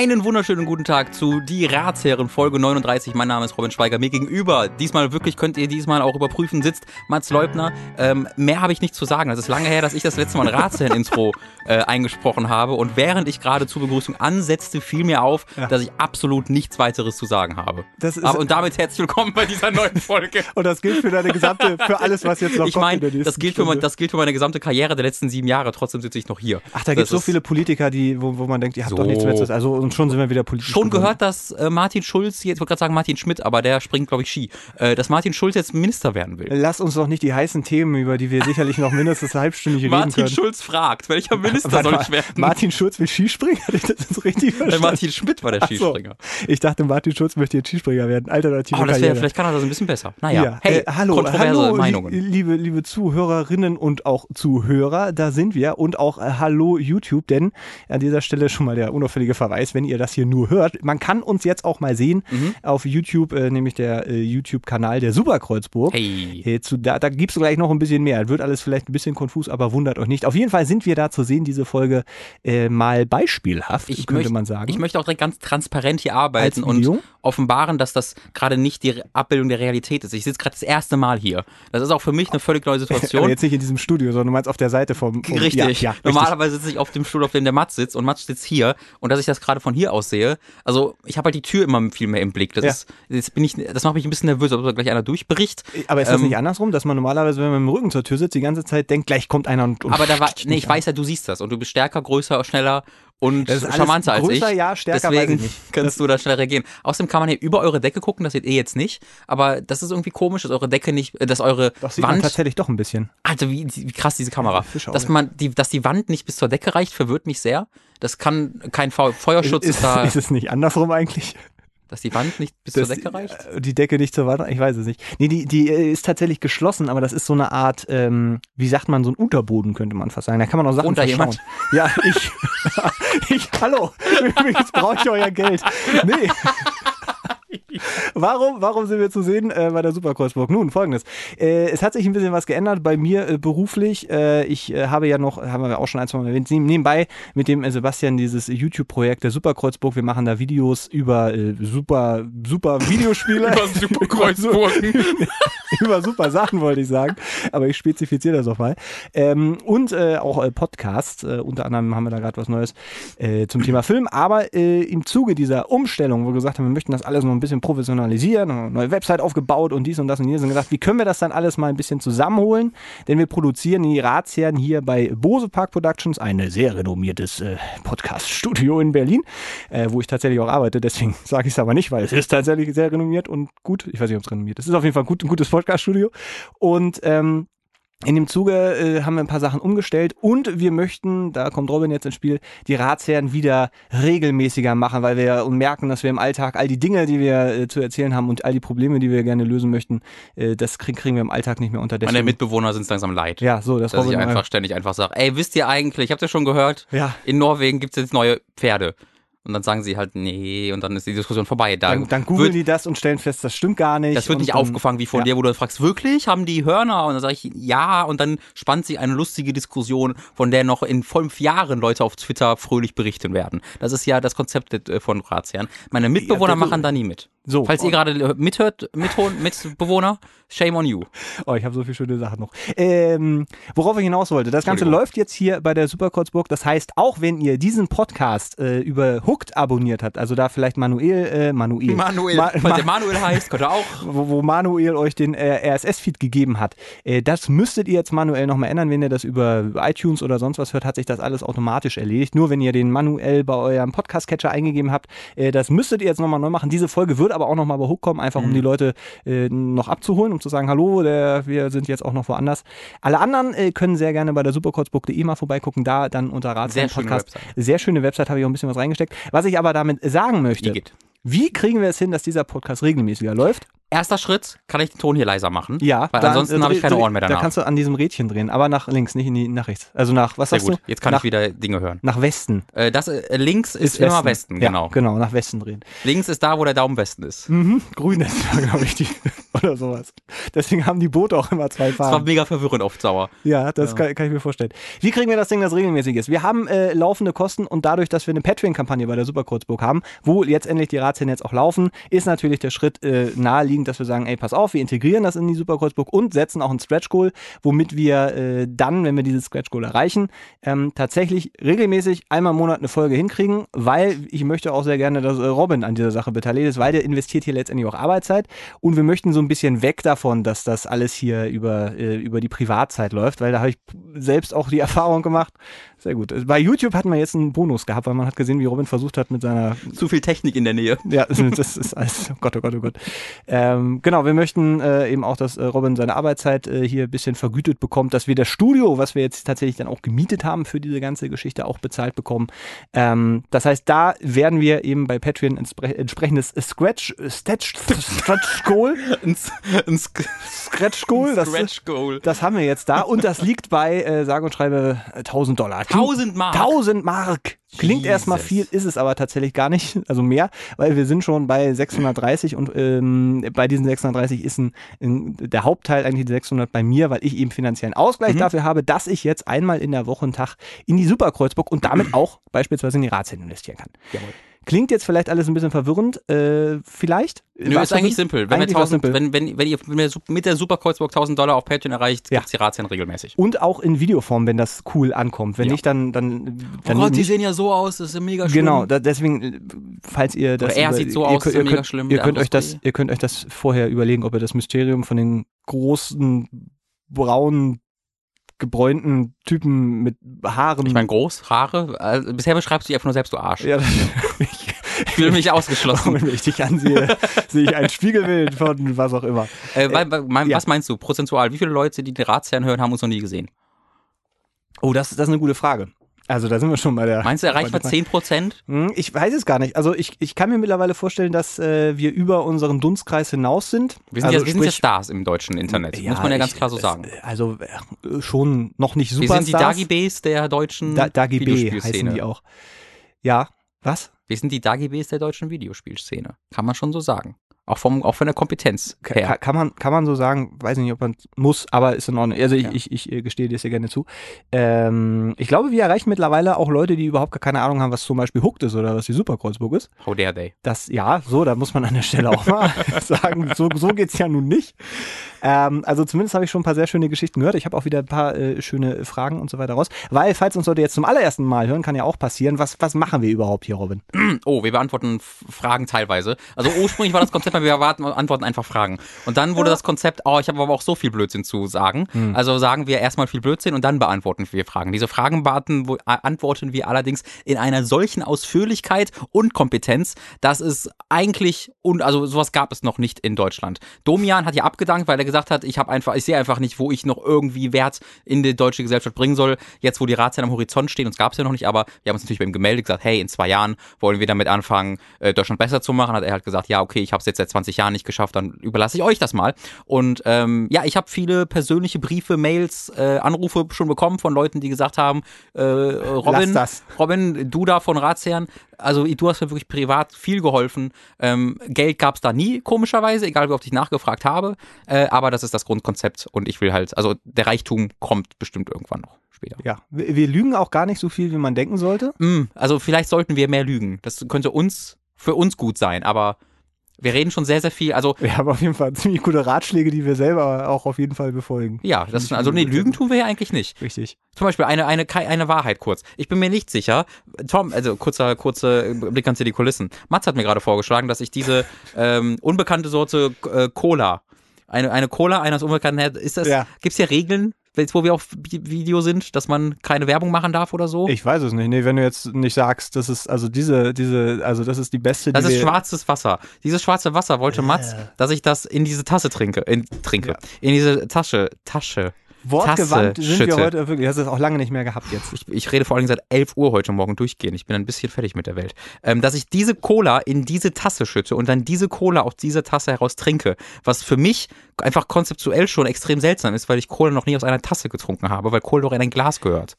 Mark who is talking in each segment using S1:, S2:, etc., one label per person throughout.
S1: Einen wunderschönen guten Tag zu Die Ratsherren Folge 39. Mein Name ist Robin Schweiger. Mir gegenüber, diesmal wirklich könnt ihr diesmal auch überprüfen, sitzt Mats Leubner. Ähm, mehr habe ich nicht zu sagen. Es ist lange her, dass ich das letzte Mal ein Ratsherren-Intro äh, eingesprochen habe. Und während ich gerade zur Begrüßung ansetzte, fiel mir auf, ja. dass ich absolut nichts weiteres zu sagen habe. Das ist Aber, und damit herzlich willkommen bei dieser neuen Folge.
S2: und das gilt für deine gesamte, für alles, was jetzt noch
S1: ich mein, kommt. Ich meine, das gilt, für mein, das gilt für meine gesamte Karriere der letzten sieben Jahre. Trotzdem sitze ich noch hier.
S2: Ach, da gibt es so viele Politiker, die, wo, wo man denkt, ihr habt so. doch nichts mehr zu Also und schon sind wir wieder politisch.
S1: Schon geworden. gehört, dass äh, Martin Schulz, jetzt wollte gerade sagen Martin Schmidt, aber der springt, glaube ich, Ski, äh, dass Martin Schulz jetzt Minister werden will.
S2: Lass uns doch nicht die heißen Themen, über die wir sicherlich noch mindestens halbstündig reden
S1: Martin
S2: können.
S1: Martin Schulz fragt, welcher Minister soll ich werden?
S2: Martin Schulz will Skispringen? Hatte ich das jetzt richtig verstanden?
S1: Martin Schmidt war der Skispringer.
S2: So. Ich dachte, Martin Schulz möchte jetzt Skispringer werden. Alternative
S1: Aber das wäre, vielleicht kann er das ein bisschen besser. Naja, ja.
S2: hey, äh, hallo, hallo, Meinungen. Liebe, liebe Zuhörerinnen und auch Zuhörer, da sind wir. Und auch äh, hallo YouTube, denn an dieser Stelle schon mal der unauffällige Verweis, wenn ihr das hier nur hört. Man kann uns jetzt auch mal sehen mhm. auf YouTube, äh, nämlich der äh, YouTube-Kanal der Superkreuzburg. Hey. Äh, zu, da da gibt es gleich noch ein bisschen mehr. Wird alles vielleicht ein bisschen konfus, aber wundert euch nicht. Auf jeden Fall sind wir da zu sehen, diese Folge äh, mal beispielhaft, ich könnte
S1: möcht,
S2: man sagen.
S1: Ich möchte auch direkt ganz transparent hier arbeiten und offenbaren, dass das gerade nicht die Abbildung der Realität ist. Ich sitze gerade das erste Mal hier. Das ist auch für mich eine völlig neue Situation.
S2: jetzt nicht in diesem Studio, sondern du meinst auf der Seite vom. vom
S1: richtig. Ja, ja, Normalerweise sitze ich auf dem Stuhl, auf dem der Mats sitzt und Mats sitzt hier. Und dass ich das gerade von hier aus sehe, also ich habe halt die Tür immer viel mehr im Blick. Das, ja. ist, jetzt bin ich, das macht mich ein bisschen nervös, ob da gleich einer durchbricht.
S2: Aber ist das ähm, nicht andersrum, dass man normalerweise, wenn man mit dem Rücken zur Tür sitzt, die ganze Zeit denkt, gleich kommt einer und.
S1: und aber da war, nee, ich weiß ja, du siehst das und du bist stärker, größer, schneller und charmanter als ich.
S2: Ja, stärker,
S1: Deswegen kannst das du da schneller reagieren. Außerdem kann man hier über eure Decke gucken, das seht ihr jetzt nicht. Aber das ist irgendwie komisch, dass eure Decke nicht, dass eure
S2: doch, sieht Wand man tatsächlich doch ein bisschen.
S1: Alter, wie, wie krass diese Kamera. Dass man die, dass die Wand nicht bis zur Decke reicht, verwirrt mich sehr. Das kann kein Feuerschutz
S2: ist, ist
S1: da.
S2: Ist es nicht andersrum eigentlich?
S1: Dass die Wand nicht bis das, zur Decke reicht?
S2: Äh, die Decke nicht zur Wand, ich weiß es nicht. Nee, die, die äh, ist tatsächlich geschlossen, aber das ist so eine Art, ähm, wie sagt man, so ein Unterboden, könnte man fast sagen. Da kann man auch Sachen
S1: Unter jemand?
S2: Ja, ich. ich, hallo, übrigens brauche ich euer Geld. Nee. warum, warum sind wir zu sehen äh, bei der Superkreuzburg? Nun, folgendes. Äh, es hat sich ein bisschen was geändert bei mir äh, beruflich. Äh, ich äh, habe ja noch, haben wir auch schon ein, zwei Mal erwähnt, nebenbei mit dem äh, Sebastian dieses YouTube-Projekt der Superkreuzburg. Wir machen da Videos über super, super Videospiele.
S1: über Superkreuzburgen.
S2: über super Sachen, wollte ich sagen. Aber ich spezifiziere das auch mal. Ähm, und auch Podcasts. unter anderem haben wir da gerade was Neues zum Thema Film. Aber im Zuge dieser Umstellung, wo wir gesagt haben, wir möchten das alles noch ein bisschen professionalisieren, eine neue Website aufgebaut und dies und das und jenes und gedacht, wie können wir das dann alles mal ein bisschen zusammenholen? Denn wir produzieren die Ratsherren hier bei Bose Park Productions, ein sehr renommiertes äh, Podcast-Studio in Berlin, äh, wo ich tatsächlich auch arbeite. Deswegen sage ich es aber nicht, weil es ist tatsächlich sehr renommiert und gut. Ich weiß nicht, ob es renommiert ist. Es ist auf jeden Fall gut, ein gutes Podcast-Studio. Und ähm, in dem Zuge äh, haben wir ein paar Sachen umgestellt und wir möchten, da kommt Robin jetzt ins Spiel, die Ratsherren wieder regelmäßiger machen, weil wir merken, dass wir im Alltag all die Dinge, die wir äh, zu erzählen haben und all die Probleme, die wir gerne lösen möchten, äh, das krieg, kriegen wir im Alltag nicht mehr unter.
S1: Meine Mitbewohner sind es langsam leid.
S2: Ja, so,
S1: das Dass Robin ich einfach ständig einfach sage, ey, wisst ihr eigentlich, habt ihr schon gehört?
S2: Ja.
S1: In Norwegen gibt es jetzt neue Pferde. Und dann sagen sie halt, nee, und dann ist die Diskussion vorbei.
S2: Da dann, dann googeln die das und stellen fest, das stimmt gar nicht.
S1: Das wird nicht dann, aufgefangen wie von ja. dir, wo du fragst, wirklich, haben die Hörner? Und dann sage ich, ja, und dann spannt sich eine lustige Diskussion, von der noch in fünf Jahren Leute auf Twitter fröhlich berichten werden. Das ist ja das Konzept äh, von Ratsherren. Meine Mitbewohner ja, machen da nie mit. So. Falls ihr gerade mithört, mithört, Mitbewohner, shame on you.
S2: Oh, ich habe so viele schöne Sachen noch. Ähm, worauf ich hinaus wollte, das Ganze läuft jetzt hier bei der Superkurzburg. Das heißt, auch wenn ihr diesen Podcast äh, über Hooked abonniert habt, also da vielleicht Manuel, äh, Manuel,
S1: Manuel, Ma weil der Manuel heißt, könnte auch.
S2: Wo, wo Manuel euch den äh, RSS-Feed gegeben hat. Äh, das müsstet ihr jetzt manuell nochmal ändern. Wenn ihr das über iTunes oder sonst was hört, hat sich das alles automatisch erledigt. Nur wenn ihr den manuell bei eurem Podcast-Catcher eingegeben habt, äh, das müsstet ihr jetzt nochmal neu machen. Diese Folge wird aber auch nochmal bei Hook kommen, einfach um mhm. die Leute äh, noch abzuholen, um zu sagen, hallo, der, wir sind jetzt auch noch woanders. Alle anderen äh, können sehr gerne bei der superkurzburg.de mal vorbeigucken, da dann unter Ratsherren Podcast. Schöne Sehr schöne Website, habe ich auch ein bisschen was reingesteckt. Was ich aber damit sagen möchte, wie kriegen wir es hin, dass dieser Podcast regelmäßiger läuft?
S1: Erster Schritt, kann ich den Ton hier leiser machen?
S2: Ja.
S1: Weil dann, ansonsten äh, habe ich keine Ohren mehr danach.
S2: Da kannst du an diesem Rädchen drehen, aber nach links, nicht in die, nach rechts. Also nach, was
S1: Sehr
S2: sagst
S1: gut.
S2: du?
S1: Jetzt kann
S2: nach,
S1: ich wieder Dinge hören.
S2: Nach Westen.
S1: Äh, das äh, links ist, ist immer Westen, genau.
S2: Ja, genau, nach Westen drehen.
S1: Links ist da, wo der Daumen Westen ist.
S2: Mhm, grün ist, glaube ich, die. oder sowas. Deswegen haben die Boote auch immer zwei
S1: Das war
S2: Farben.
S1: mega verwirrend auf Dauer.
S2: Ja, das
S1: Ja.
S2: Kann, kann ich mir vorstellen. Wie kriegen wir das Ding, das regelmäßig ist? Wir haben äh, laufende Kosten und dadurch, dass wir eine Patreon-Kampagne bei der Superkurzburg haben, wo jetzt endlich die Razzien jetzt auch laufen, ist natürlich der Schritt äh, naheliegend, dass wir sagen, ey, pass auf, wir integrieren das in die Superkurzburg und setzen auch ein Stretch Goal, womit wir äh, dann, wenn wir dieses Stretch Goal erreichen, ähm, tatsächlich regelmäßig einmal im Monat eine Folge hinkriegen, weil ich möchte auch sehr gerne, dass äh, Robin an dieser Sache beteiligt ist, weil der investiert hier letztendlich auch Arbeitszeit und wir möchten so ein bisschen weg davon, dass das alles hier über, äh, über die Privatzeit läuft, weil da habe ich selbst auch die Erfahrung gemacht. Sehr gut. Bei YouTube hat man jetzt einen Bonus gehabt, weil man hat gesehen, wie Robin versucht hat mit seiner
S1: Zu viel Technik in der Nähe.
S2: ja, das ist alles, oh Gott, oh Gott, oh Gott. Ähm, genau, wir möchten äh, eben auch, dass äh, Robin seine Arbeitszeit äh, hier ein bisschen vergütet bekommt, dass wir das Studio, was wir jetzt tatsächlich dann auch gemietet haben für diese ganze Geschichte, auch bezahlt bekommen. Ähm, das heißt, da werden wir eben bei Patreon entspre entsprechendes Scratch, Stretch, Stretch Goal,
S1: Ein,
S2: Scratch Goal, das,
S1: Scratch
S2: das haben wir jetzt da und das liegt bei, äh, sage und schreibe, äh, 1000 Dollar.
S1: 1000 Mark.
S2: 1000 Mark. Klingt
S1: Jesus.
S2: erstmal viel, ist es aber tatsächlich gar nicht, also mehr, weil wir sind schon bei 630 und ähm, bei diesen 630 ist ein, ein, der Hauptteil eigentlich die 600 bei mir, weil ich eben finanziellen Ausgleich
S1: Mhm.
S2: dafür habe, dass ich jetzt einmal in der Woche einen Tag in die Superkreuzburg und damit auch beispielsweise in die Ratshände investieren kann.
S1: Jawohl.
S2: Klingt jetzt vielleicht alles ein bisschen verwirrend, äh, vielleicht?
S1: Nö,
S2: War's
S1: ist eigentlich simpel. Wenn,
S2: Eigentlich
S1: wir
S2: war's
S1: 1000,
S2: simpel.
S1: wenn, wenn, wenn ihr mit der, Superkreuzburg 1000 Dollar auf Patreon erreicht,
S2: Ja.
S1: gibt's die Razzien regelmäßig.
S2: Und auch in Videoform, wenn das cool ankommt. Wenn
S1: Ja.
S2: nicht, dann, dann,
S1: Oh
S2: dann
S1: Gott, die sehen ja so aus, das ist ja mega schlimm.
S2: Genau, da, deswegen, äh, falls ihr das.
S1: Oder er
S2: über-
S1: sieht so
S2: ihr
S1: aus,
S2: könnt-
S1: ist ja
S2: ihr
S1: mega
S2: könnt,
S1: schlimm,
S2: Ihr könnt, euch das,
S1: ist
S2: ihr könnt euch das vorher überlegen, ob ihr das Mysterium von den großen, braunen, gebräunten Typen mit Haaren.
S1: Ich meine, groß, Haare. Also, bisher beschreibst du dich einfach nur selbst, du Arsch.
S2: ja,
S1: Ich fühle mich ausgeschlossen.
S2: wenn ich dich ansehe, sehe ich ein Spiegelbild von was auch immer.
S1: äh, weil, mein,
S2: ja.
S1: Was meinst du, prozentual? Wie viele Leute, die den Ratsherrn hören, haben uns noch nie gesehen?
S2: Oh, das, das ist eine gute Frage. Also da sind wir schon bei der.
S1: Meinst du, erreicht man 10 Prozent?
S2: Hm, Ich weiß es gar nicht. Also ich, ich kann mir mittlerweile vorstellen, dass äh, wir über unseren Dunstkreis hinaus sind.
S1: Wir sind,
S2: also
S1: ja, wir sind ja
S2: sprich-
S1: Stars im deutschen Internet, muss man ja ganz
S2: ich-
S1: klar so sagen.
S2: äh, Also äh, schon noch nicht
S1: Wir
S2: Superstars.
S1: sind die Dagi Bs der deutschen
S2: Da, Dagi B
S1: Videospielszene.
S2: heißen die auch. Ja, was?
S1: Wir sind die Dagi Bs der deutschen Videospielszene. Kann man schon so sagen. Auch, vom, auch von der Kompetenz her.
S2: ka- kann, man, kann man so sagen, weiß ich nicht, ob man muss, aber ist in Ordnung. Also ich,
S1: Ja.
S2: ich, ich äh, gestehe dir sehr gerne zu. Ähm, ich glaube, wir erreichen mittlerweile auch Leute, die überhaupt gar keine Ahnung haben, was zum Beispiel Hooked ist oder was die Superkreuzburg ist.
S1: How dare they?
S2: Das, ja, so, da muss man an der Stelle auch mal sagen, so, so geht's ja nun nicht. Ähm, also zumindest habe ich schon ein paar sehr schöne Geschichten gehört. Ich habe auch wieder ein paar äh, schöne Fragen und so weiter raus. Weil, falls uns Leute jetzt zum allerersten Mal hören, kann ja auch passieren, was, was machen wir überhaupt hier, Robin?
S1: Oh, wir beantworten Fragen teilweise. Also ursprünglich war das Konzept, wir erwarten- antworten einfach Fragen. Und dann wurde das Konzept, oh, ich habe aber auch so viel Blödsinn zu sagen.
S2: Hm.
S1: Also sagen wir erstmal viel Blödsinn und dann beantworten wir Fragen. Diese Fragen beantworten, antworten wir allerdings in einer solchen Ausführlichkeit und Kompetenz, dass es eigentlich, und also sowas gab es noch nicht in Deutschland. Domian hat ja abgedankt, weil er gesagt hat, ich habe einfach, ich sehe einfach nicht, wo ich noch irgendwie Wert in die deutsche Gesellschaft bringen soll. Jetzt, wo die Ratsherren am Horizont stehen, uns gab es ja noch nicht, aber wir haben uns natürlich bei ihm gemeldet, gesagt, hey, in zwei Jahren wollen wir damit anfangen, äh, Deutschland besser zu machen. Hat er halt gesagt, ja, okay, ich habe es jetzt seit 20 Jahren nicht geschafft, dann überlasse ich euch das mal. Und ähm, ja, ich habe viele persönliche Briefe, Mails, äh, Anrufe schon bekommen von Leuten, die gesagt haben, äh, Robin. Robin, du da von Ratsherren, also du hast mir wirklich privat viel geholfen. Ähm, Geld gab es da nie, komischerweise, egal wie oft ich nachgefragt habe. Äh, aber das ist das Grundkonzept und ich will halt, also der Reichtum kommt bestimmt irgendwann noch später.
S2: Ja, wir, wir lügen auch gar nicht so viel, wie man denken sollte.
S1: Mm, also vielleicht sollten wir mehr lügen. Das könnte uns, für uns gut sein, aber wir reden schon sehr, sehr viel. Also
S2: Wir haben auf jeden Fall ziemlich gute Ratschläge, die wir selber auch auf jeden Fall befolgen.
S1: ja, das, also nee, lügen tun wir ja eigentlich nicht.
S2: Richtig.
S1: Zum Beispiel eine, eine, eine Wahrheit kurz. Ich bin mir nicht sicher. Tom, also kurzer, kurzer Blick hinter die Kulissen. Mats hat mir gerade vorgeschlagen, dass ich diese ähm, unbekannte Sorte äh, Cola, eine, eine Cola eines unbekannten, ist das,
S2: Ja.
S1: gibt's hier Regeln, jetzt wo wir auf Vi- Video sind, dass man keine Werbung machen darf oder so?
S2: Ich weiß es nicht. Nee, wenn du jetzt nicht sagst, das ist also diese, diese, also das ist die beste,
S1: Das
S2: die
S1: ist schwarzes Wasser. Dieses schwarze Wasser wollte Mats, dass ich das in diese Tasse trinke, in, trinke, in diese Tasche, Tasche.
S2: Wortgewandt
S1: Tasse
S2: sind wir
S1: schütte.
S2: heute wirklich. Das ist auch lange nicht mehr gehabt jetzt.
S1: Ich, ich rede vor allem seit 11 Uhr heute Morgen durchgehend. Ich bin ein bisschen fertig mit der Welt. Ähm, dass ich diese Cola in diese Tasse schütte und dann diese Cola aus dieser Tasse heraus trinke. Was für mich einfach konzeptuell schon extrem seltsam ist, weil ich Cola noch nie aus einer Tasse getrunken habe, weil Cola doch in ein Glas gehört.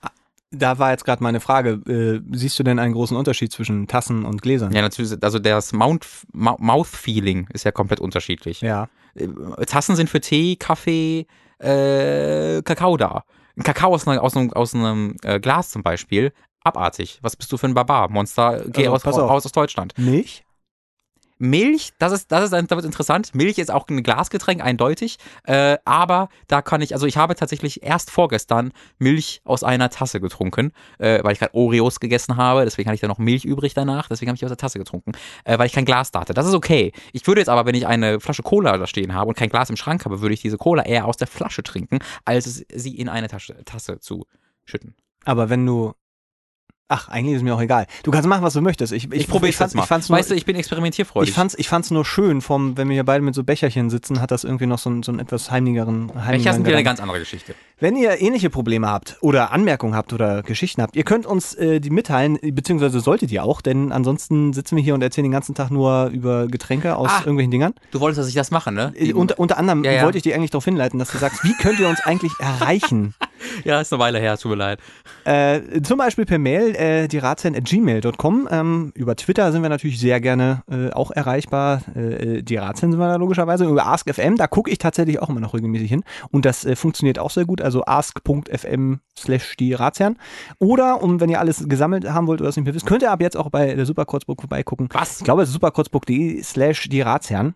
S2: Da war jetzt gerade meine Frage, äh, siehst du denn einen großen Unterschied zwischen Tassen und Gläsern?
S1: Ja, natürlich, also das Mount, Mou- Mouth-Feeling ist ja komplett unterschiedlich.
S2: Ja.
S1: Äh, Tassen sind für Tee, Kaffee, äh, Kakao da. Ein Kakao aus, einer, aus einem, aus einem äh, Glas zum Beispiel, abartig. Was bist du für ein Barbar? Monster, geh
S2: Also,
S1: aus, raus aus Deutschland.
S2: Milch?
S1: Milch, das ist, das ist, wird interessant. Milch ist auch ein Glasgetränk, eindeutig. Äh, aber da kann ich, also ich habe tatsächlich erst vorgestern Milch aus einer Tasse getrunken, äh, weil ich gerade Oreos gegessen habe. Deswegen hatte ich da noch Milch übrig danach. Deswegen habe ich aus der Tasse getrunken, äh, weil ich kein Glas da hatte. Das ist okay. Ich würde jetzt aber, wenn ich eine Flasche Cola da stehen habe und kein Glas im Schrank habe, würde ich diese Cola eher aus der Flasche trinken, als sie in eine Tasche, Tasse zu schütten.
S2: Aber wenn du. Ach, eigentlich ist mir auch egal. Du kannst machen, was du möchtest. Ich,
S1: Ich, probiere es mal.
S2: Ich fand's nur,
S1: weißt du, ich bin experimentierfreudig.
S2: ich fand's, ich fand's nur schön, vom, wenn wir hier beide mit so Becherchen sitzen, hat das irgendwie noch so einen, so einen etwas heimligeren,
S1: Becher
S2: heimligeren
S1: sind wieder eine ganz andere Geschichte.
S2: Wenn ihr ähnliche Probleme habt oder Anmerkungen habt oder Geschichten habt, ihr könnt uns äh, die mitteilen, beziehungsweise solltet ihr auch, denn ansonsten sitzen wir hier und erzählen den ganzen Tag nur über Getränke aus
S1: Ah.
S2: irgendwelchen Dingern.
S1: Du wolltest, dass ich das mache, ne?
S2: Äh, unter, unter anderem
S1: Ja, ja.
S2: wollte ich dich eigentlich darauf hinleiten, dass du sagst, wie könnt ihr uns eigentlich erreichen?
S1: ja, ist eine Weile her, tut mir leid.
S2: Äh, zum Beispiel per Mail, äh, die gmail.com. Ähm, über Twitter sind wir natürlich sehr gerne äh, auch erreichbar. Äh, die Ratsherren sind wir da logischerweise. Über AskFM, da gucke ich tatsächlich auch immer noch regelmäßig hin. Und das äh, funktioniert auch sehr gut. Also ask.fm slash die Ratsherren. Oder, um wenn ihr alles gesammelt haben wollt oder es nicht mehr wisst, könnt ihr ab jetzt auch bei der Superkurzburg vorbeigucken.
S1: Was?
S2: Ich glaube, es ist superkurzburg.de slash die Ratsherren.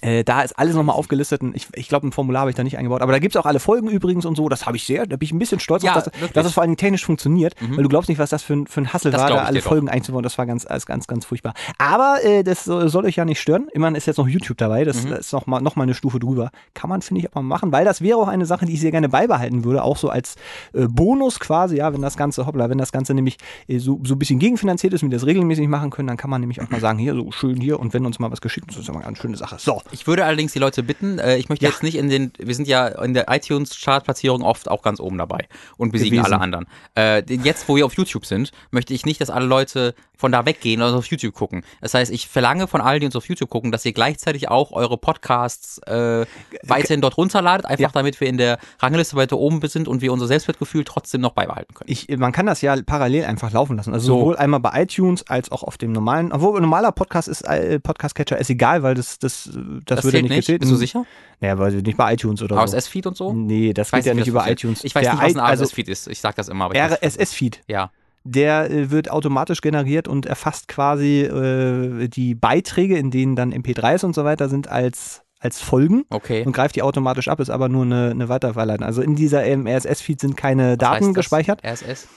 S2: Äh, da ist alles nochmal aufgelistet. Ich, ich glaube, ein Formular habe ich da nicht eingebaut. Aber da gibt es auch alle Folgen übrigens und so. Das habe ich sehr, da bin ich ein bisschen stolz
S1: Ja,
S2: auf, dass,
S1: wirklich.
S2: dass es vor Dingen technisch funktioniert.
S1: Mhm.
S2: Weil du glaubst nicht, was das für ein, für ein Hassel war, da alle
S1: dir doch.
S2: Folgen einzubauen. Das war ganz, ganz, ganz, ganz furchtbar. Aber äh, das soll, euch ja nicht stören. Immerhin ist jetzt noch YouTube dabei. Das,
S1: Mhm.
S2: das ist noch mal, noch mal eine Stufe drüber. Kann man, finde ich, auch mal machen. Weil das wäre auch eine Sache, die ich sehr gerne beibehalten würde. Auch so als äh, Bonus quasi. Ja, wenn das Ganze, hoppla, wenn das Ganze nämlich äh, so, so ein bisschen gegenfinanziert ist und wir das regelmäßig machen können, dann kann man nämlich auch mal sagen, hier, so schön hier. Und wenn uns mal was geschickt ist, das ist immer eine ganz schöne Sache. So.
S1: Ich würde allerdings die Leute bitten, äh, ich möchte
S2: Ja.
S1: jetzt nicht in den, wir sind ja in der iTunes-Chartplatzierung oft auch ganz oben dabei und besiegen
S2: Gewesen.
S1: alle anderen. Äh, jetzt, wo wir auf YouTube sind, möchte ich nicht, dass alle Leute von da weggehen und auf YouTube gucken. Das heißt, ich verlange von allen, die uns auf YouTube gucken, dass ihr gleichzeitig auch eure Podcasts äh, weiterhin dort runterladet, einfach
S2: Ja.
S1: damit wir in der Rangliste weiter oben sind und wir unser Selbstwertgefühl trotzdem noch beibehalten können.
S2: Ich, man kann das ja parallel einfach laufen lassen. Also
S1: So.
S2: sowohl einmal bei iTunes als auch auf dem normalen, obwohl ein normaler Podcast ist, äh, Podcast-Catcher ist egal, weil das, das, das,
S1: Das zählt
S2: nicht
S1: nicht,
S2: gezählt.
S1: bist du sicher?
S2: Naja, weil nicht bei iTunes oder so.
S1: RSS-Feed und so?
S2: Nee, das geht ja nicht über iTunes.
S1: Ich weiß
S2: Der
S1: nicht, was ein
S2: I- also
S1: RSS-Feed ist. Ich sag das immer. Weiß.
S2: RSS-Feed.
S1: Ja.
S2: Der äh, wird automatisch generiert und erfasst quasi äh, die Beiträge, in denen dann MP3s und so weiter sind, als, als Folgen
S1: Okay.
S2: und greift die automatisch ab, ist aber nur eine, eine Weiterverleitung. Also in dieser ähm, RSS-Feed sind keine
S1: Was
S2: Daten gespeichert.
S1: RSS?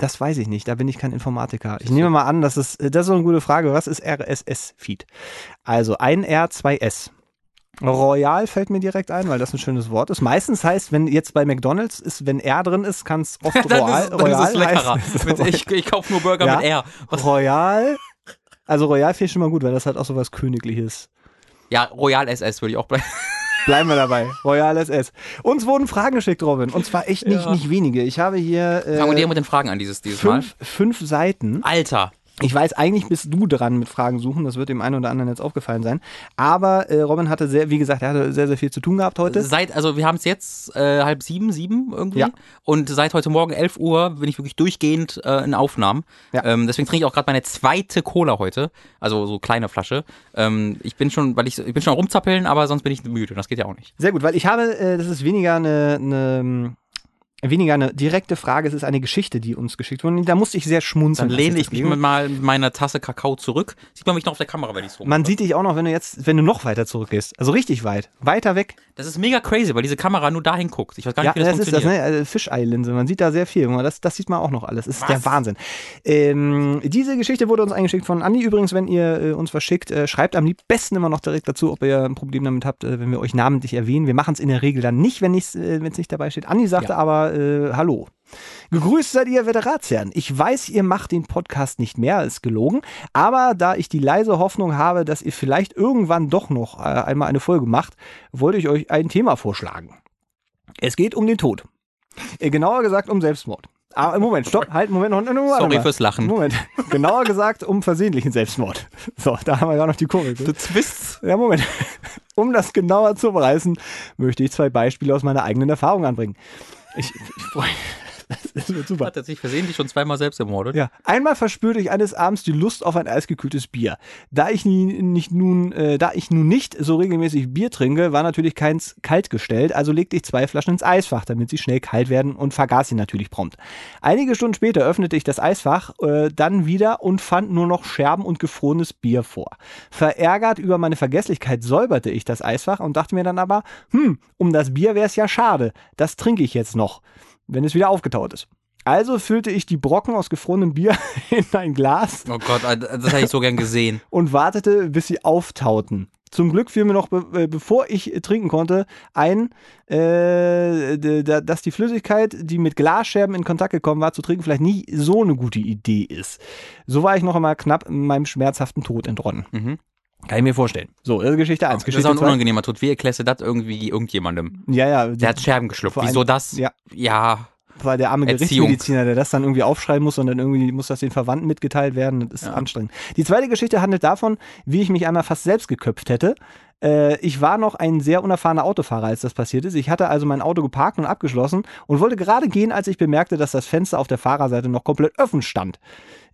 S2: Das weiß ich nicht, da bin ich kein Informatiker. Ich nehme mal an, das ist, das ist so eine gute Frage. Was ist RSS-Feed? Also ein R, zwei S. Royal fällt mir direkt ein, weil das ein schönes Wort ist. Meistens heißt, wenn jetzt bei McDonalds ist, wenn R drin ist, kann es oft Royal,
S1: ist,
S2: Royal heißen.
S1: Mit, ich ich kaufe nur Burger
S2: Ja.
S1: mit R. Was?
S2: Royal. Also Royal finde ich schon mal gut, weil das hat auch so was Königliches.
S1: Ja, Royal SS würde ich auch bleiben.
S2: Bleiben wir dabei. Royal SS. Uns wurden Fragen geschickt, Robin. Und zwar echt nicht,
S1: Ja.
S2: nicht wenige. Ich habe hier
S1: Fangen wir
S2: äh,
S1: mit den Fragen an dieses, dieses Mal.
S2: fünf, fünf Seiten.
S1: Alter.
S2: Ich weiß, eigentlich bist du dran mit Fragen suchen. Das wird dem einen oder anderen jetzt aufgefallen sein. Aber äh, Robin hatte sehr, wie gesagt, er hatte sehr, sehr viel zu tun gehabt heute.
S1: Seit, also wir haben es jetzt äh, halb sieben, sieben irgendwie.
S2: Ja.
S1: Und seit heute Morgen 11 Uhr bin ich wirklich durchgehend äh, in Aufnahmen.
S2: Ja.
S1: Ähm, deswegen trinke ich auch gerade meine zweite Cola heute. Also so kleine Flasche. Ähm, ich bin schon, weil ich, ich bin schon rumzappeln, aber sonst bin ich müde. Das geht ja auch nicht.
S2: Sehr gut, weil ich habe, äh, das ist weniger eine, eine weniger eine direkte Frage, es ist eine Geschichte, die uns geschickt wurde. Da musste ich sehr schmunzeln.
S1: Dann lehne ich mich mit, mal mit meiner Tasse Kakao zurück. Sieht man mich noch auf der Kamera, wenn ich so
S2: Man sieht dich auch noch, wenn du jetzt, wenn du noch weiter zurückgehst. Also richtig weit. Weiter weg.
S1: Das ist mega crazy, weil diese Kamera nur dahin guckt. Ich weiß gar nicht,
S2: Ja,
S1: wie das,
S2: das ist das,
S1: funktioniert.
S2: ne? Also Fischei-Linse. Man sieht da sehr viel. Das, das sieht man auch noch alles. Das ist der Wahnsinn. Ähm, diese Geschichte wurde uns eingeschickt von Andi. Übrigens, wenn ihr äh, uns was schickt, äh, schreibt am besten immer noch direkt dazu, ob ihr ein Problem damit habt, äh, wenn wir euch namentlich erwähnen. Wir machen es in der Regel dann nicht, wenn es äh, nicht dabei steht. Andi sagte
S1: Ja.
S2: aber äh, Hallo. Gegrüßt seid ihr Veteratsherren. Ich weiß, ihr macht den Podcast nicht mehr, ist gelogen. Aber da ich die leise Hoffnung habe, dass ihr vielleicht irgendwann doch noch äh, einmal eine Folge macht, wollte ich euch ein Thema vorschlagen. Es geht um den Tod. Äh, genauer gesagt um Selbstmord. Aber Moment, stopp, halt, Moment, Moment, Moment.
S1: Sorry
S2: mal.
S1: fürs Lachen.
S2: Moment. Genauer gesagt um versehentlichen Selbstmord. So, da haben wir ja noch die Kurve.
S1: Du Twists.
S2: Ja, Moment. Um das genauer zu bereißen, möchte ich zwei Beispiele aus meiner eigenen Erfahrung anbringen. Ich, ich freue Das wird super.
S1: Hat er sich versehentlich schon zweimal selbst ermordet?
S2: Ja, einmal verspürte ich eines Abends die Lust auf ein eisgekühltes Bier. Da ich nie, nicht nun, äh, da ich nun nicht so regelmäßig Bier trinke, war natürlich keins kalt gestellt, also legte ich zwei Flaschen ins Eisfach, damit sie schnell kalt werden und vergaß sie natürlich prompt. Einige Stunden später öffnete ich das Eisfach äh, dann wieder und fand nur noch Scherben und gefrorenes Bier vor. Verärgert über meine Vergesslichkeit säuberte ich das Eisfach und dachte mir dann aber, hm, um das Bier wäre es ja schade. Das trinke ich jetzt noch wenn es wieder aufgetaut ist. Also füllte ich die Brocken aus gefrorenem Bier in ein Glas
S1: Oh Gott, das hätte ich so gern gesehen.
S2: und wartete, bis sie auftauten. Zum Glück fiel mir noch, be äh, bevor ich trinken konnte, ein, äh, dass die Flüssigkeit, die mit Glasscherben in Kontakt gekommen war, zu trinken, vielleicht nicht so eine gute Idee ist. So war ich noch einmal knapp meinem schmerzhaften Tod entronnen.
S1: Mhm.
S2: Kann ich mir vorstellen. So, das ist Geschichte 1.
S1: Das ist auch ein unangenehmer Tod. Wie erklärst du das irgendwie irgendjemandem?
S2: Ja, ja.
S1: Der hat Scherben geschluckt. Wieso das?
S2: Ja.
S1: Ja.
S2: war der arme
S1: Erziehung.
S2: Gerichtsmediziner, der das dann irgendwie aufschreiben muss und dann irgendwie muss das den Verwandten mitgeteilt werden. Das ist
S1: Ja.
S2: anstrengend. Die zweite Geschichte handelt davon, wie ich mich einmal fast selbst geköpft hätte. Äh, ich war noch ein sehr unerfahrener Autofahrer, als das passiert ist. Ich hatte also mein Auto geparkt und abgeschlossen und wollte gerade gehen, als ich bemerkte, dass das Fenster auf der Fahrerseite noch komplett offen stand.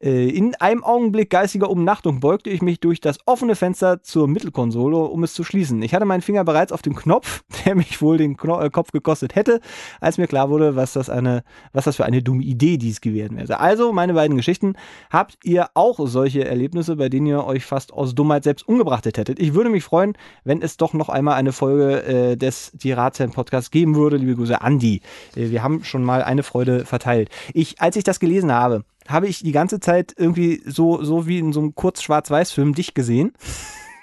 S2: Äh, In einem Augenblick geistiger Umnachtung beugte ich mich durch das offene Fenster zur Mittelkonsole, um es zu schließen. Ich hatte meinen Finger bereits auf dem Knopf, der mich wohl den Kno äh, Kopf gekostet hätte, als mir klar wurde, was das, eine, was das für eine dumme Idee dies gewesen wäre. Also, meine beiden Geschichten. Habt ihr auch solche Erlebnisse, bei denen ihr euch fast aus Dummheit selbst umgebracht hättet? Ich würde mich freuen, wenn es doch noch einmal eine Folge äh, des Ratsherren Podcasts geben würde. Liebe Grüße, Andi. Äh, wir haben schon mal eine Freude verteilt. Ich, als ich das gelesen habe, habe ich die ganze Zeit irgendwie so, so wie in so einem kurz-schwarz-weiß-Film dich gesehen.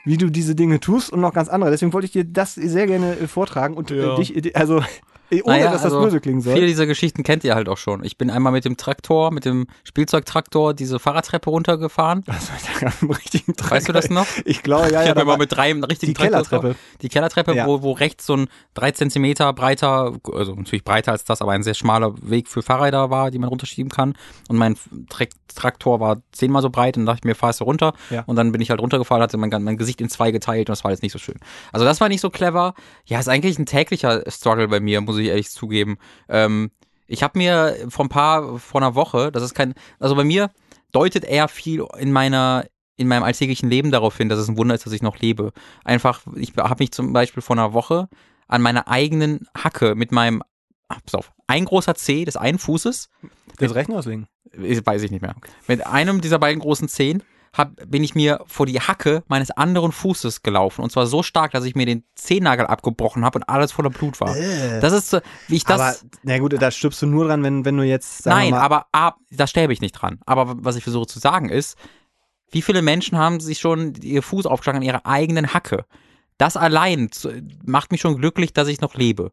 S2: Wie du diese Dinge tust und noch ganz andere. Deswegen wollte ich dir das sehr gerne äh, vortragen und
S1: Ja.
S2: äh, dich, also äh, ohne
S1: Naja,
S2: dass das
S1: also,
S2: böse klingen soll.
S1: Viele dieser Geschichten kennt ihr halt auch schon. Ich bin einmal mit dem Traktor, mit dem Spielzeugtraktor diese Fahrradtreppe runtergefahren.
S2: Da gerade im richtigen Traktor?
S1: Weißt du das noch?
S2: Ich glaube, ja,
S1: ich
S2: ja.
S1: habe
S2: da
S1: immer
S2: war-
S1: mit drei richtigen
S2: die
S1: Traktor-
S2: Kellertreppe.
S1: Die Kellertreppe,
S2: Ja.
S1: wo, wo rechts so ein drei Zentimeter breiter, also natürlich breiter als das, aber ein sehr schmaler Weg für Fahrräder war, die man runterschieben kann. Und mein Tra Traktor war zehnmal so breit und dachte ich mir, fahrst du runter.
S2: Ja.
S1: Und dann bin ich halt runtergefallen, hatte mein, mein Gesicht in zwei geteilt und das war jetzt nicht so schön. Also das war nicht so clever. Ja, ist eigentlich ein täglicher Struggle bei mir, muss ich ehrlich zugeben. Ähm, ich habe mir vor ein paar, vor einer Woche, das ist kein, also bei mir deutet eher viel in meiner in meinem alltäglichen Leben darauf hin, dass es ein Wunder ist, dass ich noch lebe. Einfach, ich habe mich zum Beispiel vor einer Woche an meiner eigenen Hacke mit meinem, ach, pass auf, ein großer Zeh des einen Fußes,
S2: Das Rechner auslegen.
S1: äh, weiß ich nicht mehr, mit einem dieser beiden großen Zehen hab, bin ich mir vor die Hacke meines anderen Fußes gelaufen. Und zwar so stark, dass ich mir den Zehennagel abgebrochen habe und alles voller Blut war. Das ist so, wie ich das.
S2: aber, na gut, da stirbst du nur dran, wenn, wenn du jetzt.
S1: Nein,
S2: mal,
S1: aber A, da sterbe ich nicht dran. Aber was ich versuche zu sagen ist, wie viele Menschen haben sich schon ihr Fuß aufgeschlagen an ihrer eigenen Hacke? Das allein macht mich schon glücklich, dass ich noch lebe.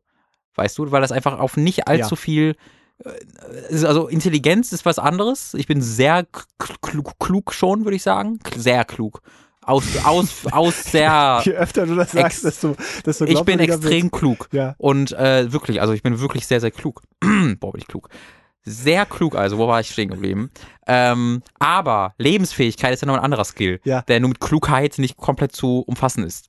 S1: Weißt du, weil das einfach auf nicht allzu
S2: Ja.
S1: viel. Äh, Also Intelligenz ist was anderes. Ich bin sehr klug, klug schon, würde ich sagen. Sehr klug. Aus, aus, aus sehr.
S2: Je öfter du das sagst, desto, desto
S1: Ich bin extrem klug.
S2: Ja.
S1: Und äh, wirklich, also ich bin wirklich sehr, sehr klug. Boah, bin ich klug. Sehr klug, also, wo war ich stehen geblieben? Ähm, aber Lebensfähigkeit ist ja noch ein anderer Skill,
S2: Ja.
S1: der nur mit Klugheit nicht komplett zu umfassen ist.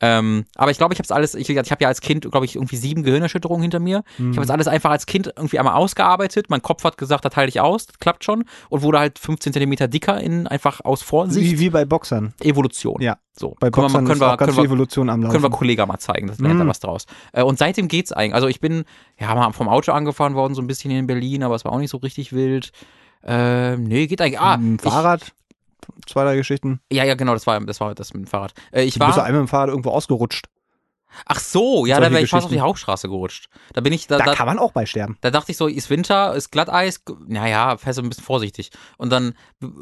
S1: Ähm, aber ich glaube, ich habe es alles, ich, ich habe ja als Kind, glaube ich, irgendwie sieben Gehirnerschütterungen hinter mir. Ich habe das alles einfach als Kind irgendwie einmal ausgearbeitet. Mein Kopf hat gesagt, das teile ich aus, das klappt schon. Und wurde halt 15 Zentimeter dicker in einfach aus Vorsicht.
S2: Wie, wie bei Boxern.
S1: Evolution.
S2: Ja.
S1: So.
S2: Bei
S1: können wir,
S2: Boxern
S1: mal- können wir, können wir,
S2: Evolution am Laufen.
S1: können wir Kollegen mal zeigen, das lernt er
S2: Mm.
S1: was draus. Äh, und seitdem geht's eigentlich. Also ich bin ja mal vom Auto angefahren worden, so ein bisschen hier in Berlin, aber es war auch nicht so richtig wild. Ähm, nee, geht eigentlich. Ah,
S2: dem Fahrrad, zwei, drei Geschichten.
S1: Ich, ja, ja, genau, das war das war das mit dem Fahrrad. Äh, ich
S2: Du bist
S1: war.
S2: einmal mit dem Fahrrad irgendwo ausgerutscht.
S1: Ach so, ja, da wäre ich fast auf die Hauptstraße gerutscht. Da bin ich da,
S2: Da,
S1: da,
S2: kann man auch bei sterben.
S1: da dachte ich so, ist Winter, ist Glatteis, naja, fährst du ein bisschen vorsichtig. Und dann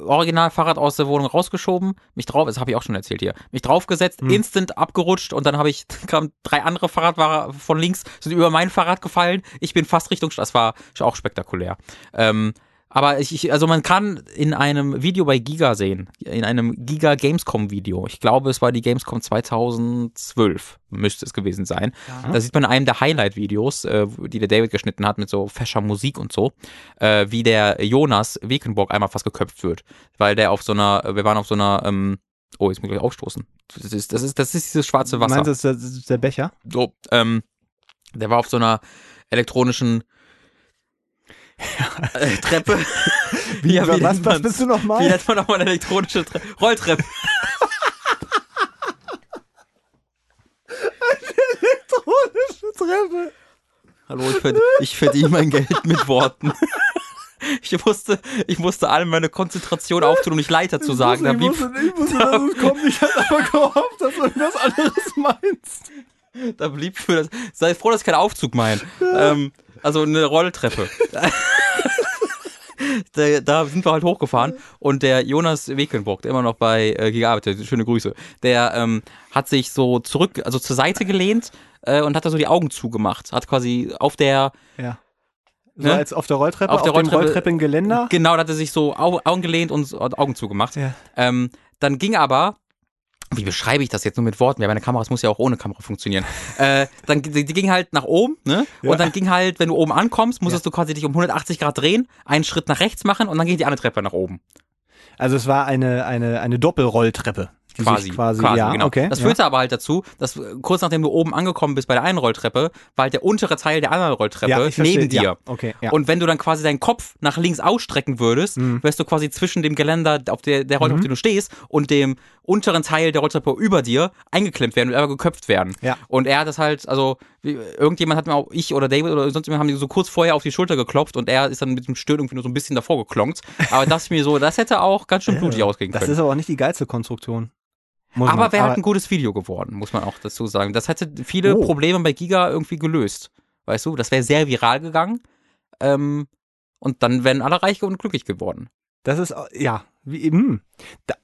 S1: original Fahrrad aus der Wohnung rausgeschoben, mich drauf, das habe ich auch schon erzählt hier, mich draufgesetzt,
S2: Hm.
S1: instant abgerutscht und dann habe ich, kamen drei andere Fahrradfahrer von links, sind über mein Fahrrad gefallen. Ich bin fast Richtung, das war auch spektakulär. Ähm, aber ich, ich, also man kann in einem Video bei Giga sehen, in einem Giga Gamescom Video. Ich glaube, es war die Gamescom 2012, müsste es gewesen sein. Da sieht man in einem der Highlight-Videos, äh, die der David geschnitten hat mit so fescher Musik und so, äh, wie der Jonas Wekenborg einmal fast geköpft wird, weil der auf so einer, wir waren auf so einer, ähm, oh, jetzt muss ich gleich aufstoßen. Das ist, das ist, das ist dieses schwarze Wasser.
S2: Meinst du, das ist der Becher?
S1: So, ähm, der war auf so einer elektronischen äh, Treppe.
S2: Wie,
S1: Ja, wie
S2: was,
S1: nennt
S2: was bist du nochmal?
S1: Wie nennt man nochmal eine elektronische Tre Rolltreppe?
S2: Elektronische Treppe.
S1: Hallo, ich, verd ich verdiene mein Geld mit Worten. Ich musste, ich musste all meine Konzentration auftun, um nicht Leiter zu sagen. Da
S2: ich
S1: blieb,
S2: wusste, ich wusste, dass es kommt. Ich hatte aber gehofft, dass du irgendwas anderes meinst.
S1: da blieb für das. Sei froh, dass ich keinen Aufzug mein. Ähm, also eine Rolltreppe. da, da sind wir halt hochgefahren und der Jonas Wekelnburg, der immer noch bei äh, Giga arbeitet, schöne Grüße, der ähm, hat sich so zurück, also zur Seite gelehnt äh, und hat da so die Augen zugemacht. Hat quasi auf der,
S2: Ja. So
S1: Ne?
S2: als auf der Rolltreppe,
S1: Auf
S2: auf,
S1: der
S2: dem
S1: Rolltreppe-
S2: Rolltreppengeländer.
S1: genau, da hat er sich so Au Augen gelehnt und Augen zugemacht.
S2: Ja.
S1: Ähm, dann ging aber, wie beschreibe ich das jetzt nur mit Worten? Ja, meine Kamera, es muss ja auch ohne Kamera funktionieren. äh, dann die, die ging halt nach oben, ne?
S2: Ja.
S1: Und dann ging halt, wenn du oben ankommst, musstest du quasi dich um 180 Grad drehen, einen Schritt nach rechts machen und dann ging die andere Treppe nach oben.
S2: Also es war eine, eine, eine Doppelrolltreppe.
S1: Quasi,
S2: quasi,
S1: quasi
S2: ja,
S1: genau.
S2: okay.
S1: das
S2: ja.
S1: führte aber halt dazu, dass äh, kurz nachdem du oben angekommen bist bei der einen Rolltreppe, war halt der untere Teil der anderen Rolltreppe
S2: ja, ich verstehe,
S1: neben dir.
S2: Ja, okay, ja.
S1: Und wenn du dann quasi deinen Kopf nach links ausstrecken würdest,
S2: Mhm.
S1: wärst du quasi zwischen dem Geländer, auf der, der Rolltreppe, auf dem du stehst, und dem unteren Teil der Rolltreppe über dir eingeklemmt werden und einfach geköpft werden.
S2: Ja.
S1: Und er hat das halt, also irgendjemand hat mir auch, ich oder David oder sonst jemand haben die so kurz vorher auf die Schulter geklopft und er ist dann mit dem Stirn irgendwie nur so ein bisschen davor geklonkt. Aber das mir so, das hätte auch ganz schön blutig ausgehen
S2: das
S1: können.
S2: ist aber auch nicht die geilste Konstruktion. Muss
S1: Aber wäre halt ein gutes Video geworden, muss man auch dazu sagen. Das hätte viele
S2: Oh.
S1: Probleme bei Giga irgendwie gelöst. Weißt du, das wäre sehr viral gegangen. Ähm, und dann wären alle reich und glücklich geworden.
S2: Das ist, ja, wie eben. Da,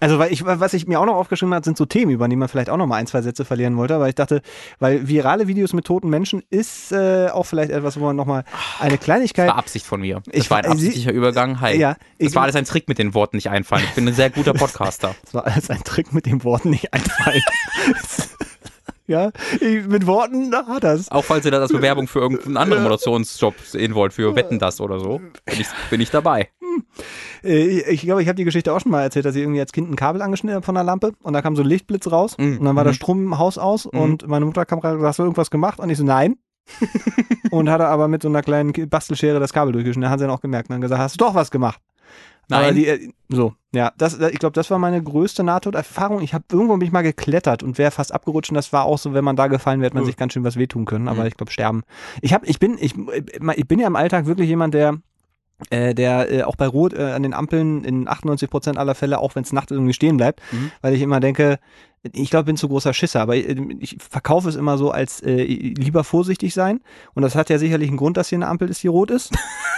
S2: also, weil ich, was ich mir auch noch aufgeschrieben habe, sind so Themen, über die man vielleicht auch noch mal ein, zwei Sätze verlieren wollte, weil ich dachte, weil virale Videos mit toten Menschen ist äh, auch vielleicht etwas, wo man noch mal eine Kleinigkeit.
S1: War Absicht von mir. Das
S2: Ich
S1: war ein
S2: war-
S1: absichtlicher Übergang. Hi.
S2: Ja,
S1: Das war alles ein Trick mit den Worten nicht einfallen. Ich bin ein sehr guter Podcaster.
S2: Das war alles ein Trick mit den Worten nicht einfallen. ja, ich, mit Worten na, hat das.
S1: Auch falls ihr das als Bewerbung für irgendeinen anderen Moderationsjob sehen wollt, für Wetten das oder so, bin ich, bin ich dabei.
S2: Äh, ich glaube, ich habe die Geschichte auch schon mal erzählt, dass ich irgendwie als Kind ein Kabel angeschnitten habe von der Lampe und da kam so ein Lichtblitz raus
S1: Mhm.
S2: und dann war der Strom im Haus aus und meine Mutter kam gerade und gesagt, hast du irgendwas gemacht? Und ich so, nein. und hatte aber mit so einer kleinen Bastelschere das Kabel durchgeschnitten. Da hat sie dann auch gemerkt und dann gesagt, hast du doch was gemacht.
S1: Nein.
S2: die, äh, so, ja, das, ich glaube, das war meine größte Nahtoderfahrung. Ich habe irgendwo bin ich mal geklettert und wäre fast abgerutscht. Und das war auch so, wenn man da gefallen wäre, hätte man
S1: Uh.
S2: sich ganz schön was wehtun können. Aber
S1: Mhm.
S2: ich glaube, sterben. Ich habe, ich bin, ich, ich bin ja im Alltag wirklich jemand, der äh, der äh, auch bei Rot äh, an den Ampeln in 98 Prozent aller Fälle, auch wenn es nachts irgendwie stehen bleibt,
S1: Mhm.
S2: weil ich immer denke, ich glaube, bin zu großer Schisser, aber ich, ich verkaufe es immer so als äh, lieber vorsichtig sein. Und das hat ja sicherlich einen Grund, dass hier eine Ampel ist, die rot ist.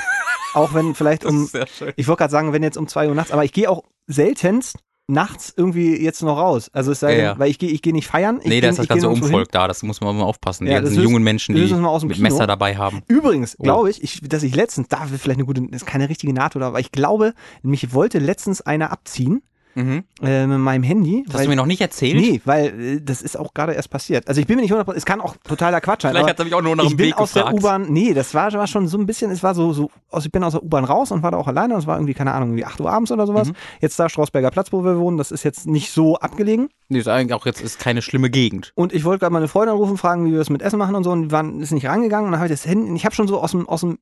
S2: auch wenn vielleicht um, ich wollte gerade sagen, wenn jetzt um zwei Uhr nachts, aber ich gehe auch seltenst nachts irgendwie jetzt noch raus. Also es sei denn,
S1: ja.
S2: weil ich gehe ich gehe nicht feiern. Ich
S1: Nee,
S2: geh-
S1: da ist das
S2: geh
S1: ganze
S2: hin.
S1: Umvolk da, das muss man mal aufpassen. Die
S2: Ja,
S1: ganzen
S2: das löst-
S1: jungen Menschen, die mit
S2: Kino.
S1: Messer dabei haben.
S2: Übrigens,
S1: Oh.
S2: glaube ich, ich, dass ich letztens, da wird vielleicht eine gute, ist keine richtige NATO, aber ich glaube, mich wollte letztens einer abziehen
S1: Mhm.
S2: äh, mit meinem Handy.
S1: Das hast du mir noch nicht erzählt?
S2: Nee, weil äh, das ist auch gerade erst passiert. Also ich bin mir nicht 100%, es kann auch totaler Quatsch sein.
S1: Vielleicht hat er mich auch nur nach
S2: ich
S1: dem
S2: bin
S1: Weg
S2: aus
S1: gefragt.
S2: der U-Bahn, nee, das war, war schon so ein bisschen, es war so, so also ich bin aus der U-Bahn raus und war da auch alleine und es war irgendwie, keine Ahnung, irgendwie 8 Uhr abends oder sowas.
S1: Mhm.
S2: Jetzt da Strausberger Platz, wo wir wohnen, das ist jetzt nicht so abgelegen.
S1: Nee, ist eigentlich auch jetzt ist keine schlimme Gegend.
S2: Und ich wollte gerade meine Freundin anrufen, fragen, wie wir das mit Essen machen und so und waren, ist nicht rangegangen und dann habe ich das Handy, ich habe schon so aus dem, aus dem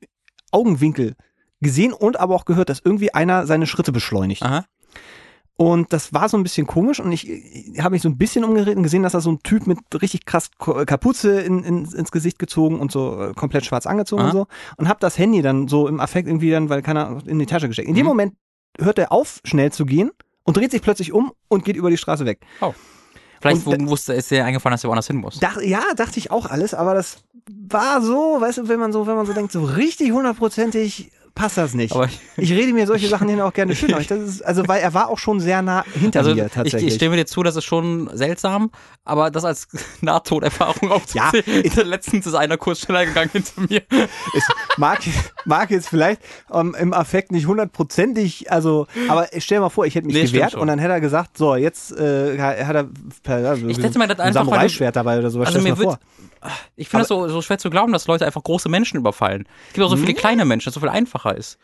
S2: Augenwinkel gesehen und aber auch gehört, dass irgendwie einer seine Schritte beschleunigt.
S1: Aha.
S2: Und das war so ein bisschen komisch und ich, ich habe mich so ein bisschen umgedreht und gesehen, dass da so ein Typ mit richtig krass Ko- Kapuze in, in, ins Gesicht gezogen und so äh, komplett schwarz angezogen
S1: Aha.
S2: und so und habe das Handy dann so im Affekt irgendwie dann, weil keiner in die Tasche gesteckt. In dem
S1: Mhm.
S2: Moment hört er auf, schnell zu gehen und dreht sich plötzlich um und geht über die Straße weg.
S1: Vielleicht
S2: Und
S1: wusste, ist dir eingefallen, dass du woanders hin musst.
S2: Dach, ja, dachte ich auch alles, aber das war so, weißt du, wenn man so, wenn man so denkt, so richtig hundertprozentig passt das nicht.
S1: Aber
S2: ich rede mir solche Sachen hier auch gerne schön. ich- ist, also, weil er war auch schon sehr nah hinter
S1: also
S2: mir
S1: ich,
S2: tatsächlich.
S1: ich stimme dir zu, das ist schon seltsam, aber das als Nahtoderfahrung aufzuzählen.
S2: Ja,
S1: letztens ist einer kurz schneller gegangen hinter mir.
S2: es mag, mag jetzt vielleicht ähm, im Affekt nicht hundertprozentig, also, aber stell dir mal vor, ich hätte mich
S1: Nee,
S2: gewehrt und dann hätte er gesagt, so, jetzt äh, hat er per, also,
S1: Ich schätze mal, das
S2: ein
S1: einfach,
S2: Samurai-Schwert dabei oder sowas.
S1: Also mir wird, ich finde das so, so schwer zu glauben, dass Leute einfach große Menschen überfallen. Es gibt auch so viele kleine Menschen, dass es so viel einfacher ist.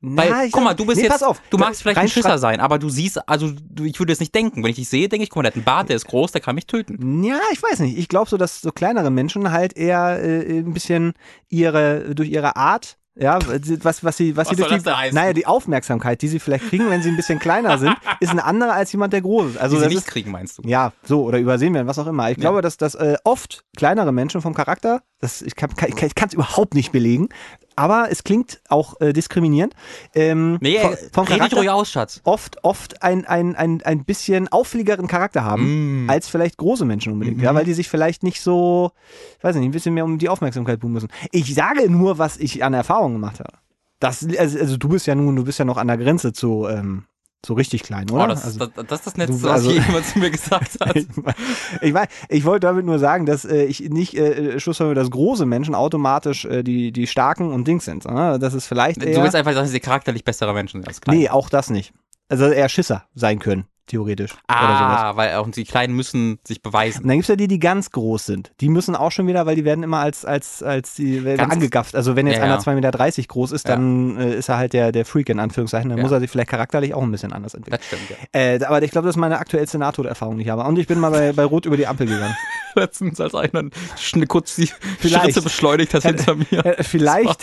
S1: Weil,
S2: Na,
S1: guck mal, du bist
S2: nee,
S1: jetzt,
S2: auf.
S1: du magst vielleicht ein Schisser sein, aber du siehst, also du, ich würde jetzt nicht denken. Wenn ich dich sehe, denke ich, guck mal, der hat einen Bart, der ist groß, der kann mich töten.
S2: Ja, ich weiß nicht. Ich glaube so, dass so kleinere Menschen halt eher äh, ein bisschen ihre, durch ihre Art Ja, was, was sie, was,
S1: Was
S2: sie durch die, naja, die Aufmerksamkeit, die sie vielleicht kriegen, wenn sie ein bisschen kleiner sind, ist eine andere als jemand, der groß ist. Also
S1: die sie nicht
S2: ist,
S1: kriegen, meinst du?
S2: ja, so, oder übersehen werden, was auch immer. Ich
S1: Ja.
S2: glaube, dass, dass äh, oft kleinere Menschen vom Charakter, das, ich kann es ich kann, überhaupt nicht belegen, aber es klingt auch äh, diskriminierend. Ähm,
S1: Nee,
S2: vom,
S1: äh,
S2: vom Charakter
S1: ruhig aus, Schatz.
S2: oft, oft ein, ein, ein, ein bisschen auffälligeren Charakter haben,
S1: Mm.
S2: als vielleicht große Menschen unbedingt.
S1: Mhm.
S2: Ja, weil die sich vielleicht nicht so, ich weiß nicht, ein bisschen mehr um die Aufmerksamkeit buchen müssen. Ich sage nur, was ich an Erfahrung gemacht habe. Das, also, also du bist ja nun, du bist ja noch an der Grenze zu, ähm, so richtig klein, oder?
S1: Oh, das,
S2: also,
S1: das, das ist das Netzte,
S2: du-
S1: was
S2: also-
S1: je jemand zu mir gesagt hat.
S2: ich, mein- ich, wollte damit nur sagen, dass äh, ich nicht äh, schlussfolge, dass große Menschen automatisch äh, die, die starken und Dings sind. Ne? Das ist vielleicht
S1: Du
S2: eher,
S1: willst einfach sagen, dass sie charakterlich bessere Menschen sind als kleine.
S2: Nee, auch das nicht. Also eher Schisser sein können, theoretisch.
S1: Ah, weil auch die Kleinen müssen sich beweisen.
S2: Und dann gibt's ja die, die ganz groß sind. Die müssen auch schon wieder, weil die werden immer als, als, als die
S1: Ganz-
S2: angegafft. Also wenn jetzt
S1: Ja,
S2: einer
S1: ja.
S2: 2,30 Meter groß ist, dann äh, ist er halt der, der Freak in Anführungszeichen. Dann muss er sich vielleicht charakterlich auch ein bisschen anders entwickeln.
S1: Das stimmt, ja.
S2: Äh, aber ich glaube, das ist meine aktuellste Nahtoderfahrung, die ich habe. Und ich bin mal bei, bei Rot über die Ampel gegangen.
S1: Letztens, als einer kurz die
S2: Vielleicht.
S1: Schritte beschleunigt hat hinter mir.
S2: Äh, vielleicht.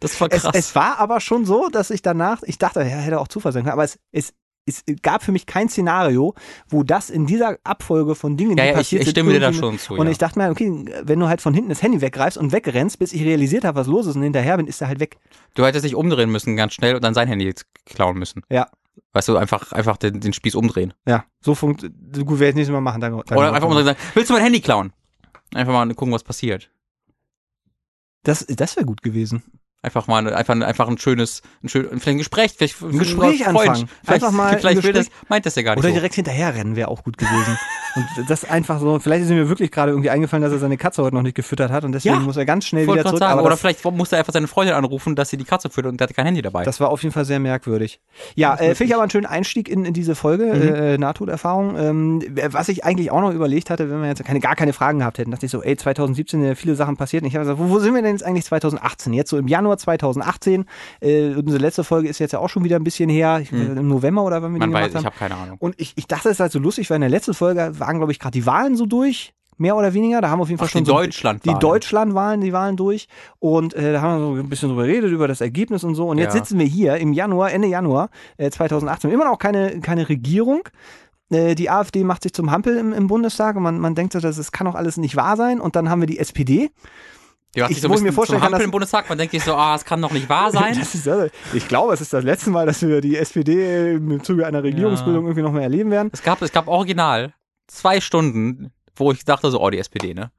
S1: Das war
S2: Es,
S1: krass.
S2: es war aber schon so, dass ich danach, ich dachte, ja, hätte auch Zufall sein können, aber es, es, es gab für mich kein Szenario, wo das in dieser Abfolge von Dingen,
S1: ja,
S2: die
S1: ja, ich,
S2: passiert
S1: ich
S2: sind,
S1: stimme dir da schon zu.
S2: Und
S1: ja.
S2: ich dachte mir, okay, wenn du halt von hinten das Handy weggreifst und wegrennst, bis ich realisiert habe, was los ist und hinterher bin, ist er halt weg.
S1: du hättest dich umdrehen müssen ganz schnell und dann sein Handy jetzt klauen müssen.
S2: Ja.
S1: Weißt du, einfach, einfach den, den Spieß umdrehen.
S2: Ja, so funktioniert. Gut, werde ich nächstes Mal machen. Danke, danke.
S1: Oder einfach umdrehen sagen, willst du mein Handy klauen? Einfach mal gucken, was passiert.
S2: Das, das wäre gut gewesen.
S1: Einfach mal einfach, einfach ein schönes, ein schön, vielleicht ein Gespräch, vielleicht ein
S2: Gespräch anfangen.
S1: Vielleicht,
S2: Einfach mal
S1: vielleicht will das,
S2: Gespräch-
S1: meint das ja gar nicht
S2: Oder
S1: so.
S2: direkt hinterher rennen wäre auch gut gewesen. und das einfach so, vielleicht ist mir wirklich gerade irgendwie eingefallen, dass er seine Katze heute noch nicht gefüttert hat und deswegen
S1: Ja,
S2: muss er ganz schnell wieder zurück.
S1: sagen, oder
S2: das,
S1: vielleicht musste er einfach seine Freundin anrufen, dass sie die Katze füttert und der hatte kein Handy dabei.
S2: das war auf jeden Fall sehr merkwürdig. Ja, äh, finde ich aber einen schönen Einstieg in, in diese Folge,
S1: Mhm.
S2: äh, Nahtoderfahrung. Ähm, was ich eigentlich auch noch überlegt hatte, wenn wir jetzt keine, gar keine Fragen gehabt hätten, dachte ich so, ey, 2017 sind ja viele Sachen passiert. Und ich habe gesagt, wo, wo sind wir denn jetzt eigentlich 2018? Jetzt so im Januar 2018. Äh, unsere letzte Folge ist jetzt ja auch schon wieder ein bisschen her. Ich, Im November oder wann wir.
S1: Man
S2: die
S1: weiß,
S2: gemacht
S1: ich
S2: haben.
S1: habe keine Ahnung.
S2: Und ich, ich dachte, es ist halt so lustig, weil in der letzten Folge waren, glaube ich, gerade die Wahlen so durch. Mehr oder weniger. Da haben wir auf jeden Fall
S1: Ach,
S2: schon
S1: die
S2: so
S1: Deutschland
S2: die Deutschlandwahlen, die Wahlen durch. Und äh, da haben wir so ein bisschen drüber geredet, über das Ergebnis und so. Und jetzt
S1: Ja.
S2: sitzen wir hier im Januar, Ende Januar äh, 2018. Immer noch keine, keine Regierung. Äh, Die AfD macht sich zum Hampel im, im Bundestag und man, man denkt so, das, das kann doch alles nicht wahr sein. Und dann haben wir die SPD.
S1: Die macht
S2: Ich-
S1: sich so
S2: ich mir vorstellen kann,
S1: im Bundestag, man denkt sich so, ah, es kann doch nicht wahr sein.
S2: Das ist, also, ich glaube, es ist das letzte Mal, dass wir die SPD im Zuge einer Regierungsbildung irgendwie noch mal erleben werden.
S1: Es gab, es gab original zwei Stunden, wo ich dachte so, oh, die SPD, ne?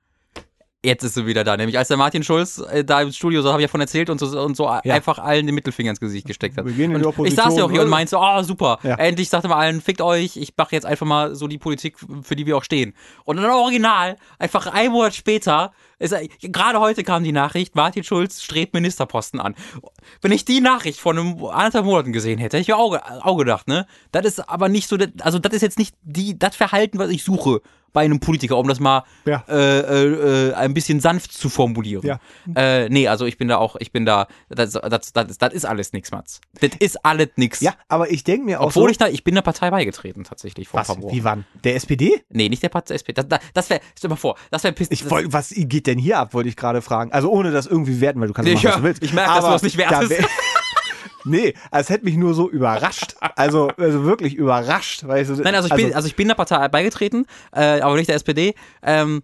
S1: Jetzt ist sie wieder da, nämlich als der Martin Schulz äh, da im Studio, so habe ich ja von erzählt und so, und so einfach allen den Mittelfinger ins Gesicht gesteckt hat.
S2: Wir gehen in die
S1: Und ich saß ja auch hier und
S2: Opposition.
S1: meinte so, oh, super,
S2: Ja.
S1: endlich sagte mal allen, fickt euch, ich mache jetzt einfach mal so die Politik, für die wir auch stehen. Und dann original, einfach ein Monat später, ist, gerade heute kam die Nachricht, Martin Schulz strebt Ministerposten an. Wenn ich die Nachricht vor einem anderthalb Monaten gesehen hätte, hätte ich mir auch, auch gedacht, ne? Das ist aber nicht so, also das ist jetzt nicht die, das Verhalten, was ich suche bei einem Politiker, um das mal
S2: Ja.
S1: äh, äh, äh, ein bisschen sanft zu formulieren.
S2: Ja.
S1: Äh, nee, also ich bin da auch, ich bin da, das, das, das, das ist alles nix, Mats. Das ist alles nix.
S2: Ja, aber ich denke mir auch
S1: Obwohl
S2: so,
S1: ich da, ich bin der Partei beigetreten tatsächlich vor
S2: was,
S1: ein paar Wochen.
S2: wie wann? Der SPD?
S1: Nee, nicht der Partei SPD. Das, das, das wäre, stell dir mal vor, das wäre piss.
S2: Ich wollt, was geht denn hier ab, wollte ich gerade fragen. Also ohne das irgendwie werten, weil du kannst
S1: Nee,
S2: machen, was du willst.
S1: ich merke, dass du das nicht
S2: da
S1: wertest.
S2: wär- nee, es hätte mich nur so überrascht. Also, also wirklich überrascht. Weil ich so,
S1: Nein, also ich bin, also ich bin der Partei beigetreten, äh, aber nicht der SPD. Ähm,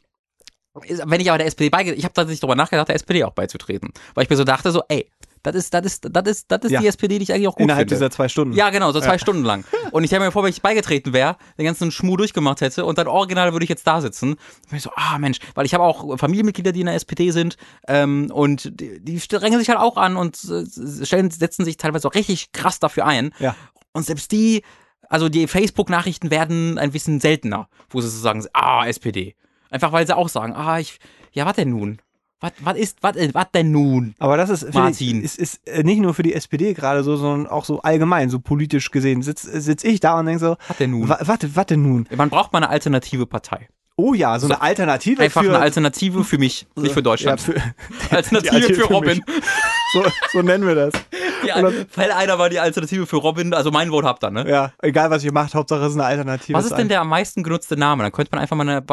S1: wenn ich aber der SPD beigetreten, ich habe tatsächlich darüber nachgedacht, der SPD auch beizutreten, weil ich mir so dachte, so, ey, das ist, das ist, das ist, das ist
S2: Ja.
S1: die SPD, die ich eigentlich auch gut
S2: innerhalb
S1: finde.
S2: dieser zwei Stunden.
S1: Ja, genau, so zwei Stunden lang. Und ich habe mir vor, wenn ich beigetreten wäre, den ganzen Schmuh durchgemacht hätte und dann original würde ich jetzt da sitzen. Und ich so, ah Mensch, weil ich habe auch Familienmitglieder, die in der SPD sind ähm, und die, die drängen sich halt auch an und stellen, setzen sich teilweise auch richtig krass dafür ein.
S2: Ja.
S1: Und selbst die, also die Facebook-Nachrichten werden ein bisschen seltener, wo sie so sagen, ah, SPD. Einfach weil sie auch sagen, ah, ich, ja, was denn nun? Was, was ist, was, was denn nun?
S2: Aber das ist,
S1: Martin.
S2: Ich, ist, ist äh, nicht nur für die SPD gerade so, sondern auch so allgemein, so politisch gesehen, sitz, sitz ich da und denke so,
S1: Was denn nun?
S2: warte, warte nun.
S1: Man braucht mal eine alternative Partei.
S2: Oh ja, so eine Alternative
S1: Einfach
S2: für,
S1: eine Alternative für mich, nicht für Deutschland.
S2: Ja, für,
S1: Alternative
S2: Alternative
S1: für
S2: für
S1: Robin.
S2: mich. so, so nennen wir das.
S1: Die,
S2: dann-
S1: Fell einer war die Alternative für Robin, also mein Vote habt ihr, ne?
S2: Ja, egal was ihr macht, Hauptsache es ist eine Alternative.
S1: Was ist denn der am meisten genutzte Name? Dann könnte man einfach mal eine,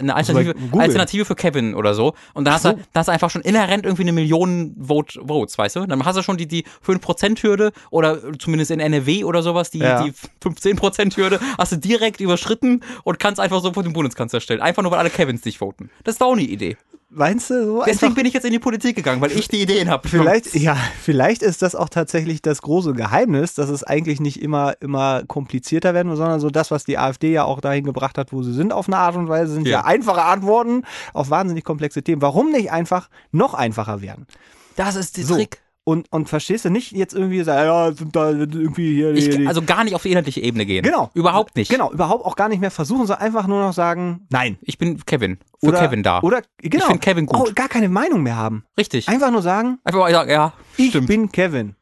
S1: eine Alternative,
S2: bei Google.
S1: Alternative für Kevin oder so. Und dann hast,
S2: so.
S1: du, dann hast du einfach schon inhärent irgendwie eine Million Vote, Votes, weißt du? Dann hast du schon die, die 5%-Hürde oder zumindest in NRW oder sowas, die,
S2: Ja.
S1: die 15%-Hürde hast du direkt überschritten und kannst einfach so vor den Bundeskanzler stellen. Einfach nur, weil alle Kevins dich voten. Das ist doch auch eine Idee.
S2: Meinst du so
S1: Deswegen bin ich jetzt in die Politik gegangen, weil ich die Ideen habe.
S2: Vielleicht, ja, vielleicht ist das auch tatsächlich das große Geheimnis, dass es eigentlich nicht immer, immer komplizierter werden muss, sondern so das, was die AfD ja auch dahin gebracht hat, wo sie sind, auf eine Art und Weise, sind ja,
S1: Ja.
S2: einfache Antworten auf wahnsinnig komplexe Themen. Warum nicht einfach noch einfacher werden?
S1: Das ist der
S2: So.
S1: Trick.
S2: Und, und verstehst du nicht jetzt irgendwie sagen, ja, sind da irgendwie hier die,
S1: Ich,
S2: die
S1: also gar nicht auf die inhaltliche Ebene gehen.
S2: Genau.
S1: Überhaupt nicht.
S2: Genau, überhaupt auch gar nicht mehr versuchen, sondern einfach nur noch sagen, nein.
S1: Ich bin Kevin. Für
S2: Oder,
S1: Kevin da.
S2: Oder, genau.
S1: find Kevin gut.
S2: Auch gar keine Meinung mehr haben.
S1: Richtig.
S2: Einfach nur sagen,
S1: Einfach mal sagen, ja,
S2: ich
S1: stimmt.
S2: bin Kevin.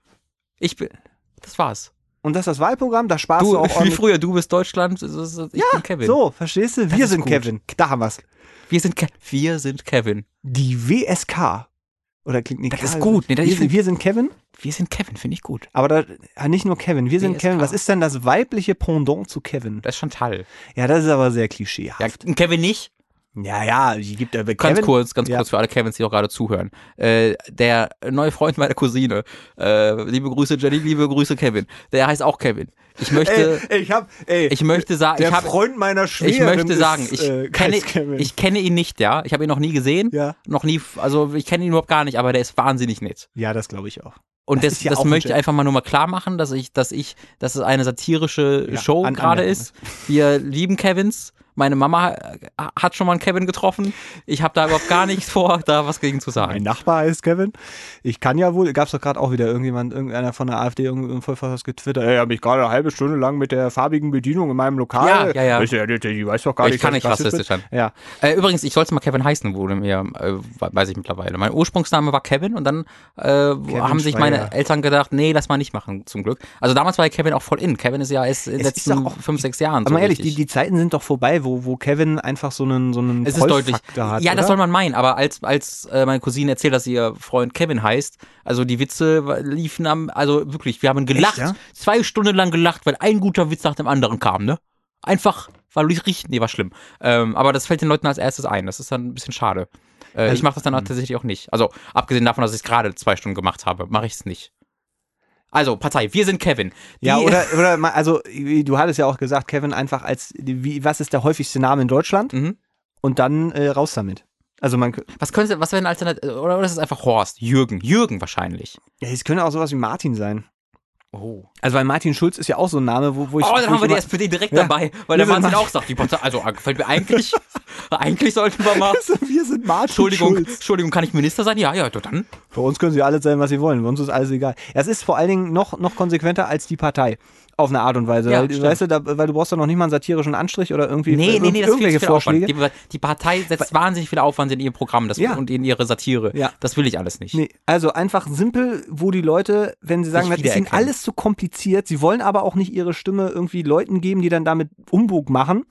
S1: Ich bin. Das war's.
S2: Und das ist das Wahlprogramm, da sparst du,
S1: Du,
S2: auch
S1: wie früher, du bist Deutschland, ich bin Kevin.
S2: So, verstehst du? Wir sind
S1: gut.
S2: Kevin. Da haben wir's.
S1: Wir sind, Ke wir sind Kevin.
S2: Die WSK. Oder klingt nicht
S1: Das ist
S2: geil.
S1: gut. Nee, das-
S2: wir, sind, wir sind Kevin,
S1: Wir sind Kevin, finde ich gut.
S2: aber da, ja, nicht nur Kevin. Wir sind. Kevin. Was ist denn das weibliche Pendant zu Kevin?
S1: Das ist Chantal.
S2: Ja, das ist aber sehr
S1: Ja,
S2: klischeehaft.
S1: Kevin nicht.
S2: Ja, ja, die gibt ja
S1: Ganz
S2: Kevin.
S1: kurz, ganz
S2: Ja.
S1: kurz für alle Kevins, die auch gerade zuhören. Äh, der neue Freund meiner Cousine, äh, liebe Grüße Jenny, liebe Grüße Kevin, der heißt auch Kevin. Ich möchte,
S2: Ey, ich hab, ey,
S1: ich möchte sagen,
S2: der
S1: ich habe
S2: Freund meiner Schwägerin
S1: Ich möchte sagen,
S2: ist,
S1: ich,
S2: äh,
S1: kenne, ich kenne ihn nicht, ja. Ich habe ihn noch nie gesehen.
S2: Ja.
S1: Noch nie, also ich kenne ihn überhaupt gar nicht, aber der ist wahnsinnig nett.
S2: ja, das glaube ich auch.
S1: Und
S2: Das
S1: das,
S2: ja
S1: das möchte ich einfach mal nur mal klar machen, dass ich, dass ich, dass es eine satirische
S2: Ja,
S1: Show gerade ist. Wir lieben Kevins. Meine Mama äh, hat schon mal einen Kevin getroffen. Ich habe da überhaupt gar nichts vor, da was gegen zu
S2: Mein
S1: sagen.
S2: Nachbar heißt Kevin. Ich kann ja wohl, gab es doch gerade auch wieder irgendjemand, irgendeiner von der AfD, irgendein Vollfass getwittert, ey, habe ich gerade eine halbe Stunde lang mit der farbigen Bedienung in meinem Lokal.
S1: Ja, ja, ja.
S2: Die, die weiß doch gar nicht,
S1: Ich kann
S2: dass
S1: nicht
S2: rassistisch
S1: sein.
S2: Ja.
S1: Äh, übrigens, ich sollte mal Kevin heißen, wurde mir, äh, weiß ich mittlerweile. Mein Ursprungsname war Kevin und dann äh, haben sich meine
S2: Schweiger.
S1: Eltern gedacht, nee, lass mal nicht machen, zum Glück. Also damals war ja Kevin auch voll in. Kevin ist ja erst in den letzten fünf, sechs Jahren
S2: Aber
S1: so
S2: mal ehrlich, die, die Zeiten sind doch vorbei, wo, wo Kevin einfach so einen, so einen
S1: Es ist deutlich.
S2: Hat.
S1: ja,
S2: oder?
S1: das soll man meinen, aber als, als äh, meine Cousine erzählt, dass ihr Freund Kevin heißt, also die Witze liefen am, also wirklich, wir haben gelacht,
S2: ja?
S1: zwei Stunden lang gelacht, weil ein guter Witz nach dem anderen kam, ne? Einfach, war richtig, nee, war schlimm. Ähm, aber das fällt den Leuten als erstes ein, das ist dann ein bisschen schade. Äh,
S2: Also-
S1: ich mache das dann tatsächlich auch nicht. Also, abgesehen davon, dass ich es gerade zwei Stunden gemacht habe, mache ich es nicht. Also, Partei, wir sind Kevin. Die,
S2: Ja, oder, oder also du hattest ja auch gesagt, Kevin einfach als, wie, was ist der häufigste Name in Deutschland?
S1: Mhm.
S2: Und dann äh, raus damit. Also man,
S1: Was könnte, was wäre ein Alternativ, oder, oder ist es einfach Horst? Jürgen, Jürgen wahrscheinlich.
S2: ja, es könnte auch sowas wie Martin sein.
S1: Oh.
S2: Also weil Martin Schulz ist ja auch so ein Name, wo, wo ich.
S1: Oh, dann haben wir die SPD direkt
S2: Ja.
S1: dabei, weil
S2: Wir
S1: der Martin
S2: mal-
S1: auch sagt, die Partei, also äh, gefällt mir eigentlich, eigentlich sollten wir mal,
S2: Wir sind Martin
S1: Entschuldigung,
S2: Schulz.
S1: Entschuldigung, kann ich Minister sein? Ja, ja, dann.
S2: Für uns können sie alles sein, was sie wollen. Für uns ist alles egal. Es ist vor allen Dingen noch, noch konsequenter als die Partei. Auf eine Art und Weise.
S1: Ja,
S2: weil, weißt du, da, weil du brauchst doch noch nicht mal einen satirischen Anstrich oder irgendwie
S1: Nee, nee, nee, das ist viel
S2: irgendwelche. Vorschläge.
S1: Die, die Partei setzt wahnsinnig viel Aufwand in ihr Programm das,
S2: Ja.
S1: und in ihre Satire.
S2: Ja.
S1: Das will ich alles nicht.
S2: Nee, also einfach simpel, wo die Leute, wenn sie sagen, das ist ihnen alles zu kompliziert, sie wollen aber auch nicht ihre Stimme irgendwie Leuten geben, die dann damit Umbug machen,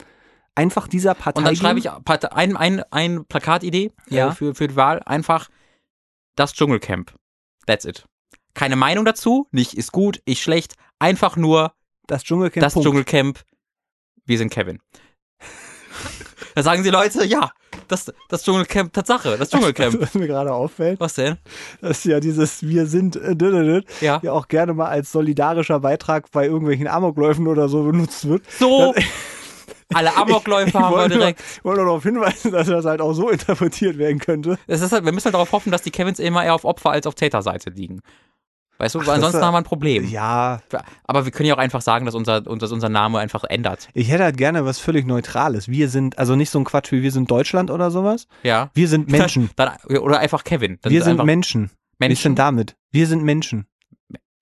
S2: einfach dieser Partei
S1: Und dann schreibe ich ein, ein, ein Plakatidee
S2: Ja.
S1: äh, für, für die Wahl. Einfach das Dschungelcamp. That's it. Keine Meinung dazu, nicht ist gut, ich schlecht. Einfach nur
S2: das Dschungelcamp.
S1: das
S2: Punkt.
S1: Dschungelcamp. Wir sind Kevin. da sagen die Leute, ja, das, das Dschungelcamp, Tatsache, das Dschungelcamp.
S2: Was mir gerade auffällt,
S1: Was denn?
S2: dass ja dieses Wir sind äh,
S1: Ja.
S2: ja auch gerne mal als solidarischer Beitrag bei irgendwelchen Amokläufen oder so benutzt wird.
S1: So, alle Amokläufe haben wir direkt.
S2: Ich wollte nur darauf hinweisen, dass das halt auch so interpretiert werden könnte.
S1: Es ist halt, wir müssen halt darauf hoffen, dass die Kevins immer eher auf Opfer- als auf Täterseite liegen. Weißt du,
S2: das
S1: ansonsten
S2: ist-
S1: haben wir ein Problem.
S2: Ja,
S1: Aber wir können ja auch einfach sagen, dass unser, dass unser Name einfach ändert.
S2: ich hätte halt gerne was völlig Neutrales. Wir sind, also nicht so ein Quatsch wie wir sind Deutschland oder sowas.
S1: Ja.
S2: Wir sind Menschen.
S1: Dann, oder einfach Kevin. Dann
S2: wir sind
S1: einfach
S2: Menschen. Wie ist denn
S1: Menschen.
S2: damit? Wir sind Menschen.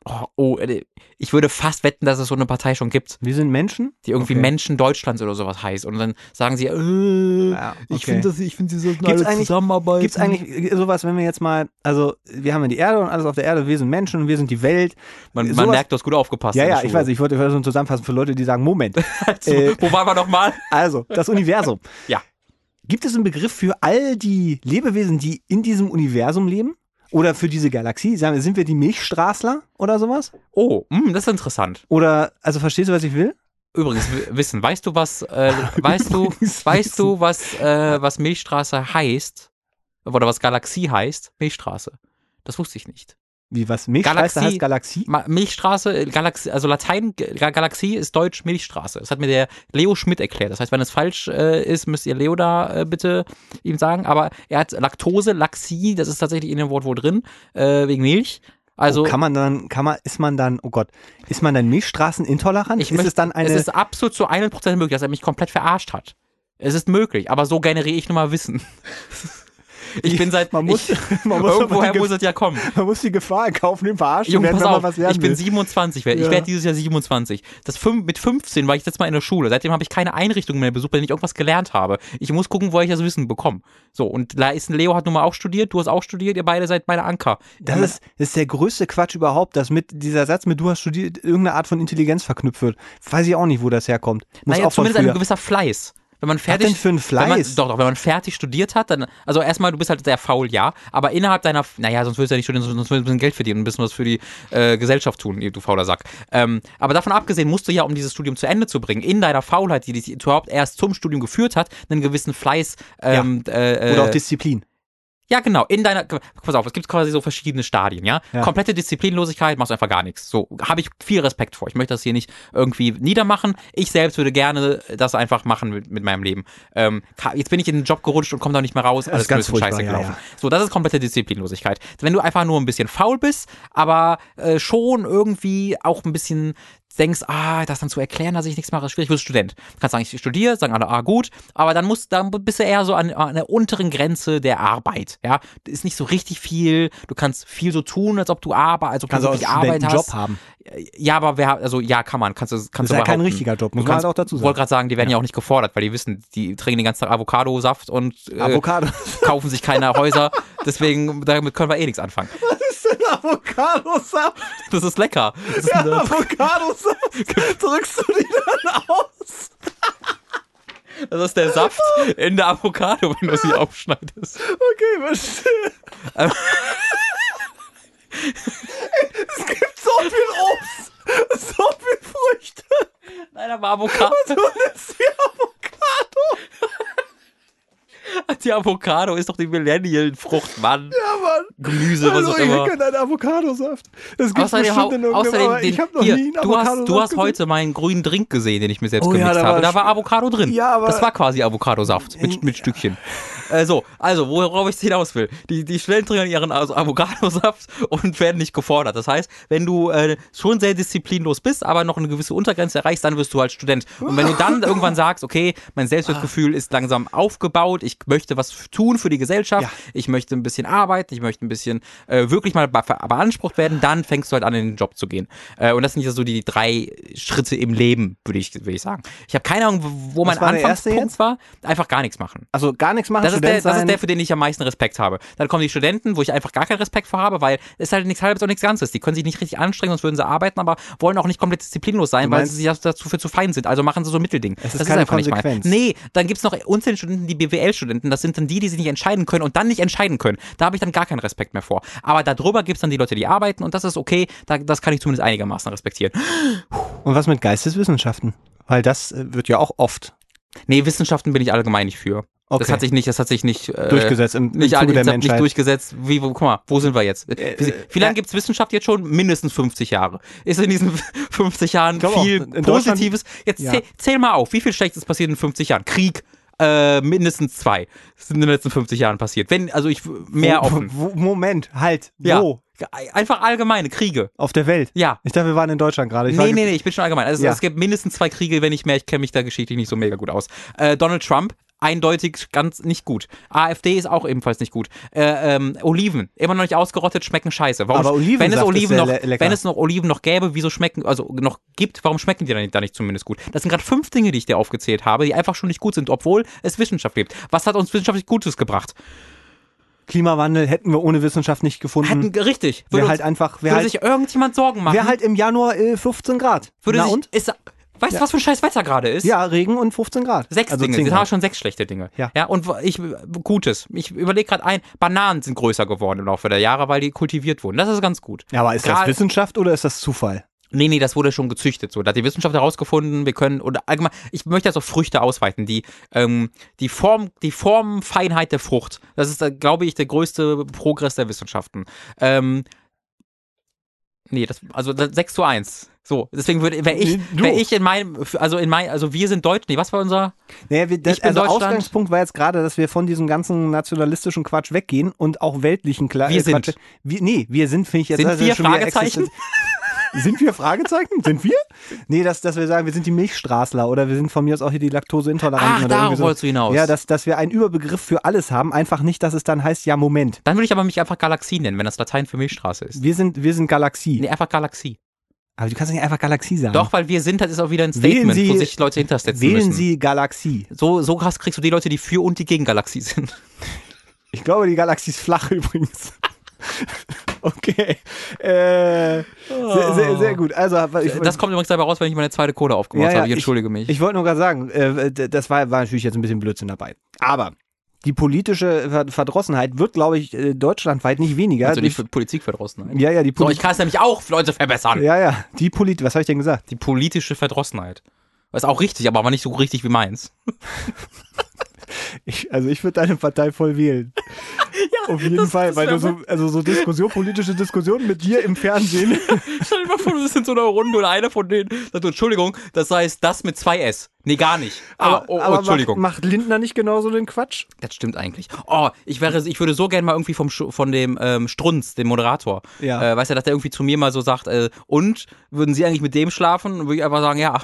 S1: Oh, oh, äh, ich würde fast wetten, dass es so eine Partei schon gibt,
S2: Wir sind Menschen?
S1: die irgendwie
S2: Okay.
S1: Menschen Deutschlands oder sowas heißt. Und dann sagen sie, äh,
S2: Ja,
S1: ich
S2: okay.
S1: finde, das- ich finde, sie sollten
S2: Gibt's
S1: alle zusammenarbeiten.
S2: Gibt es eigentlich sowas, wenn wir jetzt mal, also wir haben ja die Erde und alles auf der Erde, wir sind Menschen und wir sind die Welt.
S1: Man, man merkt, du hast gut aufgepasst.
S2: Ja, ja, ich weiß, ich wollte so ein zusammenfassen für Leute, die sagen, Moment.
S1: Also,
S2: äh,
S1: Wo waren wir nochmal?
S2: Also, das Universum.
S1: Ja.
S2: Gibt es einen Begriff für all die Lebewesen, die in diesem Universum leben? Oder für diese Galaxie, sagen wir, sind wir die Milchstraßler oder sowas?
S1: Oh, mh, das ist interessant.
S2: Oder, also verstehst du, was ich will?
S1: Übrigens, Wissen, weißt du, was, äh, weißt du, weißt du, was, äh, was Milchstraße heißt? Oder was Galaxie heißt? Milchstraße. Das wusste ich nicht.
S2: Wie was? Milchstraße
S1: Galaxie.
S2: heißt Galaxie?
S1: Ma Milchstraße, äh, Galaxie, also Latein, Galaxie ist Deutsch Milchstraße. Das hat mir der Leo Schmidt erklärt. Das heißt, wenn es falsch äh, ist, müsst ihr Leo da äh, bitte ihm sagen. Aber er hat Laktose, Laxie, das ist tatsächlich in dem Wort wohl drin, äh, wegen Milch. Also
S2: oh, kann man dann, kann man, ist man dann, oh Gott, ist man dann Milchstraßenintolerant?
S1: ich
S2: ist
S1: möchte,
S2: es dann eine,
S1: es ist absolut zu 100% möglich, dass er mich komplett verarscht hat. Es ist möglich, aber so generiere ich nur mal Wissen. Ich bin seit,
S2: man muss,
S1: ich,
S2: man muss,
S1: irgendwoher muss es ja kommen.
S2: man muss die Gefahr in Kauf nehmen, verarschen
S1: Junge, pass
S2: wenn man
S1: auf,
S2: was lernen
S1: ich bin
S2: will.
S1: 27, werd- ich
S2: Ja.
S1: werde dieses Jahr 27. Das fünf, mit 15 war ich jetzt mal in der Schule. Seitdem habe ich keine Einrichtung mehr besucht, wenn ich irgendwas gelernt habe. Ich muss gucken, wo ich das Wissen bekomme. So, und ist- Leo hat nun mal auch studiert, du hast auch studiert, ihr beide seid beide Anker.
S2: Das ist, das ist der größte Quatsch überhaupt, dass mit dieser Satz mit du hast studiert irgendeine Art von Intelligenz verknüpft wird. Weiß ich auch nicht, wo das herkommt. Muss
S1: naja,
S2: auch
S1: zumindest ein gewisser Fleiß. Wenn man
S2: Was
S1: fertig,
S2: denn für ein
S1: Wenn man,
S2: Fleiß?
S1: doch, doch, wenn man fertig studiert hat, dann, also erstmal, du bist halt sehr faul, ja, aber innerhalb deiner, naja, sonst würdest du ja nicht studieren, sonst würdest du ein bisschen Geld verdienen und ein bisschen was für die äh, Gesellschaft tun, du fauler Sack. Ähm, aber davon abgesehen musst du ja, um dieses Studium zu Ende zu bringen, in deiner Faulheit, die dich überhaupt erst zum Studium geführt hat, einen gewissen Fleiß, ähm, äh,
S2: Oder auch
S1: äh,
S2: Disziplin.
S1: Ja, genau. In deiner, pass auf, es gibt quasi so verschiedene Stadien, ja?
S2: Ja.
S1: Komplette Disziplinlosigkeit, machst du einfach gar nichts. So, habe ich viel Respekt vor. Ich möchte das hier nicht irgendwie niedermachen. Ich selbst würde gerne das einfach machen mit, mit meinem Leben. Ähm, jetzt bin ich in den Job gerutscht und komme da nicht mehr raus. Alles
S2: ganz
S1: scheiße
S2: furchtbar, ja,
S1: gelaufen. So, das ist komplette Disziplinlosigkeit. Wenn du einfach nur ein bisschen faul bist, aber äh, schon irgendwie auch ein bisschen denkst, ah, das dann zu erklären, dass ich nichts mache, ist schwierig. Du bist Student. Du kannst sagen, ich studiere, sagen alle, ah, gut, aber dann musst, dann bist du eher so an, an der unteren Grenze der Arbeit, ja. Ist nicht so richtig viel, du kannst viel so tun, als ob du Arbeit, als ob
S2: Kannst
S1: du wirklich Arbeit hast.
S2: Job haben.
S1: Ja, aber wer, also ja, kann man, kannst du, kannst
S2: Das ist
S1: du
S2: ja kein richtiger Job, muss
S1: Du
S2: man
S1: kannst,
S2: halt auch dazu sagen.
S1: wollte gerade sagen, die werden ja. auch nicht gefordert, weil die wissen, die trinken den ganzen Tag Avocadosaft und äh,
S2: Avocado.
S1: kaufen sich keine Häuser. Deswegen, damit können wir eh nichts anfangen.
S2: Avocadosaft?
S1: Das ist lecker. Das ist
S2: Ja, Avocadosaft. Drückst du die dann aus?
S1: das ist der Saft in der Avocado, wenn du sie aufschneidest.
S2: Okay, verstehe. es gibt so viel Obst, so viel Früchte.
S1: Nein, aber Avocado,
S2: Du nimmst die Avocado.
S1: die Avocado ist doch die Millennial-Frucht, Mann.
S2: Ja, Mann.
S1: Gemüse, was
S2: Hallo,
S1: auch
S2: ich
S1: immer.
S2: kenne einen Avocadosaft. Das gibt's
S1: Außerdem,
S2: bestimmt in
S1: außerdem den,
S2: ich habe noch
S1: hier,
S2: nie einen
S1: du hast, du hast heute meinen grünen Drink gesehen, den ich mir selbst
S2: Oh ja,
S1: gemixt
S2: da
S1: habe. Da war Avocado drin.
S2: Ja, aber-
S1: das war quasi Avocadosaft mit, mit Stückchen. Äh, so, also, worauf ich hinaus will. Die, die trinken ihren also Avocadosaft und werden nicht gefordert. Das heißt, wenn du äh, schon sehr disziplinlos bist, aber noch eine gewisse Untergrenze erreichst, dann wirst du halt Student. Und wenn du dann irgendwann sagst, okay, mein Selbstwertgefühl ist langsam aufgebaut, ich möchte was tun für die Gesellschaft,
S2: Ja.
S1: ich möchte ein bisschen arbeiten, ich möchte ein bisschen äh, wirklich mal be beansprucht werden, dann fängst du halt an, in den Job zu gehen. Äh, und das sind ja so die drei Schritte im Leben, würde ich, würde ich sagen. Ich habe keine Ahnung, wo mein
S2: war
S1: Anfangspunkt war. Einfach gar nichts machen.
S2: Also gar nichts machen,
S1: Das ist, der, das ist der, für den ich am meisten Respekt habe. Dann kommen die Studenten, wo ich einfach gar keinen Respekt vor habe, weil es ist halt nichts halbes und nichts Ganzes. Die können sich nicht richtig anstrengen, sonst würden sie arbeiten, aber wollen auch nicht komplett disziplinlos sein, weil sie sich dazu für zu fein sind. Also machen sie so ein Mittelding.
S2: Es ist
S1: das
S2: keine
S1: ist einfach nicht
S2: Konsequenz.
S1: mal. Nee, dann gibt's noch unzählige Studenten, die BWL-Studenten, das sind dann die, die sich nicht entscheiden können und dann nicht entscheiden können. Da habe ich dann gar keinen Respekt mehr vor. Aber darüber gibt's dann die Leute, die arbeiten und das ist okay, da, das kann ich zumindest einigermaßen respektieren.
S2: Und was mit Geisteswissenschaften? Weil das äh, wird ja auch oft
S1: Nee, Wissenschaften bin ich allgemein nicht für. Das
S2: Okay.
S1: hat sich nicht, das hat sich nicht äh,
S2: durchgesetzt im, im
S1: Nicht,
S2: Zuge der
S1: nicht, nicht
S2: Menschheit.
S1: durchgesetzt. Wie, wo, guck mal, wo sind wir jetzt? Wie,
S2: äh,
S1: wie lange
S2: äh,
S1: gibt's Wissenschaft jetzt schon? Mindestens 50 Jahre. Ist in diesen 50 Jahren
S2: auch,
S1: viel
S2: Deutschland-
S1: Positives? Jetzt
S2: Ja.
S1: zähl, zähl mal auf, wie viel Schlechtes passiert in 50 Jahren? Krieg, äh, mindestens zwei. Das sind in den letzten 50 Jahren passiert. Wenn, also ich, mehr offen.
S2: Wo, Moment, halt.
S1: Ja.
S2: Wo?
S1: Einfach allgemeine Kriege.
S2: Auf der Welt.
S1: Ja.
S2: Ich dachte, wir waren in Deutschland gerade. Ich
S1: Nee, nee, nee, ich bin schon allgemein. Also
S2: Ja.
S1: es gibt mindestens zwei Kriege, wenn nicht mehr. Ich kenne mich da geschichtlich nicht so mega gut aus. Äh, Donald Trump, eindeutig ganz nicht gut. AfD ist auch ebenfalls nicht gut. Äh, ähm, Oliven, immer noch nicht ausgerottet, schmecken scheiße. Warum,
S2: Aber Olivensaft
S1: wenn es Oliven noch, wenn es noch Oliven noch gäbe, wieso schmecken, also noch gibt, warum schmecken die dann nicht, da nicht zumindest gut? Das sind gerade fünf Dinge, die ich dir aufgezählt habe, die einfach schon nicht gut sind, obwohl es Wissenschaft gibt. Was hat uns wissenschaftlich Gutes gebracht?
S2: Klimawandel hätten wir ohne Wissenschaft nicht gefunden.
S1: Hätten, richtig. Würde,
S2: Wäre
S1: uns-
S2: halt einfach,
S1: würde
S2: wäre halt,
S1: sich irgendjemand Sorgen machen?
S2: wär halt im Januar äh, 15 Grad.
S1: würde
S2: Na
S1: sich,
S2: und?
S1: Ist, Weißt du, was für ein scheiß Wetter gerade ist?
S2: Ja, Regen und 15 Grad.
S1: Sechs
S2: Also
S1: Dinge.
S2: 10
S1: Das haben wir
S2: Grad.
S1: schon sechs schlechte Dinge.
S2: Ja.
S1: ja und ich, Gutes. Ich überlege gerade ein, Bananen sind größer geworden im Laufe der Jahre, weil die kultiviert wurden. Das ist ganz gut.
S2: Ja, aber ist das
S1: Gerade-
S2: Wissenschaft oder ist das Zufall?
S1: Nee, nee, das wurde schon gezüchtet. So, da hat die Wissenschaft herausgefunden, wir können, oder allgemein, ich möchte das auf Früchte ausweiten. Die, ähm, die Form, die Formfeinheit der Frucht, das ist, äh, glaube ich, der größte Progress der Wissenschaften. Ähm, nee, das, also das 6 zu 1. So, deswegen würde, wäre ich, wäre ich in meinem, also in mein, also wir sind Deutsch, nee, was war unser?
S2: Naja, wir, das, also. Ausgangspunkt war jetzt gerade, dass wir von diesem ganzen nationalistischen Quatsch weggehen und auch weltlichen Kla
S1: Wir
S2: äh,
S1: sind.
S2: Quatsch. Wir, nee, wir sind, finde ich jetzt.
S1: Sind
S2: ist
S1: wir Fragezeichen?
S2: Sind wir Fragezeichen? Sind wir? Nee, dass, dass wir sagen, wir sind die Milchstraßler oder wir sind von mir aus auch hier die Laktoseintoleranten.
S1: Ach,
S2: oder
S1: darauf
S2: so.
S1: wolltest du hinaus.
S2: Ja, dass, dass wir einen Überbegriff für alles haben, einfach nicht, dass es dann heißt, ja, Moment.
S1: Dann würde ich aber mich einfach Galaxie nennen, wenn das Latein für Milchstraße ist.
S2: Wir sind, wir sind Galaxie.
S1: Nee, einfach Galaxie.
S2: Aber du kannst nicht einfach Galaxie sagen.
S1: Doch, weil wir sind, das ist auch wieder ein
S2: Wählen
S1: Statement, wo
S2: Sie-
S1: sich Leute hintersetzen
S2: Wählen
S1: müssen.
S2: Sie Galaxie.
S1: So, so hast- kriegst du die Leute, die für und die gegen Galaxie sind.
S2: Ich glaube, die Galaxie ist flach übrigens. okay. Äh, sehr, sehr, sehr gut. Also, ich,
S1: Das kommt übrigens dabei raus, wenn ich meine zweite Kohle aufgemacht
S2: Ja, ja,
S1: habe. Ich
S2: ich-
S1: entschuldige mich.
S2: Ich wollte nur gerade sagen, äh, das war, war natürlich jetzt ein bisschen Blödsinn dabei. Aber die politische Ver- Verdrossenheit wird, glaube ich, äh, deutschlandweit nicht weniger.
S1: also die
S2: durch-
S1: Politik verdrossenheit.
S2: ja, ja, die
S1: So,
S2: Poli
S1: ich kann es nämlich auch für Leute verbessern.
S2: Ja, ja, die Polit was habe ich denn gesagt?
S1: Die politische Verdrossenheit. Ist auch richtig, aber nicht so richtig wie meins.
S2: Ich, also ich würde deine Partei voll wählen. Auf jeden
S1: das-
S2: Fall,
S1: das
S2: weil du so, also so Diskussion, politische Diskussionen mit dir im Fernsehen.
S1: Stell dir mal vor, du bist in so einer Runde und einer von denen sagt, Entschuldigung, das heißt das mit zwei S. Nee, gar nicht. Ah, oh, oh,
S2: aber
S1: Entschuldigung.
S2: Macht, macht Lindner nicht genauso den Quatsch?
S1: Das stimmt eigentlich. Oh, ich wäre, ich würde so gerne mal irgendwie vom von dem ähm, Strunz, dem Moderator,
S2: Ja.
S1: äh, weißt du, dass der irgendwie zu mir mal so sagt, äh, und würden Sie eigentlich mit dem schlafen? Und würde ich einfach sagen, ja.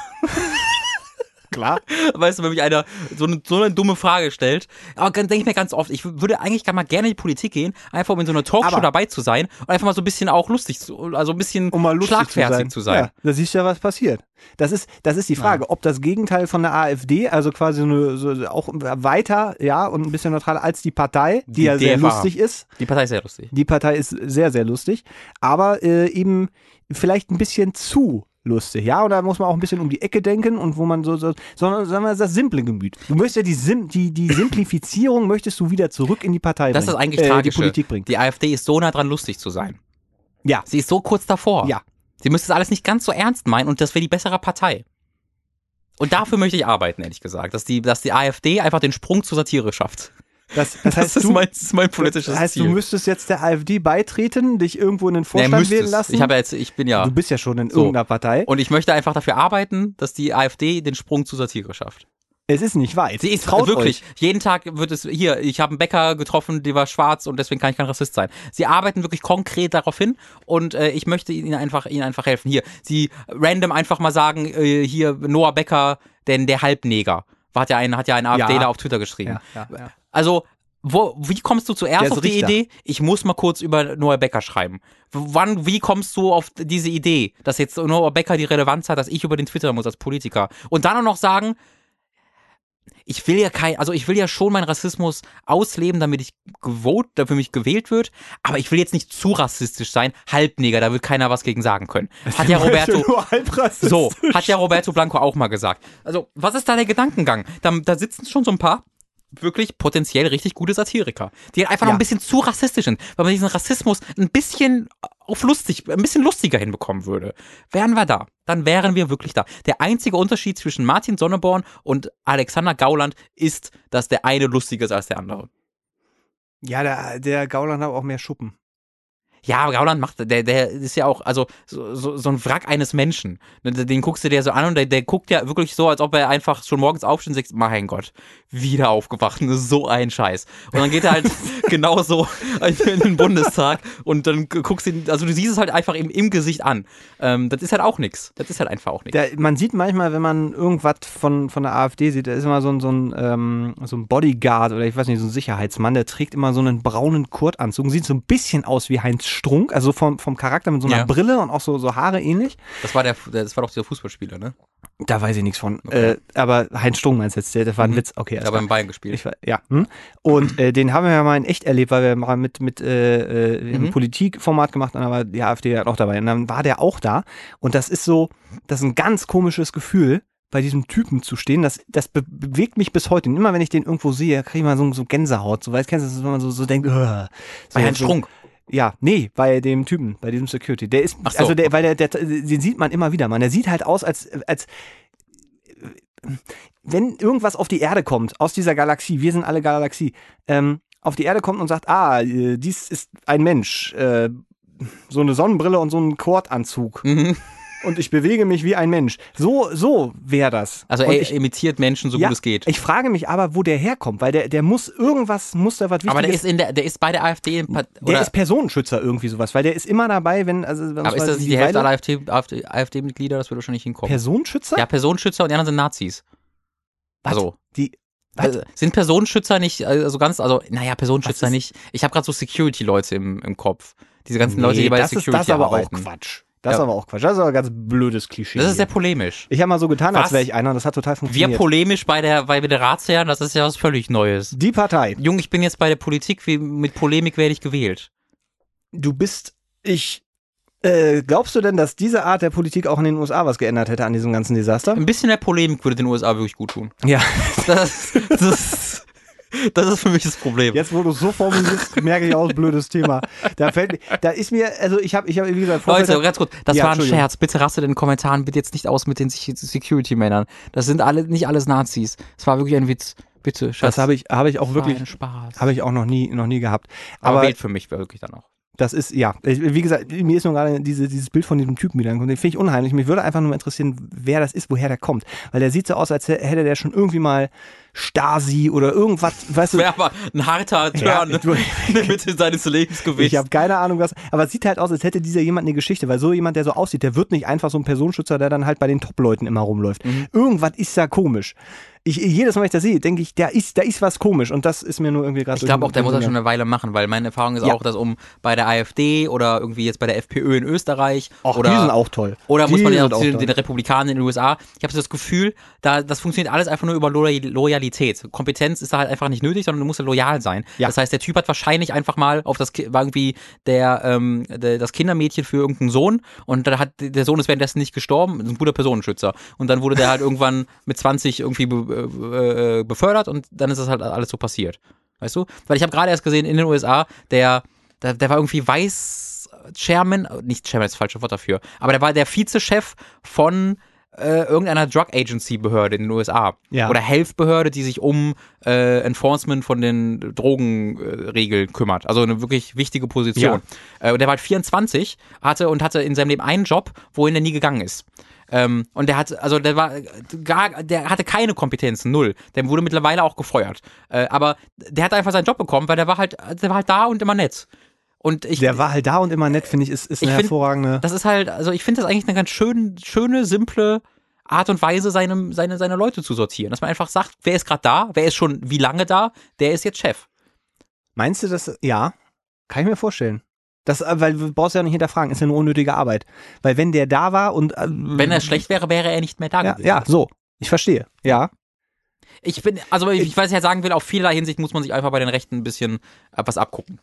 S2: Klar.
S1: Weißt du, wenn mich einer so eine, so eine dumme Frage stellt, aber dann denke ich mir ganz oft, ich würde eigentlich gar mal gerne in die Politik gehen, einfach um in so einer Talkshow
S2: Aber-
S1: dabei zu sein und einfach mal so ein bisschen auch lustig zu, also ein bisschen
S2: um mal lustig
S1: schlagfertig zu sein.
S2: Ja, da siehst du ja, was passiert. Das ist, das ist die Frage, ob das Gegenteil von der AfD, also quasi eine, so auch weiter, ja, und ein bisschen neutraler als die Partei, die,
S1: Die
S2: ja sehr
S1: DFA.
S2: lustig ist.
S1: Die Partei ist sehr lustig.
S2: Die Partei ist sehr, sehr lustig, aber äh, eben vielleicht ein bisschen zu lustig, ja, und da muss man auch ein bisschen um die Ecke denken und wo man so, so sondern sagen wir das simple Gemüt. Du möchtest ja die, Sim, die, die Simplifizierung möchtest du wieder zurück in die Partei
S1: Das
S2: bringen.
S1: ist eigentlich
S2: äh, die
S1: tragisch.
S2: Politik bringt.
S1: Die AfD ist so nah dran, lustig zu sein.
S2: Ja.
S1: Sie ist so kurz davor.
S2: Ja.
S1: Sie müsste es alles nicht ganz so ernst meinen und das wäre die bessere Partei. Und dafür möchte ich arbeiten, ehrlich gesagt, dass die, dass die AfD einfach den Sprung zur Satire schafft.
S2: Das, das
S1: Das,
S2: heißt,
S1: ist,
S2: du,
S1: mein, das ist mein politisches
S2: Das heißt,
S1: Ziel.
S2: du müsstest jetzt der AfD beitreten, dich irgendwo in den
S1: Nee,
S2: Vorstand wählen
S1: müsstest.
S2: lassen.
S1: Ich habe jetzt, ich bin ja.
S2: Du bist ja schon in
S1: So.
S2: irgendeiner Partei.
S1: Und ich möchte einfach dafür arbeiten, dass die AfD den Sprung zur Satire schafft.
S2: Es ist nicht weit.
S1: Sie ist
S2: Traut
S1: wirklich.
S2: Euch.
S1: Jeden Tag wird es hier. Ich habe einen Bäcker getroffen, der war schwarz und deswegen kann ich kein Rassist sein. Sie arbeiten wirklich konkret darauf hin und äh, ich möchte ihnen einfach, ihnen einfach helfen. Hier, sie random einfach mal sagen, äh, hier Noah Becker, denn der Halbneger, hat ja ein, hat ja ein AfDler
S2: Ja.
S1: auf Twitter geschrieben.
S2: Ja, ja.
S1: Also, wo, wie kommst du zuerst auf die
S2: Richter.
S1: Idee? Ich muss mal kurz über Noah Becker schreiben. Wann, wie kommst du auf diese Idee, dass jetzt Noah Becker die Relevanz hat, dass ich über den Twitter muss als Politiker? Und dann auch noch sagen, ich will ja kein, also ich will ja schon meinen Rassismus ausleben, damit ich gewot, für mich gewählt wird, aber ich will jetzt nicht zu rassistisch sein. Halbneger, da wird keiner was gegen sagen können. Hat ja Roberto, so, hat ja Roberto Blanco auch mal gesagt. Also, was ist da der Gedankengang? Da, da sitzen schon so ein paar wirklich potenziell richtig gute Satiriker, die einfach noch
S2: Ja.
S1: ein bisschen zu rassistisch sind, weil man diesen Rassismus ein bisschen auf lustig, ein bisschen lustiger hinbekommen würde. Wären wir da, dann wären wir wirklich da. Der einzige Unterschied zwischen Martin Sonneborn und Alexander Gauland ist, dass der eine lustiger ist als der andere.
S2: Ja, der, der Gauland hat auch mehr Schuppen.
S1: Ja, aber Gauland macht, der, der ist ja auch, also so, so, so ein Wrack eines Menschen. Den den guckst du dir so an und der, der guckt ja wirklich so, als ob er einfach schon morgens aufsteht und sagt, mein Gott, wieder aufgewacht, so ein Scheiß. Und dann geht er halt genauso in den Bundestag und dann guckst du ihn, also du siehst es halt einfach im, im Gesicht an. Ähm, das ist halt auch nix. Das ist halt einfach auch.
S2: Der, man sieht manchmal, wenn man irgendwas von, von der AfD sieht, da ist immer so ein, so, ein, ähm, so ein Bodyguard oder ich weiß nicht, so ein Sicherheitsmann, der trägt immer so einen braunen Kurtanzug und sieht so ein bisschen aus wie Heinz Strunk, also vom, vom Charakter mit so einer
S1: Ja.
S2: Brille und auch so, so Haare ähnlich.
S1: Das war der, das war doch dieser Fußballspieler, ne?
S2: Da weiß ich nichts von.
S1: Okay.
S2: Äh, aber Heinz Strunk meinst du jetzt, der, das war ein
S1: Mhm.
S2: Witz. Okay,
S1: Der hat beim Bayern gespielt.
S2: Ich, war- ja. Hm? Und äh, den haben wir ja mal in echt erlebt, weil wir mal mit, mit äh, äh, haben
S1: Mhm.
S2: Politikformat gemacht und da war die AfD halt auch dabei. Und dann war der auch da. Und das ist so, das ist ein ganz komisches Gefühl, bei diesem Typen zu stehen. Das, das be bewegt mich bis heute. Und immer wenn ich den irgendwo sehe, kriege ich mal so, so Gänsehaut. So, weißt, kennst du das, wenn man so, so denkt, uh, so,
S1: Bei Herrn
S2: so,
S1: Strunk.
S2: Ja, nee, bei dem Typen, bei diesem Security. Der ist,
S1: so,
S2: also der, weil der, der, den sieht man immer wieder, man. Der sieht halt aus, als, als wenn irgendwas auf die Erde kommt, aus dieser Galaxie, wir sind alle Galaxie, ähm, auf die Erde kommt und sagt, ah, äh, dies ist ein Mensch, äh, so eine Sonnenbrille und so ein Kordanzug
S1: Mhm.
S2: Und ich bewege mich wie ein Mensch. So, so wäre das.
S1: Also er
S2: ich,
S1: imitiert Menschen so
S2: ja,
S1: gut es geht.
S2: ich frage mich aber, wo der herkommt, weil der, der muss irgendwas, muss da was Wichtiges
S1: Aber der ist in der, der ist bei der AfD im Part-
S2: der
S1: oder,
S2: ist Personenschützer irgendwie sowas, weil der ist immer dabei, wenn also wenn
S1: aber ist das nicht die Hälfte aller AfD, AfD, AfD-Mitglieder? Das würde schon nicht hinkommen.
S2: Personenschützer?
S1: ja, Personenschützer und die anderen sind Nazis.
S2: Was?
S1: Also.
S2: Die?
S1: Also, sind Personenschützer nicht, also ganz, also, naja, Personenschützer nicht. Ich habe gerade so Security-Leute im, im Kopf. Diese ganzen Leute, die bei
S2: das
S1: Security
S2: ist das aber
S1: arbeiten.
S2: auch Quatsch. Das ist
S1: Ja.
S2: aber auch Quatsch. Das ist aber ein ganz blödes Klischee.
S1: Das ist sehr polemisch.
S2: ich habe mal so getan, als
S1: Was?
S2: wäre ich einer und das hat total
S1: Wir
S2: funktioniert.
S1: polemisch bei der, bei der Ratsherren, das ist ja was völlig Neues.
S2: Die Partei.
S1: Jung, ich bin jetzt bei der Politik, wie, mit Polemik werde ich gewählt.
S2: Du bist ich. Äh, glaubst du denn, dass diese Art der Politik auch in den USA was geändert hätte an diesem ganzen Desaster?
S1: Ein bisschen mehr Polemik würde den USA wirklich gut tun.
S2: Ja.
S1: Das, das, das ist für mich das Problem.
S2: Jetzt, wo du so formulierst, merke ich auch, blödes Thema. Da fällt da ist mir, also ich habe, ich habe, wie gesagt,
S1: Leute,
S2: Vorfeld-
S1: ganz kurz, das
S2: Ja,
S1: war ein. Scherz. Bitte rastet in den Kommentaren bitte jetzt nicht aus mit den Sec- Security-Männern. Das sind alle nicht alles Nazis. Es war wirklich ein Witz. Bitte, Schatz.
S2: das habe ich, habe ich auch
S1: Das
S2: wirklich,
S1: ein
S2: habe ich auch noch nie, noch nie gehabt.
S1: Aber,
S2: Aber
S1: wählt für mich wirklich dann auch.
S2: Das ist, ja, wie gesagt, mir ist nur gerade diese, dieses Bild von diesem Typen wieder angekommen. Den finde ich unheimlich. Mich würde einfach nur interessieren, wer das ist, woher der kommt. Weil der sieht so aus, als hätte der schon irgendwie mal Stasi oder irgendwas, weißt du.
S1: Wäre aber ein harter
S2: Ja,
S1: Turn
S2: du-
S1: in der Mitte seines Lebens gewesen.
S2: Ich habe keine Ahnung was, aber es sieht halt aus, als hätte dieser jemand eine Geschichte, weil so jemand, der so aussieht, der wird nicht einfach so ein Personenschützer, der dann halt bei den Top-Leuten immer rumläuft.
S1: Mhm.
S2: Irgendwas ist da komisch. Ich, jedes Mal, wenn ich das sehe, denke ich, da ist, da ist was komisch und das ist mir nur irgendwie gerade
S1: Ich glaube auch, der muss das schon eine Weile machen, weil meine Erfahrung ist
S2: Ja.
S1: auch, dass um bei der AfD oder irgendwie jetzt bei der FPÖ in Österreich
S2: Ach,
S1: oder
S2: die sind auch toll.
S1: Oder
S2: die
S1: muss man ja auch zu den Republikanern in den USA. Ich habe so das Gefühl, da, das funktioniert alles einfach nur über Loy Loyalität. Kompetenz ist da halt einfach nicht nötig, sondern du musst ja loyal sein.
S2: Ja.
S1: Das heißt, der Typ hat wahrscheinlich einfach mal auf das, war irgendwie der, ähm, der, das Kindermädchen für irgendeinen Sohn und da hat der Sohn ist währenddessen nicht gestorben, ist ein guter Personenschützer. Und dann wurde der halt irgendwann mit 20 irgendwie äh, äh, befördert und dann ist das halt alles so passiert. Weißt du? Weil ich habe gerade erst gesehen in den USA, der, der, der war irgendwie Weiß Chairman, nicht Chairman ist das falsche Wort dafür, aber der war der Vizechef von äh, irgendeiner Drug Agency Behörde in den USA
S2: Ja.
S1: oder Health Behörde, die sich um äh, Enforcement von den Drogenregeln äh, kümmert. Also eine wirklich wichtige Position. Äh, und der war halt 24, hatte und hatte in seinem Leben einen Job, wohin er nie gegangen ist. Ähm, und der hat, also der war gar, der hatte keine Kompetenzen, null. Der wurde mittlerweile auch gefeuert. Äh, aber der hat einfach seinen Job bekommen, weil der war halt, der war halt da und immer nett. Und ich,
S2: Der war halt da und immer nett, finde ich, ist, ist eine
S1: find,
S2: hervorragende.
S1: das ist halt, also ich finde das eigentlich eine ganz schön, schöne, simple Art und Weise, seine, seine, seine Leute zu sortieren. Dass man einfach sagt, wer ist gerade da, wer ist schon wie lange da, der ist jetzt Chef.
S2: Meinst du das? Ja, kann ich mir vorstellen. Das, äh, weil du brauchst ja nicht hinterfragen, ist ja eine unnötige Arbeit. Weil wenn der da war und äh,
S1: Wenn er schlecht wäre, wäre er nicht mehr da
S2: ja,
S1: gewesen.
S2: ja, so, ich verstehe. Ja,
S1: Ich bin, also ich, ich weiß ja sagen will, auf vielerlei Hinsicht muss man sich einfach bei den Rechten ein bisschen äh, was abgucken.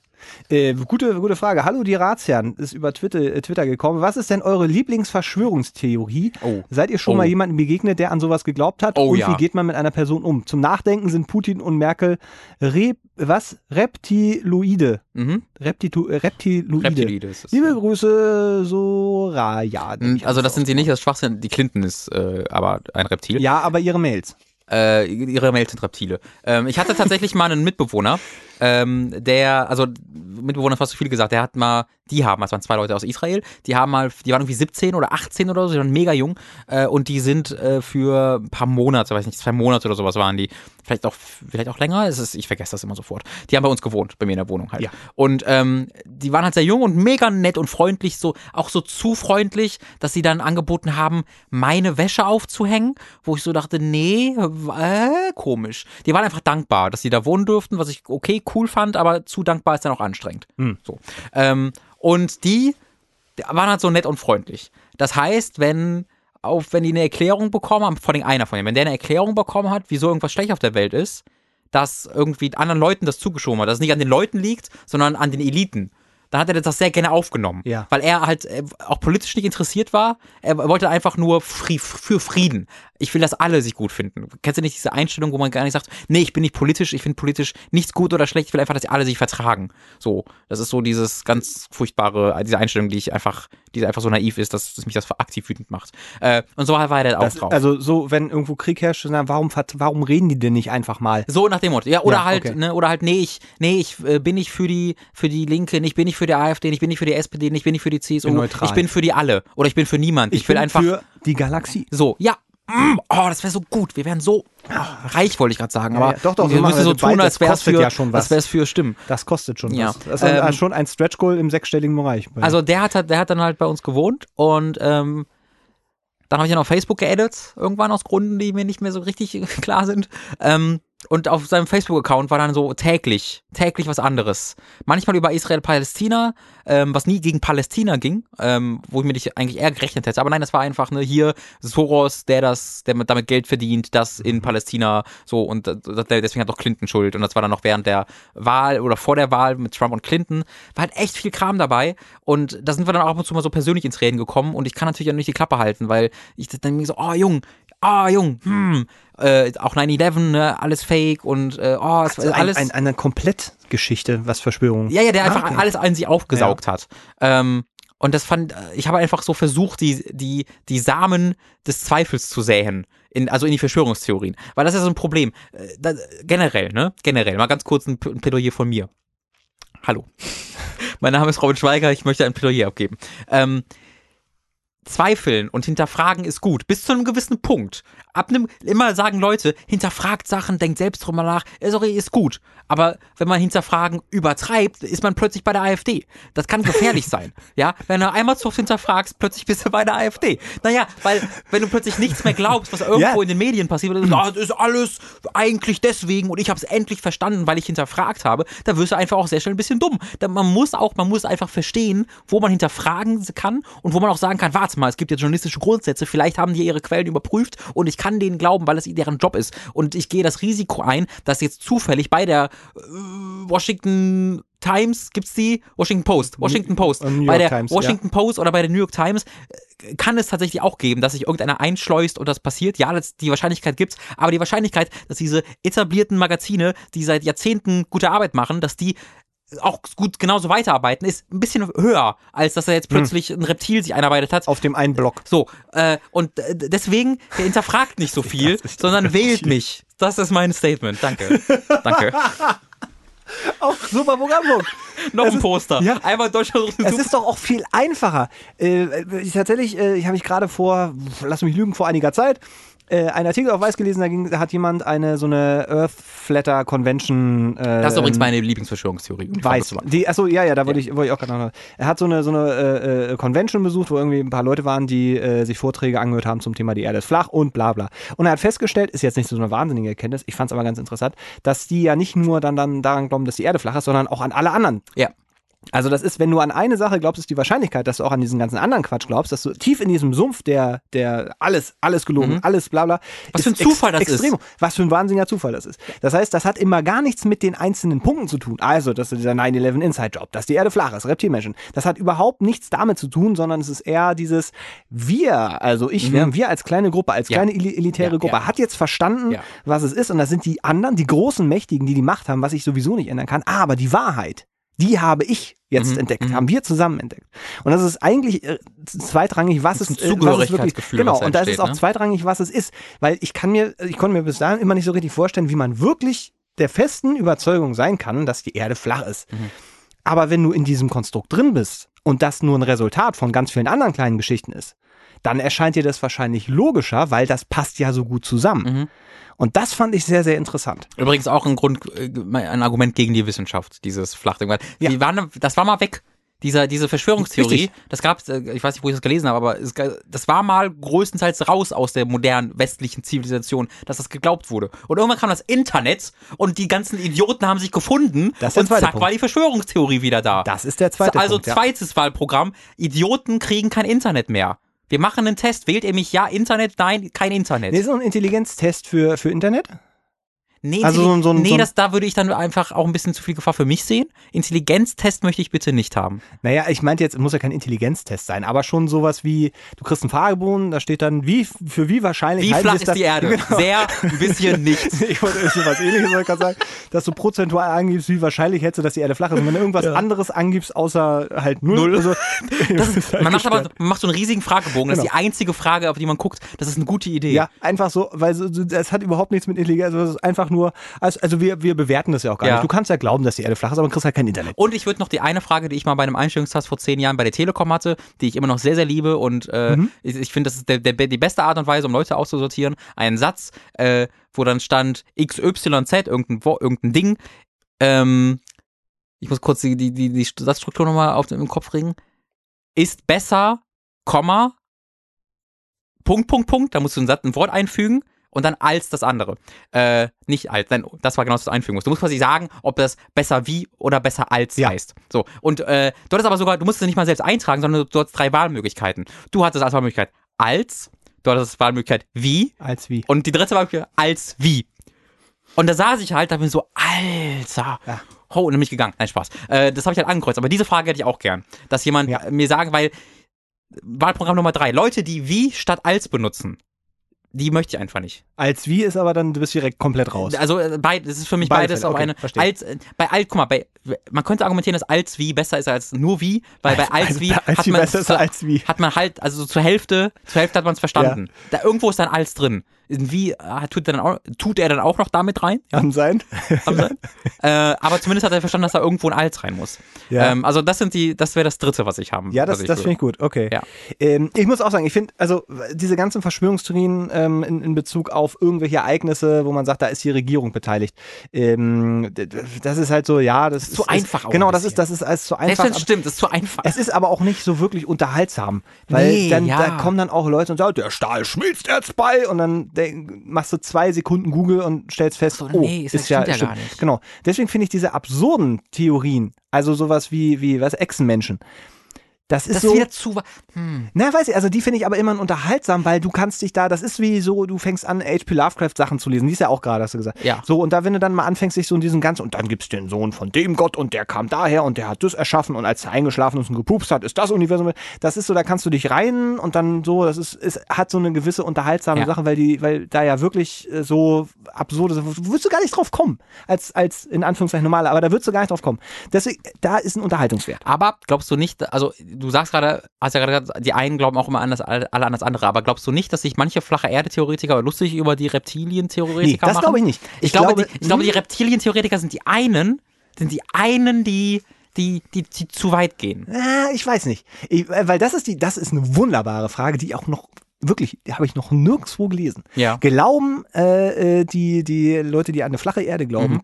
S2: äh, gute, gute Frage. Hallo, die Ratsherren, ist über Twitter, äh, Twitter gekommen. Was ist denn eure Lieblingsverschwörungstheorie?
S1: Oh.
S2: Seid ihr schon
S1: Oh.
S2: mal jemandem begegnet, der an sowas geglaubt hat?
S1: Oh
S2: und
S1: ja.
S2: wie geht man mit einer Person um? Zum Nachdenken sind Putin und Merkel Re was? Reptiloide.
S1: Mhm.
S2: Reptitu äh, Reptiloide.
S1: Reptilide ist es.
S2: Liebe Grüße, Soraya.
S1: Also das sind sie nicht, das Schwachsinn. Die Clinton ist äh, aber ein Reptil.
S2: Ja, aber ihre Mails.
S1: Äh, ihre Mails sind Reptile. Ähm, ich hatte tatsächlich mal einen Mitbewohner, ähm, der, also Mitbewohner fast zu viel gesagt, der hat mal, die haben, das waren zwei Leute aus Israel, die haben mal, die waren irgendwie 17 oder 18 oder so, die waren mega jung äh, und die sind äh, für ein paar Monate, weiß nicht, zwei Monate oder sowas waren die, vielleicht auch, vielleicht auch länger, es ist, ich vergesse das immer sofort. Die haben bei uns gewohnt, bei mir in der Wohnung halt.
S2: Ja.
S1: Und ähm, die waren halt sehr jung und mega nett und freundlich, so auch so zu freundlich, dass sie dann angeboten haben, meine Wäsche aufzuhängen, wo ich so dachte, nee, äh, komisch. Die waren einfach dankbar, dass sie da wohnen durften, was ich okay, cool fand, aber zu dankbar ist dann auch anstrengend.
S2: Hm.
S1: So. Ähm, Und die, waren halt so nett und freundlich. Das heißt, wenn auf, wenn die eine Erklärung bekommen haben, vor allem einer von denen, wenn der eine Erklärung bekommen hat, wieso irgendwas schlecht auf der Welt ist, dass irgendwie anderen Leuten das zugeschoben hat, dass es nicht an den Leuten liegt, sondern an den Eliten dann hat er das sehr gerne aufgenommen.
S2: Ja.
S1: Weil er halt äh, auch politisch nicht interessiert war. Er wollte einfach nur für Frieden. Ich will, dass alle sich gut finden. Kennst du nicht diese Einstellung, wo man gar nicht sagt, nee, ich bin nicht politisch, ich finde politisch nichts gut oder schlecht, ich will einfach, dass alle sich vertragen. So, das ist so dieses ganz furchtbare, diese Einstellung, die ich einfach, die einfach so naiv ist, dass, dass mich das aktiv wütend macht. Äh, und so war er halt auch
S2: Das,
S1: drauf.
S2: also so, wenn irgendwo Krieg herrscht, na, warum, warum reden die denn nicht einfach mal?
S1: So nach dem Motto. Ja, oder
S2: Ja,
S1: halt,
S2: okay.
S1: ne, oder halt, nee, ich, nee, ich äh, bin nicht für die, für die Linke, ich bin nicht für die AfD, ich bin nicht für die SPD, ich bin nicht für die CSU,
S2: Bin neutral.
S1: ich bin für die alle. Oder ich bin für niemand. Ich, will
S2: bin
S1: einfach
S2: für die Galaxie.
S1: so, ja. Mm, Oh, das wäre so gut. Wir wären so oh, reich, wollte ich gerade sagen. Aber
S2: ja. Doch, doch, so
S1: wir müssen so
S2: das
S1: tun, als wäre es für,
S2: ja schon was.
S1: als für Stimmen.
S2: Das kostet schon
S1: Ja.
S2: was. Das ist
S1: Ähm,
S2: äh, schon ein Stretch Goal im sechsstelligen Bereich.
S1: Also der hat, halt- der hat dann halt bei uns gewohnt und ähm, dann habe ich ihn auf Facebook geaddet, irgendwann aus Gründen, die mir nicht mehr so richtig klar sind. Ähm, und auf seinem Facebook-Account war dann so täglich, täglich was anderes. Manchmal über Israel-Palästina, ähm, was nie gegen Palästina ging, ähm, wo ich mir nicht eigentlich eher gerechnet hätte. Aber nein, das war einfach ne, hier Soros, der das, der mit- damit Geld verdient, das in Palästina so und deswegen hat auch Clinton Schuld. Und das war dann noch während der Wahl oder vor der Wahl mit Trump und Clinton. War halt echt viel Kram dabei. Und da sind wir dann auch ab und zu mal so persönlich ins Reden gekommen. Und ich kann natürlich auch nicht die Klappe halten, weil ich dann mir so, oh Jung, ah Jung, hm, äh, auch 9-11, ne, alles fake und äh, oh, es
S2: also
S1: war
S2: ein,
S1: alles.
S2: ein, eine Komplettgeschichte, was Verschwörung.
S1: Ja, ja, der
S2: Ah,
S1: einfach
S2: okay.
S1: alles an sich aufgesaugt hat. Ähm, und das fand, ich habe einfach so versucht, die, die, die Samen des Zweifels zu säen. In, also in die Verschwörungstheorien. Weil das ist ja so ein Problem. Äh, Da, generell, ne? Generell. Mal ganz kurz ein ein Plädoyer von mir. Hallo. mein Name ist Robin Schweiger, ich möchte ein Plädoyer abgeben. Ähm, Zweifeln und hinterfragen ist gut, bis zu einem gewissen Punkt. Ab einem, immer sagen Leute, hinterfragt Sachen, denkt selbst drüber nach, ist okay, ist gut. Aber wenn man hinterfragen übertreibt, ist man plötzlich bei der AfD. Das kann gefährlich sein. Ja, wenn du einmal zu oft hinterfragst, plötzlich bist du bei der AfD. Naja, weil wenn du plötzlich nichts mehr glaubst, was irgendwo
S2: Ja.
S1: in den Medien passiert, und ah, das ist alles eigentlich deswegen und ich habe es endlich verstanden, weil ich hinterfragt habe, da wirst du einfach auch sehr schnell ein bisschen dumm. Da, man muss auch, man muss einfach verstehen, wo man hinterfragen kann und wo man auch sagen kann, warte mal, es gibt ja journalistische Grundsätze, vielleicht haben die ihre Quellen überprüft und ich kann denen glauben, weil es deren Job ist. Und ich gehe das Risiko ein, dass jetzt zufällig bei der äh, Washington Times, gibt's die? Washington Post, Washington Post, bei der
S2: Times, ja.
S1: Washington Post oder bei der New York Times äh, kann es tatsächlich auch geben, dass sich irgendeiner einschleust und das passiert. Ja, das, die Wahrscheinlichkeit gibt's, aber die Wahrscheinlichkeit, dass diese etablierten Magazine, die seit Jahrzehnten gute Arbeit machen, dass die auch gut genauso weiterarbeiten, ist ein bisschen höher, als dass er jetzt plötzlich ein Reptil sich einarbeitet hat.
S2: Auf dem einen Block.
S1: So, äh, und äh, deswegen, der hinterfragt nicht so viel, sondern wählt mich. Das ist mein Statement. Danke. Danke.
S2: Auch super Programmpunkt.
S1: Noch
S2: Es
S1: ein
S2: ist-
S1: Poster.
S2: ja.
S1: Einmal Deutschland
S2: Es ist doch auch viel einfacher. Äh, ich, tatsächlich, äh, ich habe mich gerade vor, lass mich lügen, vor einiger Zeit äh, einen Artikel auf Weiß gelesen, da, ging, da hat jemand eine so eine Earth Flatter Convention. Äh,
S1: Das ist übrigens meine Lieblingsverschwörungstheorie.
S2: Weiß. Die, achso, ja, ja, da wollte ich, wollte ich auch gerade noch. Er hat so eine, so eine äh, äh, Convention besucht, wo irgendwie ein paar Leute waren, die äh, sich Vorträge angehört haben zum Thema die Erde ist flach und bla bla. Und er hat festgestellt, ist jetzt nicht so eine wahnsinnige Erkenntnis, ich fand es aber ganz interessant, dass die ja nicht nur dann, dann daran glauben, dass die Erde flach ist, sondern auch an alle anderen
S1: Ja.
S2: Also das ist, wenn du an eine Sache glaubst, ist die Wahrscheinlichkeit, dass du auch an diesen ganzen anderen Quatsch glaubst, dass du tief in diesem Sumpf, der, der alles, alles gelogen, alles bla bla.
S1: Mhm. Was
S2: ist
S1: für ein Zufall das ist.
S2: extrem. Was für ein wahnsinniger Zufall das ist. Das heißt, das hat immer gar nichts mit den einzelnen Punkten zu tun. Also, dass dieser 9-11 Inside-Job, dass die Erde flach ist, Reptilmenschen. Das hat überhaupt nichts damit zu tun, sondern es ist eher dieses Wir, also ich, wir, wir als kleine Gruppe, als
S1: Mhm. Ja.
S2: kleine eli- elitäre
S1: Ja,
S2: Gruppe,
S1: ja.
S2: hat jetzt verstanden, was es ist. Und das sind die anderen, die großen Mächtigen, die die Macht haben, was ich sowieso nicht ändern kann. Aber die Wahrheit, die habe ich jetzt
S1: Mhm,
S2: entdeckt,
S1: mhm.
S2: haben wir zusammen entdeckt. Und das ist eigentlich äh, zweitrangig, was es,
S1: ist ein
S2: was es wirklich,
S1: Zugehörigkeitsgefühl,
S2: genau. Und da ist es auch
S1: ne?
S2: zweitrangig, was es ist, weil ich kann mir, ich konnte mir bis dahin immer nicht so richtig vorstellen, wie man wirklich der festen Überzeugung sein kann, dass die Erde flach ist.
S1: Mhm.
S2: Aber wenn du in diesem Konstrukt drin bist und das nur ein Resultat von ganz vielen anderen kleinen Geschichten ist, dann erscheint dir das wahrscheinlich logischer, weil das passt ja so gut zusammen.
S1: Mhm.
S2: Und das fand ich sehr, sehr interessant.
S1: Übrigens auch ein Grund, äh, ein Argument gegen die Wissenschaft, dieses Flachding.
S2: Ja.
S1: die waren, das war mal weg. Dieser, diese Verschwörungstheorie,
S2: Richtig.
S1: das gab's, äh, ich weiß nicht, wo ich das gelesen habe, aber es, das war mal größtenteils raus aus der modernen westlichen Zivilisation, dass das geglaubt wurde. Und irgendwann kam das Internet und die ganzen Idioten haben sich gefunden
S2: Das
S1: und zack
S2: Punkt.
S1: war die Verschwörungstheorie wieder da.
S2: Das ist der zweite
S1: also
S2: Punkt. ja.
S1: zweites Wahlprogramm, Idioten kriegen kein Internet mehr. Wir machen einen Test. Wählt ihr mich ja Internet? Nein, kein Internet.
S2: Nee, so ein Intelligenztest für, für Internet?
S1: Nee,
S2: Also so ein- so
S1: nee
S2: so
S1: das, da würde ich dann einfach auch ein bisschen zu viel Gefahr für mich sehen. Intelligenztest möchte ich bitte nicht haben.
S2: Naja, ich meinte jetzt, es muss ja kein Intelligenztest sein, aber schon sowas wie, du kriegst einen Fragebogen, da steht dann, wie, für wie wahrscheinlich
S1: Wie flach ist
S2: das-
S1: die Erde?
S2: Genau.
S1: Sehr, ein bisschen nichts.
S2: Ich wollte so was ähnliches ich gerade sagen, dass du prozentual angibst, wie wahrscheinlich hättest du, dass die Erde flach ist. Und wenn du irgendwas anderes angibst, außer halt null,
S1: Null.
S2: Also, das ist halt
S1: Man macht aber man macht so einen riesigen Fragebogen. Das ist
S2: Genau.
S1: die einzige Frage, auf die man guckt. Das ist eine gute Idee.
S2: Ja, einfach so, weil das hat überhaupt nichts mit Intelligenz, also das ist einfach nur, also, also wir, wir bewerten das ja auch gar
S1: Ja.
S2: nicht. Du kannst ja glauben, dass die Erde flach ist, aber du kriegst halt kein Internet.
S1: Und ich würde noch die eine Frage, die ich mal bei einem Einstellungstest vor zehn Jahren bei der Telekom hatte, die ich immer noch sehr, sehr liebe und äh,
S2: Mhm.
S1: ich, ich finde, das ist der, der, die beste Art und Weise, um Leute auszusortieren. Einen Satz, äh, wo dann stand XYZ, irgendein, irgendein Ding. Ähm, ich muss kurz die, die, die, die Satzstruktur nochmal auf dem im Kopf ringen. Ist besser, Komma, Punkt, Punkt, Punkt, da musst du ein, Satz, ein Wort einfügen und dann als das andere. Äh, nicht als, nein, das war genau das, was du einfügen musst. Du musst quasi sagen, ob das besser wie oder besser als
S2: Ja.
S1: heißt. So. Und äh, du hattest aber sogar, du musst es nicht mal selbst eintragen, sondern du hattest drei Wahlmöglichkeiten. Du hattest als Wahlmöglichkeit als, du hattest als Wahlmöglichkeit wie
S2: Als wie.
S1: und die dritte Wahlmöglichkeit als wie. Und da saß ich halt, da bin ich so, Alter.
S2: Ja.
S1: Oh, und dann bin ich gegangen. Nein, Spaß. Äh, das habe ich halt angekreuzt. Aber diese Frage hätte ich auch gern. Dass jemand
S2: Ja.
S1: mir sagt, weil Wahlprogramm Nummer drei, Leute, die wie statt als benutzen, die möchte ich einfach nicht.
S2: Als wie ist aber dann, du bist direkt komplett raus.
S1: Also äh, das ist für mich
S2: Beide
S1: beides
S2: Fälle,
S1: auf
S2: okay,
S1: eine.
S2: verstehe.
S1: Als, äh, bei alt, guck mal, bei, man könnte argumentieren, dass als wie besser ist als nur wie, weil bei als
S2: Also
S1: wie
S2: als
S1: hat
S2: wie
S1: man
S2: besser ist als wie.
S1: hat man halt, also so zur Hälfte, zur Hälfte hat man es verstanden. Da irgendwo ist dann als drin. Wie äh, tut er dann auch, tut er dann auch noch damit rein?
S2: Kann sein.
S1: Kann sein. äh, aber zumindest hat er verstanden, dass da irgendwo ein als rein muss.
S2: Ja.
S1: Ähm, also das sind die, das wäre das dritte, was ich haben.
S2: Ja, das, das finde ich gut, okay.
S1: Ja.
S2: Ähm, ich muss auch sagen, ich finde, also diese ganzen Verschwörungstheorien ähm, in, in Bezug auf irgendwelche Ereignisse, wo man sagt, da ist die Regierung beteiligt, ähm, das ist halt so, ja, das,
S1: zu
S2: ist,
S1: einfach auch
S2: Genau, das ist, das ist alles zu einfach. aber-
S1: stimmt, ist zu einfach.
S2: Es ist aber auch nicht so wirklich unterhaltsam, weil
S1: Nee,
S2: dann
S1: ja.
S2: da kommen dann auch Leute und sagen, der Stahl schmilzt jetzt bei und dann machst du zwei Sekunden Google und stellst fest,
S1: so,
S2: oh,
S1: nee, das stimmt ja gar nicht.
S2: Genau. Deswegen finde ich diese absurden Theorien, also sowas wie wie was Echsenmenschen, das ist
S1: das
S2: so
S1: wieder zu. Hm.
S2: na, weiß ich, also die finde ich aber immer unterhaltsam, weil du kannst dich da, das ist wie so, du fängst an, H.P. Lovecraft Sachen zu lesen, die ist ja auch gerade, hast du gesagt.
S1: Ja.
S2: So, und da, wenn du dann mal anfängst, dich so in diesen ganzen, und dann gibt's den Sohn von dem Gott und der kam daher und der hat das erschaffen und als er eingeschlafen ist und gepupst hat, ist das Universum, das ist so, da kannst du dich rein und dann so, das ist, es hat so eine gewisse unterhaltsame
S1: Ja.
S2: Sache, weil die, weil da ja wirklich äh, so absurde, du würdest du gar nicht drauf kommen, als, als in Anführungszeichen normale, aber da würdest du gar nicht drauf kommen. Deswegen, da ist ein Unterhaltungswert.
S1: Aber glaubst du nicht, also du sagst gerade, hast ja gerade gesagt, die einen glauben auch immer an das, alle an das andere, aber glaubst du nicht, dass sich manche flache Erde-Theoretiker lustig über die
S2: Nee,
S1: Reptilien-Theoretiker
S2: das
S1: machen?
S2: glaube ich nicht.
S1: Ich, glaube, die, ich
S2: hm?
S1: glaube, die Reptilien-Theoretiker sind die einen, sind die einen, die, die, die, die zu weit gehen.
S2: Ah, ich weiß nicht. Ich, weil das ist die, das ist eine wunderbare Frage, die auch noch wirklich, die habe ich noch nirgendwo gelesen.
S1: Ja.
S2: Glauben äh, äh, die, die Leute, die an eine flache Erde glauben,
S1: Mhm.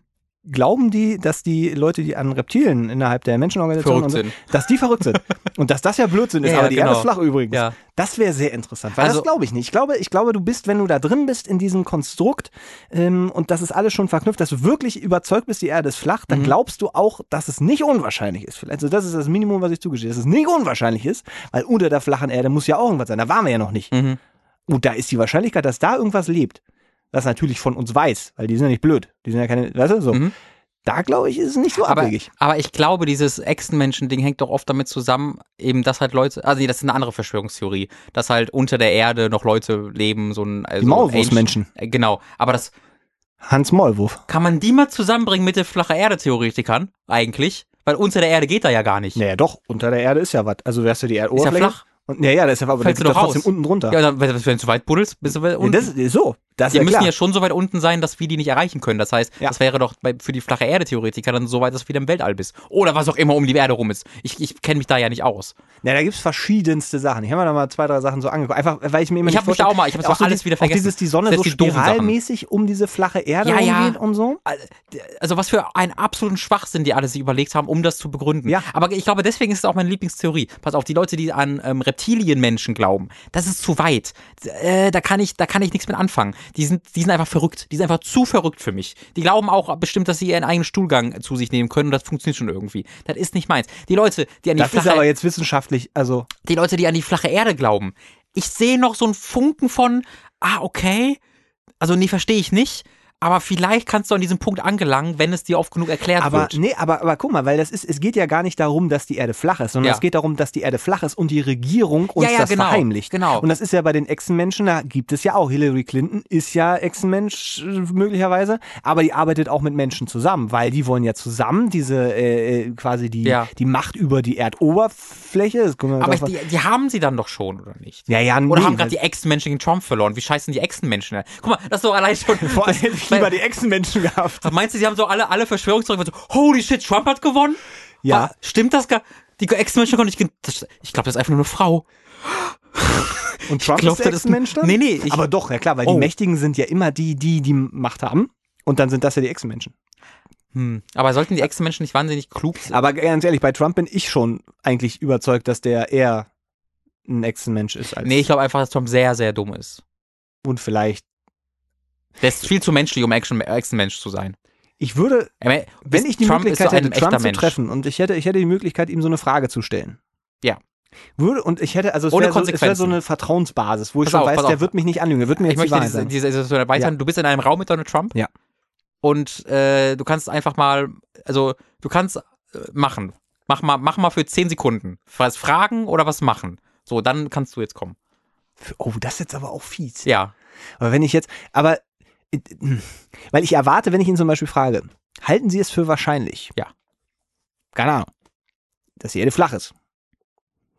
S2: Glauben die, dass die Leute, die an Reptilien innerhalb der Menschenorganisation
S1: Verrückt
S2: und
S1: sind.
S2: so, dass die verrückt sind und dass das ja Blödsinn ist,
S1: Ja,
S2: aber die Erde
S1: genau.
S2: ist flach übrigens.
S1: Ja.
S2: Das wäre sehr interessant, weil
S1: Also-
S2: das glaube ich nicht. Ich glaube, ich glaube, du bist, wenn du da drin bist in diesem Konstrukt ähm, und das ist alles schon verknüpft, dass du wirklich überzeugt bist, die Erde ist flach, dann
S1: Mhm.
S2: glaubst du auch, dass es nicht unwahrscheinlich ist. Also das ist das Minimum, was ich zugestehe, dass es nicht unwahrscheinlich ist, weil unter der flachen Erde muss ja auch irgendwas sein. Da waren wir ja noch nicht.
S1: Mhm.
S2: Und da ist die Wahrscheinlichkeit, dass da irgendwas lebt, das natürlich von uns weiß, weil die sind ja nicht blöd. Die sind ja keine, weißt du, so.
S1: Mhm.
S2: Da glaube ich, ist es nicht so
S1: Aber,
S2: abwegig.
S1: aber ich glaube, dieses Echsenmenschen-Ding hängt doch oft damit zusammen, eben, dass halt Leute, also nee, das ist eine andere Verschwörungstheorie, dass halt unter der Erde noch Leute leben, so ein, also
S2: Die Maulwurfsmenschen.
S1: Genau, aber das,
S2: Hans Maulwurf.
S1: kann man die mal zusammenbringen mit den flache Erde-Theoretikern, eigentlich? Weil unter der Erde geht da ja gar nicht.
S2: Naja, doch, unter der Erde ist ja was. Also wärst du die
S1: Ist ja
S2: Erdoberfläche.
S1: flach.
S2: Und, naja, ja, das ist ja aber
S1: Fällst
S2: der geht
S1: doch
S2: trotzdem unten drunter.
S1: Ja, dann, wenn du zu weit buddelst, bist du
S2: Ja,
S1: unten.
S2: das ist so. Das
S1: die
S2: ja
S1: müssen
S2: klar.
S1: ja schon so weit unten sein, dass wir die nicht erreichen können. Das heißt,
S2: Ja.
S1: das wäre doch bei, für die flache Erde-Theoretiker dann so weit, dass du wieder im Weltall bist. Oder was auch immer um die Erde rum ist. Ich, ich kenne mich da ja nicht aus.
S2: Ja, da gibt's verschiedenste Sachen. Ich habe mir da mal zwei, drei Sachen so angeguckt. Einfach, weil ich mir immer
S1: Ich
S2: nicht
S1: hab mich da auch mal- ich hab das auch alles
S2: die-
S1: wieder
S2: Auch
S1: vergessen.
S2: dieses, die Sonne
S1: Selbst
S2: so
S1: die
S2: spiralmäßig um diese flache Erde
S1: Ja, ja.
S2: rumgeht und so.
S1: Also was für einen absoluten Schwachsinn die alle sich überlegt haben, um das zu begründen.
S2: Ja.
S1: Aber ich glaube, deswegen ist es auch meine Lieblingstheorie. Pass auf, die Leute, die an ähm, Reptilienmenschen glauben, das ist zu weit. Äh, da kann ich, da kann ich nichts mit anfangen. Die sind, die sind einfach verrückt. Die sind einfach zu verrückt für mich. Die glauben auch bestimmt, dass sie ihren eigenen Stuhlgang zu sich nehmen können und das funktioniert schon irgendwie. Das ist nicht meins. Die Leute, die an die
S2: Das ist
S1: flache
S2: aber jetzt wissenschaftlich, also
S1: die Leute, die an die flache Erde glauben. Ich sehe noch so einen Funken von, ah, okay, also nee, verstehe ich nicht, aber vielleicht kannst du an diesem Punkt angelangen, wenn es dir oft genug erklärt
S2: Aber
S1: wird.
S2: nee, aber, aber guck mal, weil das ist, es geht ja gar nicht darum, dass die Erde flach ist, sondern
S1: Ja.
S2: es geht darum, dass die Erde flach ist und die Regierung uns
S1: Ja, ja,
S2: das
S1: genau,
S2: verheimlicht.
S1: genau.
S2: Und das ist ja bei den Echsenmenschen, da gibt es ja auch. Hillary Clinton ist ja Echsenmensch äh, möglicherweise, aber die arbeitet auch mit Menschen zusammen, weil die wollen ja zusammen diese äh, äh, quasi die, die Macht über die Erdoberfläche.
S1: Aber
S2: doch-
S1: die, die haben sie dann doch schon, oder nicht?
S2: ja, ja,
S1: Oder
S2: nee,
S1: haben gerade die Echsenmenschen gegen Trump verloren? Wie scheißen die Echsenmenschen? Guck mal, das ist doch allein schon.
S2: vor allem lieber die Echsenmenschen gehabt.
S1: Meinst du, sie haben so alle, alle Verschwörungstheorien so, holy shit, Trump hat gewonnen?
S2: Ja.
S1: War- Stimmt das gar? Die Echsenmenschen konnte ich, gen- das, ich glaube, das ist einfach nur eine Frau.
S2: Und Trump
S1: glaub,
S2: ist der Echsenmensch dann?
S1: Nee, nee, ich-
S2: aber doch, ja klar, weil
S1: Oh.
S2: die Mächtigen sind ja immer die, die die Macht haben. Und dann sind das ja die Echsenmenschen.
S1: Hm. Aber sollten die Echsenmenschen nicht wahnsinnig klug sein?
S2: Aber ganz ehrlich, bei Trump bin ich schon eigentlich überzeugt, dass der eher ein Echsenmensch ist als
S1: Nee, ich glaube einfach, dass Trump sehr, sehr dumm ist.
S2: und vielleicht.
S1: Der ist viel zu menschlich, um Action, Echsenmensch zu sein.
S2: Ich würde,
S1: Ich
S2: wenn ich die
S1: Trump
S2: Möglichkeit
S1: so
S2: hätte, Trump zu
S1: Mensch.
S2: treffen und ich hätte, ich hätte die Möglichkeit, ihm so eine Frage zu stellen.
S1: Ja.
S2: Würde, und ich hätte, also es wäre so, wär so eine Vertrauensbasis, wo ich
S1: Pass
S2: schon
S1: auf,
S2: weiß, der
S1: auf.
S2: wird mich nicht anlügen, der wird mir
S1: Ich
S2: jetzt die
S1: möchte diese,
S2: sagen.
S1: diese Situation erweitern.
S2: Ja.
S1: Du bist in einem Raum mit Donald Trump.
S2: Ja.
S1: Und äh, du kannst einfach mal, also du kannst äh, machen. Mach mal, mach mal für 10 Sekunden. Was fragen oder was machen. So, dann kannst du jetzt kommen.
S2: Oh, das ist jetzt aber auch fies.
S1: Ja.
S2: Aber wenn ich jetzt, aber, weil ich erwarte, wenn ich ihn zum Beispiel frage, halten Sie es für wahrscheinlich?
S1: Ja.
S2: Keine Ahnung. Dass die Erde flach ist.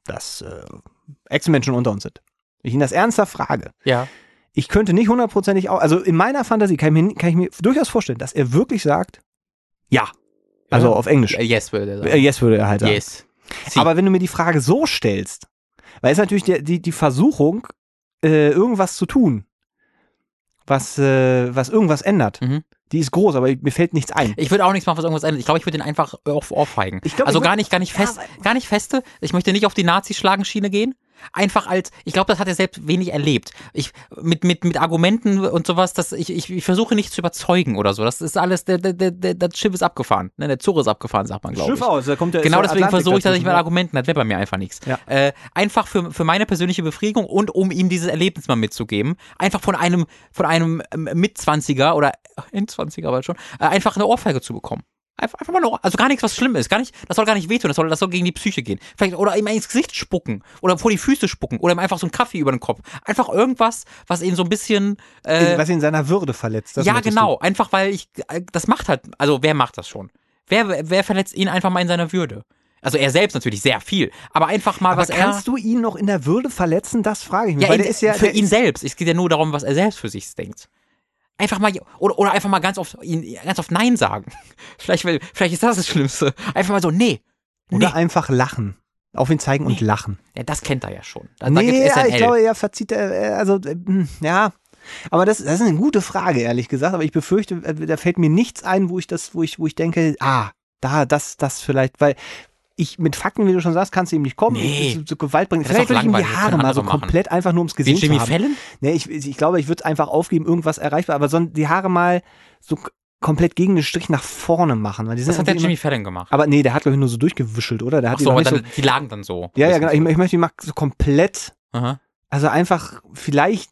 S2: Dass äh, Echsenmenschen unter uns sind. Wenn ich ihn das ernsthaft frage,
S1: Ja.
S2: ich könnte nicht hundertprozentig, au- also in meiner Fantasie kann ich, mir, kann ich mir durchaus vorstellen, dass er wirklich sagt, ja. Also
S1: Ja.
S2: auf Englisch.
S1: Äh, Yes, würde
S2: Äh,
S1: sagen.
S2: yes würde er halt sagen.
S1: Yes. Sie.
S2: Aber wenn du mir die Frage so stellst, weil es natürlich die, die, die Versuchung, äh, irgendwas zu tun, was, äh, was irgendwas ändert,
S1: Mhm.
S2: die ist groß, aber mir fällt nichts ein.
S1: Ich würde auch nichts machen, was irgendwas ändert. Ich glaube, ich würde den einfach auf ohrfeigen.
S2: Ich glaub,
S1: also gar nicht, gar nicht fest, gar nicht feste. Ich möchte nicht auf die Nazi-Schlagenschiene gehen. Einfach als, ich glaube, das hat er selbst wenig erlebt. Ich, mit, mit, mit Argumenten und sowas, dass ich, ich, ich versuche nicht zu überzeugen oder so. Das ist alles, der, der, der, das Schiff ist abgefahren. Ne, der Zug ist abgefahren, sagt man, glaube ich.
S2: aus, da kommt der
S1: Genau deswegen versuche ich das nicht
S2: dazwischen,
S1: mit. Argumenten, das wäre bei mir einfach nichts.
S2: Ja.
S1: Äh, einfach für, für meine persönliche Befriedigung und um ihm dieses Erlebnis mal mitzugeben, einfach von einem, von einem ähm, Mitzwanziger oder Endzwanziger bald schon, äh, einfach eine Ohrfeige zu bekommen. Einfach, einfach mal Ohr also gar nichts, was schlimm ist. Gar nicht, das soll gar nicht wehtun, das soll, das soll gegen die Psyche gehen. Vielleicht, oder ihm ins Gesicht spucken. Oder vor die Füße spucken. Oder ihm einfach so einen Kaffee über den Kopf. Einfach irgendwas, was ihn so ein bisschen. Äh,
S2: was ihn in seiner Würde verletzt. das
S1: ja, genau. Einfach weil ich, äh, das macht halt, also wer macht das schon? Wer, wer verletzt ihn einfach mal in seiner Würde? Also er selbst natürlich sehr viel, aber einfach mal
S2: Du. Aber
S1: was er.
S2: kannst du ihn noch in der Würde verletzen? Das frage ich mich.
S1: ja,
S2: weil
S1: in,
S2: der ist ja,
S1: für ihn selbst. Es geht ja nur darum, was er selbst für sich denkt. Einfach mal oder, oder einfach mal ganz oft ganz oft Nein sagen. Vielleicht, vielleicht ist das das Schlimmste. Einfach mal so nee.
S2: Oder
S1: nee.
S2: einfach lachen. Auf ihn zeigen und lachen.
S1: Ja, das kennt er ja schon. Da, da
S2: nee,
S1: gibt's
S2: ja, ich glaube, er verzieht, äh, äh, also, äh, hm, ja. Aber das, das ist eine gute Frage, ehrlich gesagt. Aber ich befürchte, da fällt mir nichts ein, wo ich das, wo ich, wo ich denke, ah, da, das, das vielleicht, weil ich mit Fakten, wie du schon sagst, kannst du ihm nicht kommen.
S1: Nee.
S2: Zu, zu Gewalt bringen. Vielleicht würde ich ihm die Haare mal so
S1: machen.
S2: komplett einfach nur ums Gesicht
S1: Jimmy
S2: haben.
S1: Fallon?
S2: Nee, ich, ich glaube, ich würde einfach aufgeben, irgendwas erreichbar, aber sonst die Haare mal so komplett gegen den Strich nach vorne machen. Weil die
S1: Das hat der Jimmy Fallon gemacht.
S2: aber nee, der hat, glaube ich, nur so durchgewischelt, oder? Der hat
S1: Ach
S2: die
S1: so, aber dann, die lagen dann so.
S2: so, ja, ja, genau. Ich, ich möchte ihn mal so komplett
S1: Aha.
S2: also einfach, vielleicht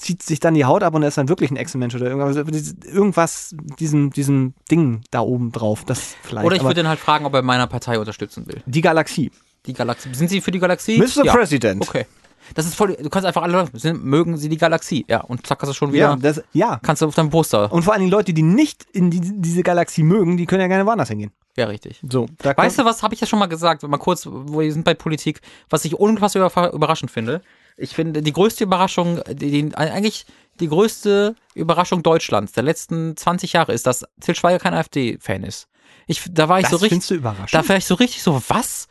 S2: zieht sich dann die Haut ab und er ist dann wirklich ein Echsenmensch oder irgendwas, also irgendwas, diesem, diesem Ding da oben drauf, das vielleicht.
S1: Oder ich würde ihn halt fragen, ob er meiner Partei unterstützen will.
S2: die Galaxie.
S1: Die Galaxie. Sind Sie für die Galaxie?
S2: Mr.
S1: Ja.
S2: President.
S1: Okay. Das ist voll, du kannst einfach alle, sind, mögen Sie die Galaxie? Ja, und zack, hast du schon wieder,
S2: Ja, das, ja.
S1: kannst du auf deinem Poster.
S2: Und vor allen Dingen Leute, die nicht in die, diese Galaxie mögen, die können ja gerne woanders hingehen.
S1: Ja, richtig.
S2: So,
S1: Weißt du, was habe ich ja schon mal gesagt, mal kurz, wo wir sind bei Politik, was ich unfassbar über- überraschend finde, Ich finde, die größte Überraschung, die, die, eigentlich die größte Überraschung Deutschlands der letzten 20 Jahre ist, dass Til Schweiger kein AfD-Fan ist. Ich, da war ich
S2: Das
S1: so richtig,
S2: findest du überraschend?
S1: da war ich so richtig so, was?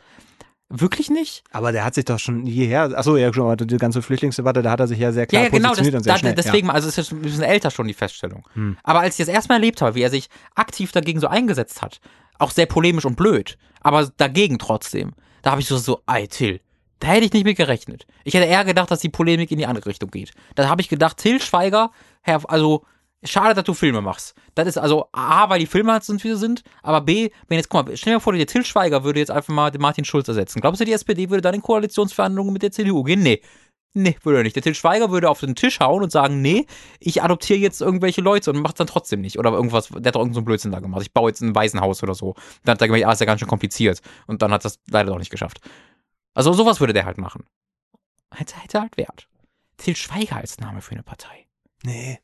S1: Wirklich nicht?
S2: Aber der hat sich doch schon hierher, achso, ja, schon die ganze Flüchtlingsdebatte, da hat er sich ja sehr klar
S1: Ja, ja genau, das,
S2: positioniert und sehr
S1: da,
S2: schnell.
S1: deswegen, also es ist ein bisschen älter schon die Feststellung. Aber als ich das erstmal erlebt habe, wie er sich aktiv dagegen so eingesetzt hat, auch sehr polemisch und blöd, aber dagegen trotzdem, da habe ich so, so, ey Till, da hätte ich nicht mit gerechnet. Ich hätte eher gedacht, dass die Polemik in die andere Richtung geht. Da habe ich gedacht, Till Schweiger, Herr, also schade, dass du Filme machst. Das ist also A, weil die Filme halt sind, wie sie sind, aber B, wenn jetzt, guck mal, stell dir vor, der Till Schweiger würde jetzt einfach mal den Martin Schulz ersetzen. Glaubst du, die SPD würde dann in Koalitionsverhandlungen mit der CDU gehen? Nee. Nee, würde er nicht. Der Til Schweiger würde auf den Tisch hauen und sagen, nee, ich adoptiere jetzt irgendwelche Leute und macht dann trotzdem nicht. Oder irgendwas, der hat doch irgendeinen so Blödsinn da gemacht. Ich baue jetzt ein Waisenhaus oder so. Dann hat er gemerkt, ah, ist ja ganz schön kompliziert. Und dann hat das leider doch nicht geschafft. Also sowas würde der halt machen. Hätte, hätte halt Wert. Til Schweiger als Name für eine Partei.
S2: Nee.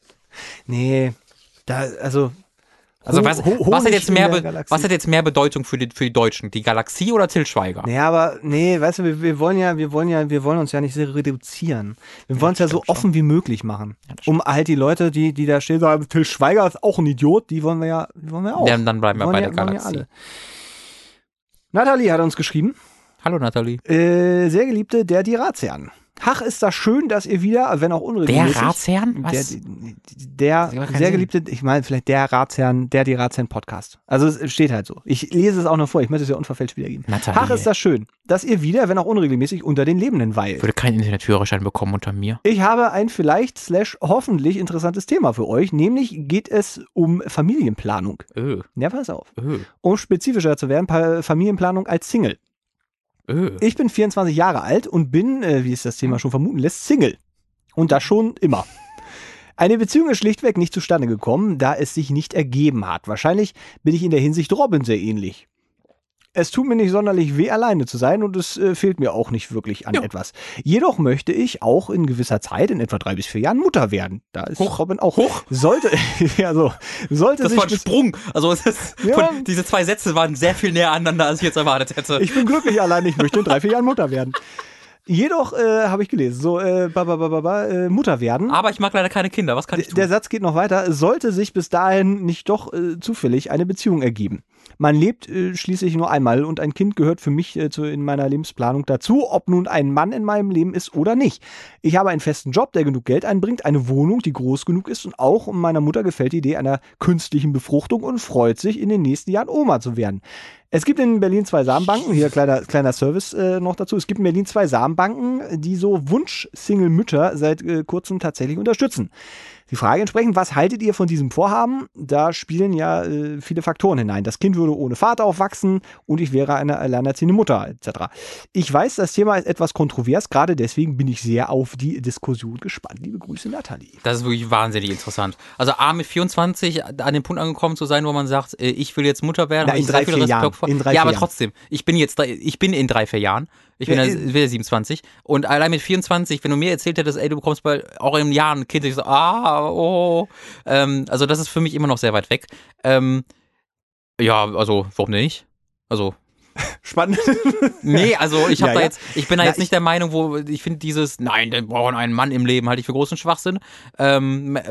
S2: Nee. Da, also.
S1: Also was, was, hat jetzt mehr, was hat jetzt mehr Bedeutung für die, für die Deutschen? Die Galaxie oder Til Schweiger?
S2: Nee, aber nee, weißt du, wir, wir wollen ja, wir wollen ja, wir wollen uns ja nicht sehr reduzieren. Wir wollen es ja so
S1: schon.
S2: offen wie möglich machen.
S1: Ja,
S2: um halt die Leute, die, die da stehen, sagen, Till Schweiger ist auch ein Idiot, die wollen wir ja, die wollen wir auch.
S1: Ja, dann bleiben wir
S2: Wollen
S1: bei
S2: ja,
S1: der
S2: ja
S1: Galaxie.
S2: alle. Nathalie hat uns geschrieben,
S1: Hallo Nathalie.
S2: äh, sehr geliebte, der die Ratsherren. Ach, ist das schön, dass ihr wieder, wenn auch
S1: Der
S2: unregelmäßig.
S1: Ratsherrn?
S2: Der,
S1: Was?
S2: der
S1: keinen
S2: sehr geliebte, ich meine vielleicht der Ratsherrn, der die Ratsherren Podcast. Also es steht halt so. Ich lese es auch noch vor, ich möchte es ja unverfälscht wiedergeben.
S1: Nathalie.
S2: Ach, ist das schön, dass ihr wieder, wenn auch unregelmäßig, unter den Lebenden weilt.
S1: Ich würde keinen Internetführerschein bekommen unter mir.
S2: Ich habe ein vielleicht slash hoffentlich interessantes Thema für euch, nämlich geht es um Familienplanung.
S1: Öh,
S2: Ja, pass auf.
S1: öh,
S2: Um spezifischer zu werden, Familienplanung als Single.
S1: Öh.
S2: Ich bin 24 Jahre alt und bin, äh, wie es das Thema schon vermuten lässt, Single. Und das schon immer. Eine Beziehung ist schlichtweg nicht zustande gekommen, da es sich nicht ergeben hat. Wahrscheinlich bin ich in der Hinsicht Robin sehr ähnlich. Es tut mir nicht sonderlich weh, alleine zu sein und es äh, fehlt mir auch nicht wirklich an
S1: Ja.
S2: etwas. Jedoch möchte ich auch in gewisser Zeit, in etwa drei bis vier Jahren, Mutter werden. Da ist
S1: Hoch.
S2: Robin auch.
S1: Hoch.
S2: Sollte, ja, so, sollte
S1: Das
S2: sich
S1: war ein Sprung. Also ist,
S2: Ja.
S1: von, diese zwei Sätze waren sehr viel näher aneinander, als ich jetzt erwartet hätte.
S2: Ich bin glücklich allein, ich möchte in drei, vier Jahren Mutter werden. Jedoch äh, habe ich gelesen, so äh, ba, ba, ba, ba, äh, Mutter werden.
S1: Aber ich mag leider keine Kinder. Was kann ich tun?
S2: Der Satz geht noch weiter. Sollte sich bis dahin nicht doch äh, zufällig eine Beziehung ergeben. Man lebt äh, schließlich nur einmal und ein Kind gehört für mich äh, zu, in meiner Lebensplanung dazu, ob nun ein Mann in meinem Leben ist oder nicht. Ich habe einen festen Job, der genug Geld einbringt, eine Wohnung, die groß genug ist und auch meiner Mutter gefällt die Idee einer künstlichen Befruchtung und freut sich, in den nächsten Jahren Oma zu werden. Es gibt in Berlin zwei Samenbanken, hier kleiner, kleiner Service äh, noch dazu. Es gibt in Berlin zwei Samenbanken, die so Wunsch-Single-Mütter seit äh, kurzem tatsächlich unterstützen. Die Frage entsprechend, was haltet ihr von diesem Vorhaben? Da spielen ja äh, viele Faktoren hinein. Das Kind würde ohne Vater aufwachsen und ich wäre eine alleinerziehende Mutter etc. Ich weiß, das Thema ist etwas kontrovers, gerade deswegen bin ich sehr auf die Diskussion gespannt. Liebe Grüße, Nathalie.
S1: Das ist wirklich wahnsinnig interessant. Also A mit 24 an dem Punkt angekommen zu sein, wo man sagt, äh, ich will jetzt Mutter werden.
S2: Na, in drei, vier Jahren. In drei,
S1: ja,
S2: vier
S1: aber
S2: Jahren.
S1: trotzdem, ich bin jetzt, ich bin in drei, vier Jahren. Ich bin
S2: Ja,
S1: ja,
S2: in-
S1: will 27 und allein mit 24, wenn du mir erzählt hättest, ey, du bekommst bald auch in Jahren ein Kind, ich so, ah, oh. Ähm, also das ist für mich immer noch sehr weit weg. Ähm, ja, also warum nicht? Also
S2: Spannend.
S1: Nee, also ich habe
S2: Ja,
S1: da
S2: ja.
S1: jetzt, ich bin da
S2: Na,
S1: jetzt nicht der Meinung, wo ich finde dieses, nein, wir brauchen einen Mann im Leben, halte ich für großen Schwachsinn, ähm, äh,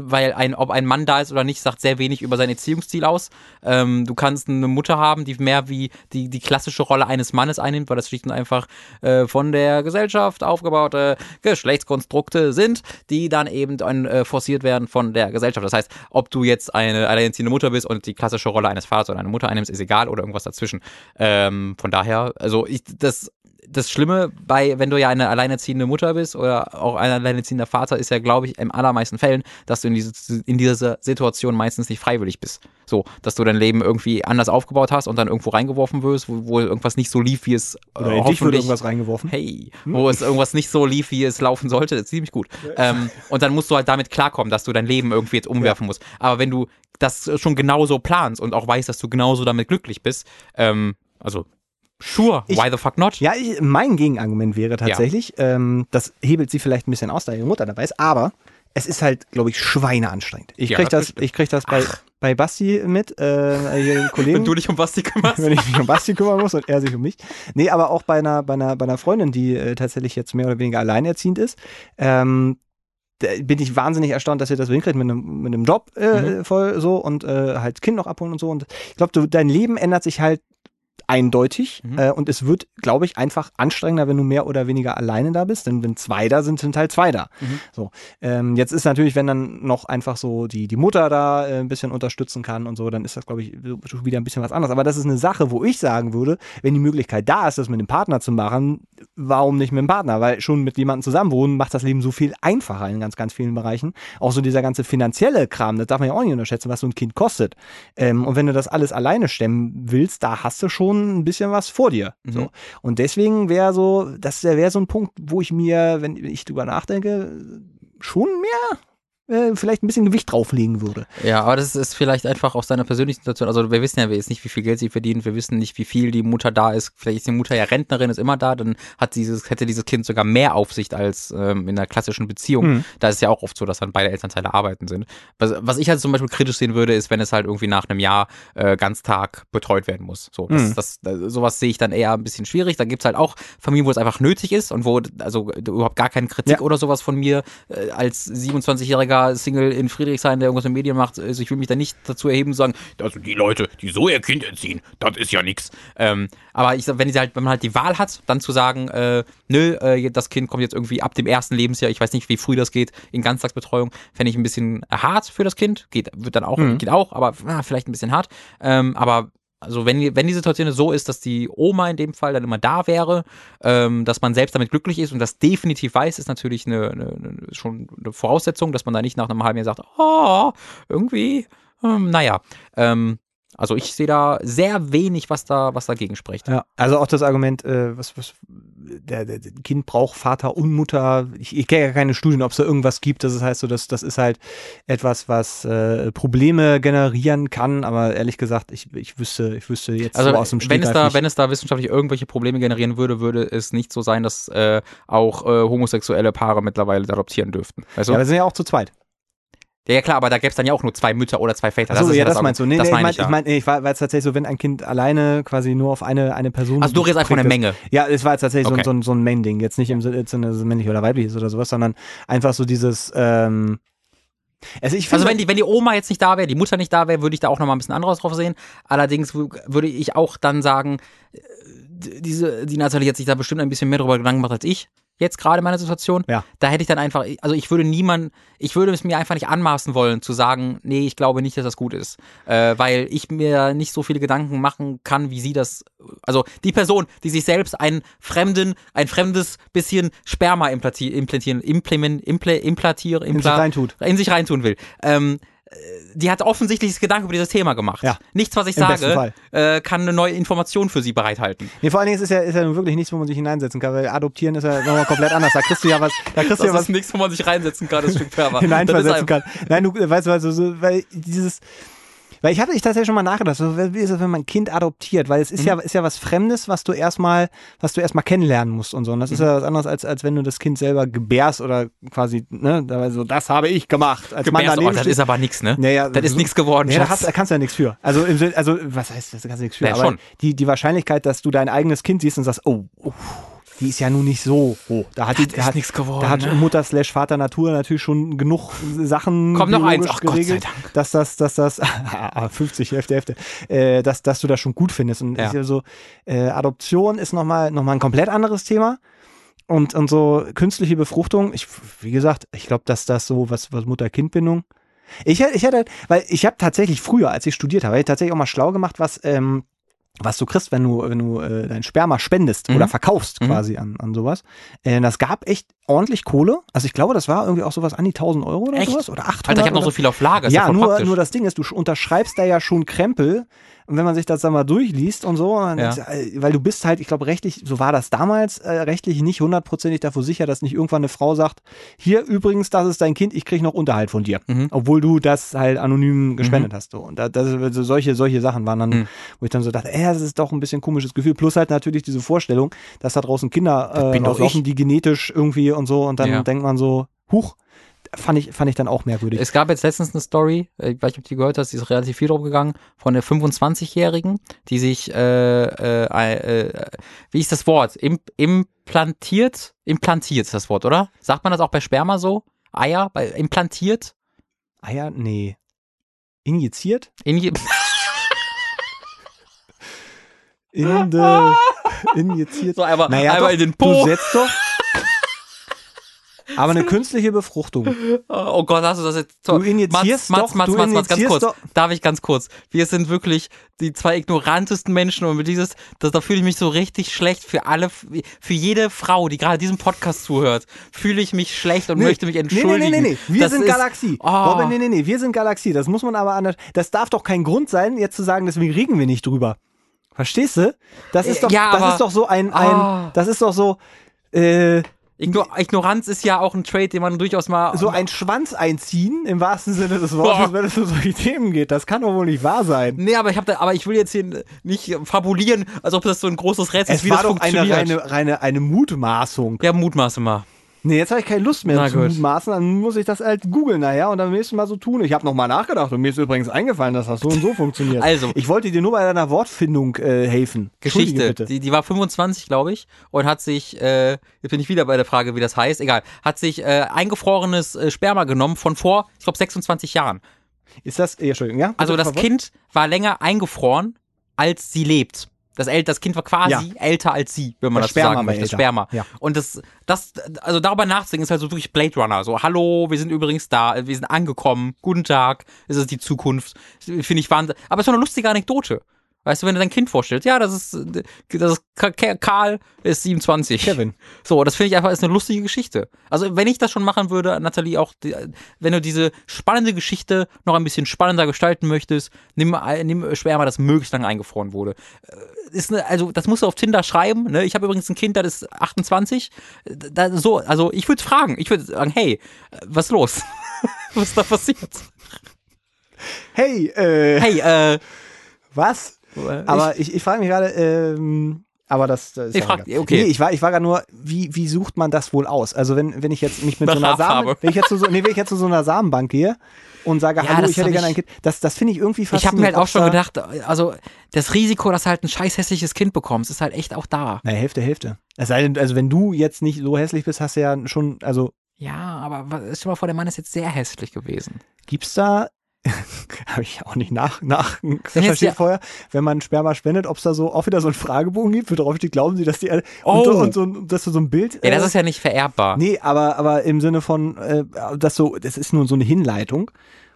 S1: weil ein, ob ein Mann da ist oder nicht, sagt sehr wenig über sein Erziehungsstil aus. Ähm, du kannst eine Mutter haben, die mehr wie die die klassische Rolle eines Mannes einnimmt, weil das schlicht und einfach äh, von der Gesellschaft aufgebaute Geschlechtskonstrukte sind, die dann eben äh, forciert werden von der Gesellschaft. Das heißt, ob du jetzt eine alleinerziehende Mutter bist und die klassische Rolle eines Vaters oder einer Mutter einnimmst, ist egal oder irgendwas dazwischen. Ähm, von daher, also ich, das, das Schlimme bei, wenn du ja eine alleinerziehende Mutter bist oder auch ein alleinerziehender Vater, ist ja, glaube ich, im allermeisten Fällen, dass du in, diese, in dieser Situation meistens nicht freiwillig bist. So, dass du dein Leben irgendwie anders aufgebaut hast und dann irgendwo reingeworfen wirst, wo, wo irgendwas nicht so lief, wie es äh,
S2: Oder in dich wurde irgendwas reingeworfen.
S1: hey, wo es irgendwas nicht so lief, wie es laufen sollte, das ist ziemlich gut. Ähm, und dann musst du halt damit klarkommen, dass du dein Leben irgendwie jetzt umwerfen musst. Aber wenn du das schon genauso planst und auch weißt, dass du genauso damit glücklich bist, ähm, also sure,
S2: Ich-
S1: why the fuck not?
S2: Ja, ich, mein Gegenargument wäre tatsächlich, ähm, das hebelt sie vielleicht ein bisschen aus, da ihre Mutter dabei ist, aber es ist halt, glaube ich, schweineanstrengend. Ich
S1: Ja,
S2: krieg
S1: das
S2: ich krieg das bei, bei Basti mit, äh, Kollegen.
S1: Wenn du dich um Basti kümmerst.
S2: wenn ich mich um Basti kümmern muss und er sich um mich. Nee, aber auch bei einer, bei einer, bei einer Freundin, die äh, tatsächlich jetzt mehr oder weniger alleinerziehend ist. Ähm, bin ich wahnsinnig erstaunt, dass ihr das hinkriegt mit einem, mit einem Job äh,
S1: Mhm.
S2: voll so und äh, halt Kind noch abholen und so. Und ich glaube, dein Leben ändert sich halt eindeutig
S1: Mhm.
S2: äh, und es wird, glaube ich, einfach anstrengender, wenn du mehr oder weniger alleine da bist. Denn wenn zwei da sind, sind halt zwei da.
S1: Mhm.
S2: So. Ähm, jetzt ist natürlich, wenn dann noch einfach so die, die Mutter da äh, ein bisschen unterstützen kann und so, dann ist das, glaube ich, schon wieder ein bisschen was anderes. Aber das ist eine Sache, wo ich sagen würde, wenn die Möglichkeit da ist, das mit dem Partner zu machen, warum nicht mit dem Partner? Weil schon mit jemandem zusammenwohnen macht das Leben so viel einfacher in ganz, ganz vielen Bereichen. Auch so dieser ganze finanzielle Kram, das darf man ja auch nicht unterschätzen, was so ein Kind kostet. Ähm, und wenn du das alles alleine stemmen willst, da hast du schon ein bisschen was vor dir.
S1: Mhm.
S2: So. Und deswegen wäre so, das wäre so ein Punkt, wo ich mir, wenn ich drüber nachdenke, schon mehr äh, vielleicht ein bisschen Gewicht drauflegen würde.
S1: Ja, aber das ist vielleicht einfach aus deiner persönlichen Situation. Also wir wissen ja jetzt nicht, wie viel Geld sie verdient. Wir wissen nicht, wie viel die Mutter da ist. Vielleicht ist die Mutter ja Rentnerin, ist immer da. Dann hat dieses, hätte dieses Kind sogar mehr Aufsicht als ähm, in einer klassischen Beziehung.
S2: Mhm.
S1: Da ist es ja auch oft so, dass dann beide Elternteile arbeiten sind. Was, was ich halt zum Beispiel kritisch sehen würde, ist, wenn es halt irgendwie nach einem Jahr äh, ganz Tag betreut werden muss. So, das,
S2: Mhm.
S1: das, das, sowas sehe ich dann eher ein bisschen schwierig. Da gibt's halt auch Familien, wo es einfach nötig ist und wo also überhaupt gar keine Kritik
S2: Ja.
S1: oder sowas von mir äh, als 27-jähriger Single in Friedrichshain, der irgendwas in Medien macht. Also ich will mich da nicht dazu erheben und sagen, also die Leute, die so ihr Kind erziehen, das ist ja nix. Ähm, aber ich wenn, halt, wenn man halt die Wahl hat, dann zu sagen, äh, nö, äh, das Kind kommt jetzt irgendwie ab dem ersten Lebensjahr, ich weiß nicht, wie früh das geht, in Ganztagsbetreuung, fände ich ein bisschen hart für das Kind. Geht, wird dann auch,
S2: Mhm.
S1: geht auch, aber ah, vielleicht ein bisschen hart. Ähm, aber also wenn, wenn die Situation so ist, dass die Oma in dem Fall dann immer da wäre, ähm, dass man selbst damit glücklich ist und das definitiv weiß, ist natürlich eine, eine, schon eine Voraussetzung, dass man da nicht nach einem halben Jahr sagt, oh, irgendwie, ähm, naja. Ähm, also ich sehe da sehr wenig, was da, was dagegen spricht.
S2: Ja, also auch das Argument, äh, was, was der, der, Kind braucht Vater und Mutter. Ich, ich kenne ja keine Studien, ob es da irgendwas gibt. Das heißt so, dass das ist halt etwas, was äh, Probleme generieren kann. Aber ehrlich gesagt, ich, ich wüsste, ich wüsste jetzt
S1: Also
S2: so aus dem
S1: wenn es
S2: Stegreif
S1: da,
S2: nicht.
S1: wenn es da wissenschaftlich irgendwelche Probleme generieren würde, würde es nicht so sein, dass äh, auch äh, homosexuelle Paare mittlerweile adoptieren dürften. Weißt du?
S2: Ja, wir sind ja auch zu zweit.
S1: Ja, klar, aber da gäbe es dann ja auch nur zwei Mütter oder zwei Väter.
S2: Achso,
S1: ist
S2: ja, das,
S1: Argument.
S2: meinst du. Nee,
S1: das
S2: nee,
S1: meine
S2: ich
S1: ich, ja.
S2: mein, ich, mein, ich war, war jetzt tatsächlich so, wenn ein Kind alleine quasi nur auf eine, eine Person.
S1: also du redest einfach von der Menge.
S2: Ja, es war jetzt tatsächlich
S1: Okay.
S2: so, ein- so, so ein Main-Ding. Jetzt nicht im Sinne, dass es männlich oder weiblich ist oder sowas, sondern einfach so dieses. Ähm, also ich.
S1: Also wenn die, wenn die Oma jetzt nicht da wäre, die Mutter nicht da wäre, würde ich da auch nochmal ein bisschen anderes drauf sehen. Allerdings wü- würde ich auch dann sagen, äh, diese, die Nathalie hat sich da bestimmt ein bisschen mehr darüber Gedanken gemacht als ich. Jetzt gerade in meiner Situation.
S2: Ja.
S1: Da hätte ich dann einfach, also ich würde niemand, ich würde es mir einfach nicht anmaßen wollen, zu sagen, nee, ich glaube nicht, dass das gut ist. Äh, weil ich mir nicht so viele Gedanken machen kann, wie sie das. Also die Person, die sich selbst einen fremden, ein fremdes bisschen Sperma implati- implantieren, implement, imple, implantieren,
S2: in sich reintut.
S1: in sich reintun will. Ähm, äh, die hat offensichtlich Gedanken über dieses Thema gemacht.
S2: Ja.
S1: Nichts, was ich
S2: Im
S1: sage, äh, kann eine neue Information für sie bereithalten.
S2: Nee, vor allen Dingen ist es ja, ist ja nun wirklich nichts, wo man sich hineinsetzen kann, weil adoptieren ist ja nochmal komplett anders. Da kriegst du ja was, da kriegst du ja
S1: Das
S2: was
S1: ist nichts, wo man sich reinsetzen kann, das Stück Sperma.
S2: hineinversetzen kann. Nein, du weißt, weißt du, so, weil dieses, weil ich hatte ich tatsächlich schon mal nachgedacht, so, wie ist es, wenn man ein Kind adoptiert, weil es ist
S1: Mhm.
S2: ja ist ja was Fremdes, was du erstmal was du erstmal kennenlernen musst und so. Und das ist
S1: Mhm.
S2: ja was anderes als als wenn du das Kind selber gebärst oder quasi ne, so das habe ich gemacht, als
S1: Gebärst, oh,
S2: daneben
S1: das
S2: steht.
S1: ist aber nichts, ne?
S2: Naja,
S1: das ist
S2: so-
S1: nichts geworden,
S2: Nee, da, hast, da kannst du ja nichts für. Also, also was heißt das? Da kannst du nichts für.
S1: Ja,
S2: aber
S1: schon.
S2: Die, die Wahrscheinlichkeit, dass du dein eigenes Kind siehst und sagst, oh, oh die ist ja nun nicht so hoch. Da hat, die,
S1: Das
S2: da
S1: ist
S2: hat,
S1: nichts geworden,
S2: Da hat
S1: ne?
S2: Mutter slash Vater Natur natürlich schon genug Sachen
S1: Komm, noch eins. Ach, Gott sei
S2: geregelt,
S1: Dank.
S2: dass das, dass das, 50, Hälfte, Hälfte, äh, dass, dass du das schon gut findest. Und
S1: Ja.
S2: ist ja so, äh, Adoption ist nochmal noch mal ein komplett anderes Thema. Und, und so künstliche Befruchtung, ich, wie gesagt, ich glaube, dass das so was, was Mutter-Kind-Bindung. Ich, ich hätte, weil ich habe tatsächlich früher, als ich studiert habe, hab ich tatsächlich auch mal schlau gemacht, was, ähm, was du kriegst, wenn du, wenn du äh, dein Sperma spendest
S1: Mhm.
S2: oder verkaufst
S1: Mhm.
S2: quasi an, an sowas. Äh, das gab echt ordentlich Kohle. Also ich glaube, das war irgendwie auch sowas an die 1000 Euro oder
S1: Echt?
S2: sowas. Oder 800
S1: Alter, ich habe noch so viel auf Lager.
S2: Ja,
S1: voll
S2: nur,
S1: praktisch.
S2: nur das Ding ist, du sch- unterschreibst da ja schon Krempel. Und wenn man sich das dann mal durchliest und so,
S1: Ja.
S2: ist, weil du bist halt, ich glaube, rechtlich, so war das damals, äh, rechtlich nicht hundertprozentig davor sicher, dass nicht irgendwann eine Frau sagt, hier übrigens, das ist dein Kind, ich krieg noch Unterhalt von dir.
S1: Mhm.
S2: Obwohl du das halt anonym gespendet hast. So. Und da, das, also solche, solche Sachen waren dann,
S1: Mhm.
S2: wo ich dann so dachte, äh, das ist doch ein bisschen komisches Gefühl. Plus halt natürlich diese Vorstellung, dass da draußen Kinder
S1: Das
S2: äh, rauslaufen, die genetisch irgendwie und so, und dann
S1: Ja.
S2: denkt man so, huch, fand ich, fand ich dann auch merkwürdig.
S1: Es gab jetzt letztens eine Story, äh, ich weiß nicht, ob du die gehört hast, die ist relativ viel drum gegangen, von der 25-Jährigen, die sich, äh, äh, äh, wie ist das Wort? Im, implantiert? Implantiert ist das Wort, oder? Sagt man das auch bei Sperma so? Eier? Bei, implantiert?
S2: Eier? Nee. Injiziert?
S1: Inje
S2: In de, injiziert.
S1: so einmal,
S2: Naja,
S1: einmal
S2: doch,
S1: in den
S2: du
S1: Po.
S2: setzt doch. Aber eine künstliche Befruchtung.
S1: Oh Gott, hast du das jetzt
S2: Du injizierst
S1: Mats,
S2: doch,
S1: Mats,
S2: du
S1: Mats, Mats, ganz kurz.
S2: doch-
S1: Darf ich ganz kurz? Wir sind wirklich die zwei ignorantesten Menschen und mit dieses, das, da fühle ich mich so richtig schlecht für alle, für jede Frau, die gerade diesem Podcast zuhört, fühle ich mich schlecht und möchte mich entschuldigen.
S2: Nee, nee, nee, nee. Wir sind Galaxie.
S1: Oh.
S2: Robin, nee, nee, nee. Wir sind Galaxie. Das muss man aber anders. Das darf doch kein Grund sein, jetzt zu sagen, deswegen reden wir nicht drüber. Verstehst du? Das ist doch,
S1: Ja,
S2: das ist doch so ein, ein
S1: Ah.
S2: das ist doch so, äh,
S1: Igno Ignoranz ist ja auch ein Trade, den man durchaus mal.
S2: so ein Schwanz einziehen, im wahrsten Sinne des Wortes,
S1: Boah.
S2: wenn es um solche Themen geht. Das kann doch wohl nicht wahr sein.
S1: Nee, aber ich da, aber ich will jetzt hier nicht fabulieren, als ob das so ein großes Rätsel ist,
S2: Es
S1: wie
S2: war
S1: das
S2: doch eine
S1: funktioniert.
S2: reine, reine, eine Mutmaßung.
S1: ja, mutmaße mal.
S2: Nee, jetzt habe ich keine Lust mehr
S1: Na
S2: zu
S1: gut.
S2: mutmaßen, dann muss ich das halt googeln nachher und dann beim nächsten Mal so tun. Ich habe nochmal nachgedacht und mir ist übrigens eingefallen, dass das so und so funktioniert.
S1: Also.
S2: Ich wollte dir nur bei deiner Wortfindung äh, helfen.
S1: Geschichte. Die, die war 25, glaube ich, und hat sich, äh, jetzt bin ich wieder bei der Frage, wie das heißt, egal, hat sich äh, eingefrorenes äh, Sperma genommen von vor, ich glaube, 26 Jahren.
S2: Ist das, äh, Entschuldigung, ja?
S1: Also das? Kind war länger eingefroren, als sie lebt. Das, El das Kind war quasi
S2: Ja.
S1: älter als sie, wenn man
S2: Das
S1: das, so
S2: Sperma
S1: sagen
S2: war
S1: möchte. Das. Sperma.
S2: Ja.
S1: Und das, das, also darüber nachzudenken, ist halt so wirklich Blade Runner. So, hallo, wir sind übrigens da, wir sind angekommen, guten Tag, es ist die Zukunft. Finde ich Wahnsinn. Aber es ist doch eine lustige Anekdote. Weißt du, wenn du dein Kind vorstellst, ja, das ist, das ist Ka- Ka- Karl ist 27.
S2: Kevin.
S1: So, das finde ich einfach ist eine lustige Geschichte. Also, wenn ich das schon machen würde, Nathalie, auch, die, wenn du diese spannende Geschichte noch ein bisschen spannender gestalten möchtest, nimm, nimm Sperma, das möglichst lange eingefroren wurde. Äh, Ist eine, also, das musst du auf Tinder schreiben. Ne? Ich habe übrigens ein Kind, das ist 28. Da, so, also, ich würde fragen. Ich würde sagen, hey, was ist los? was ist da passiert?
S2: Hey, äh,
S1: Hey, äh,
S2: was? Aber ich, ich frage mich gerade, ähm, aber das, das ist
S1: Ich frag- okay.
S2: Nee, ich war, ich war gerade nur, wie, wie sucht man das wohl aus? Also wenn, wenn ich jetzt mich mit so einer Samen, wenn ich jetzt zu so, nee, wenn ich jetzt zu so einer Samenbank gehe und sage,
S1: Ja,
S2: hallo, ich hätte gerne ein Kind, das, das finde ich irgendwie
S1: ich habe
S2: faszinierend.
S1: mir halt auch schon
S2: da-
S1: gedacht, also, das Risiko, dass du halt ein scheiß hässliches Kind bekommst, ist halt echt auch da.
S2: Naja, Hälfte, Hälfte. Es sei denn, also wenn du jetzt nicht so hässlich bist, hast du ja schon, also
S1: Ja, aber stell dir mal vor, der Mann ist jetzt sehr hässlich gewesen.
S2: gibt's da, habe ich auch nicht nach, nach recherchiert vorher, wenn man Sperma spendet, ob es da so auch wieder so einen Fragebogen gibt, wo drauf steht, glauben Sie, dass die, und,
S1: Oh.
S2: und, so, ein- dass du so ein Bild.
S1: Ja, das
S2: äh,
S1: ist ja nicht vererbbar.
S2: Nee, aber, aber im Sinne von, äh, das so, das ist nur so eine Hinleitung.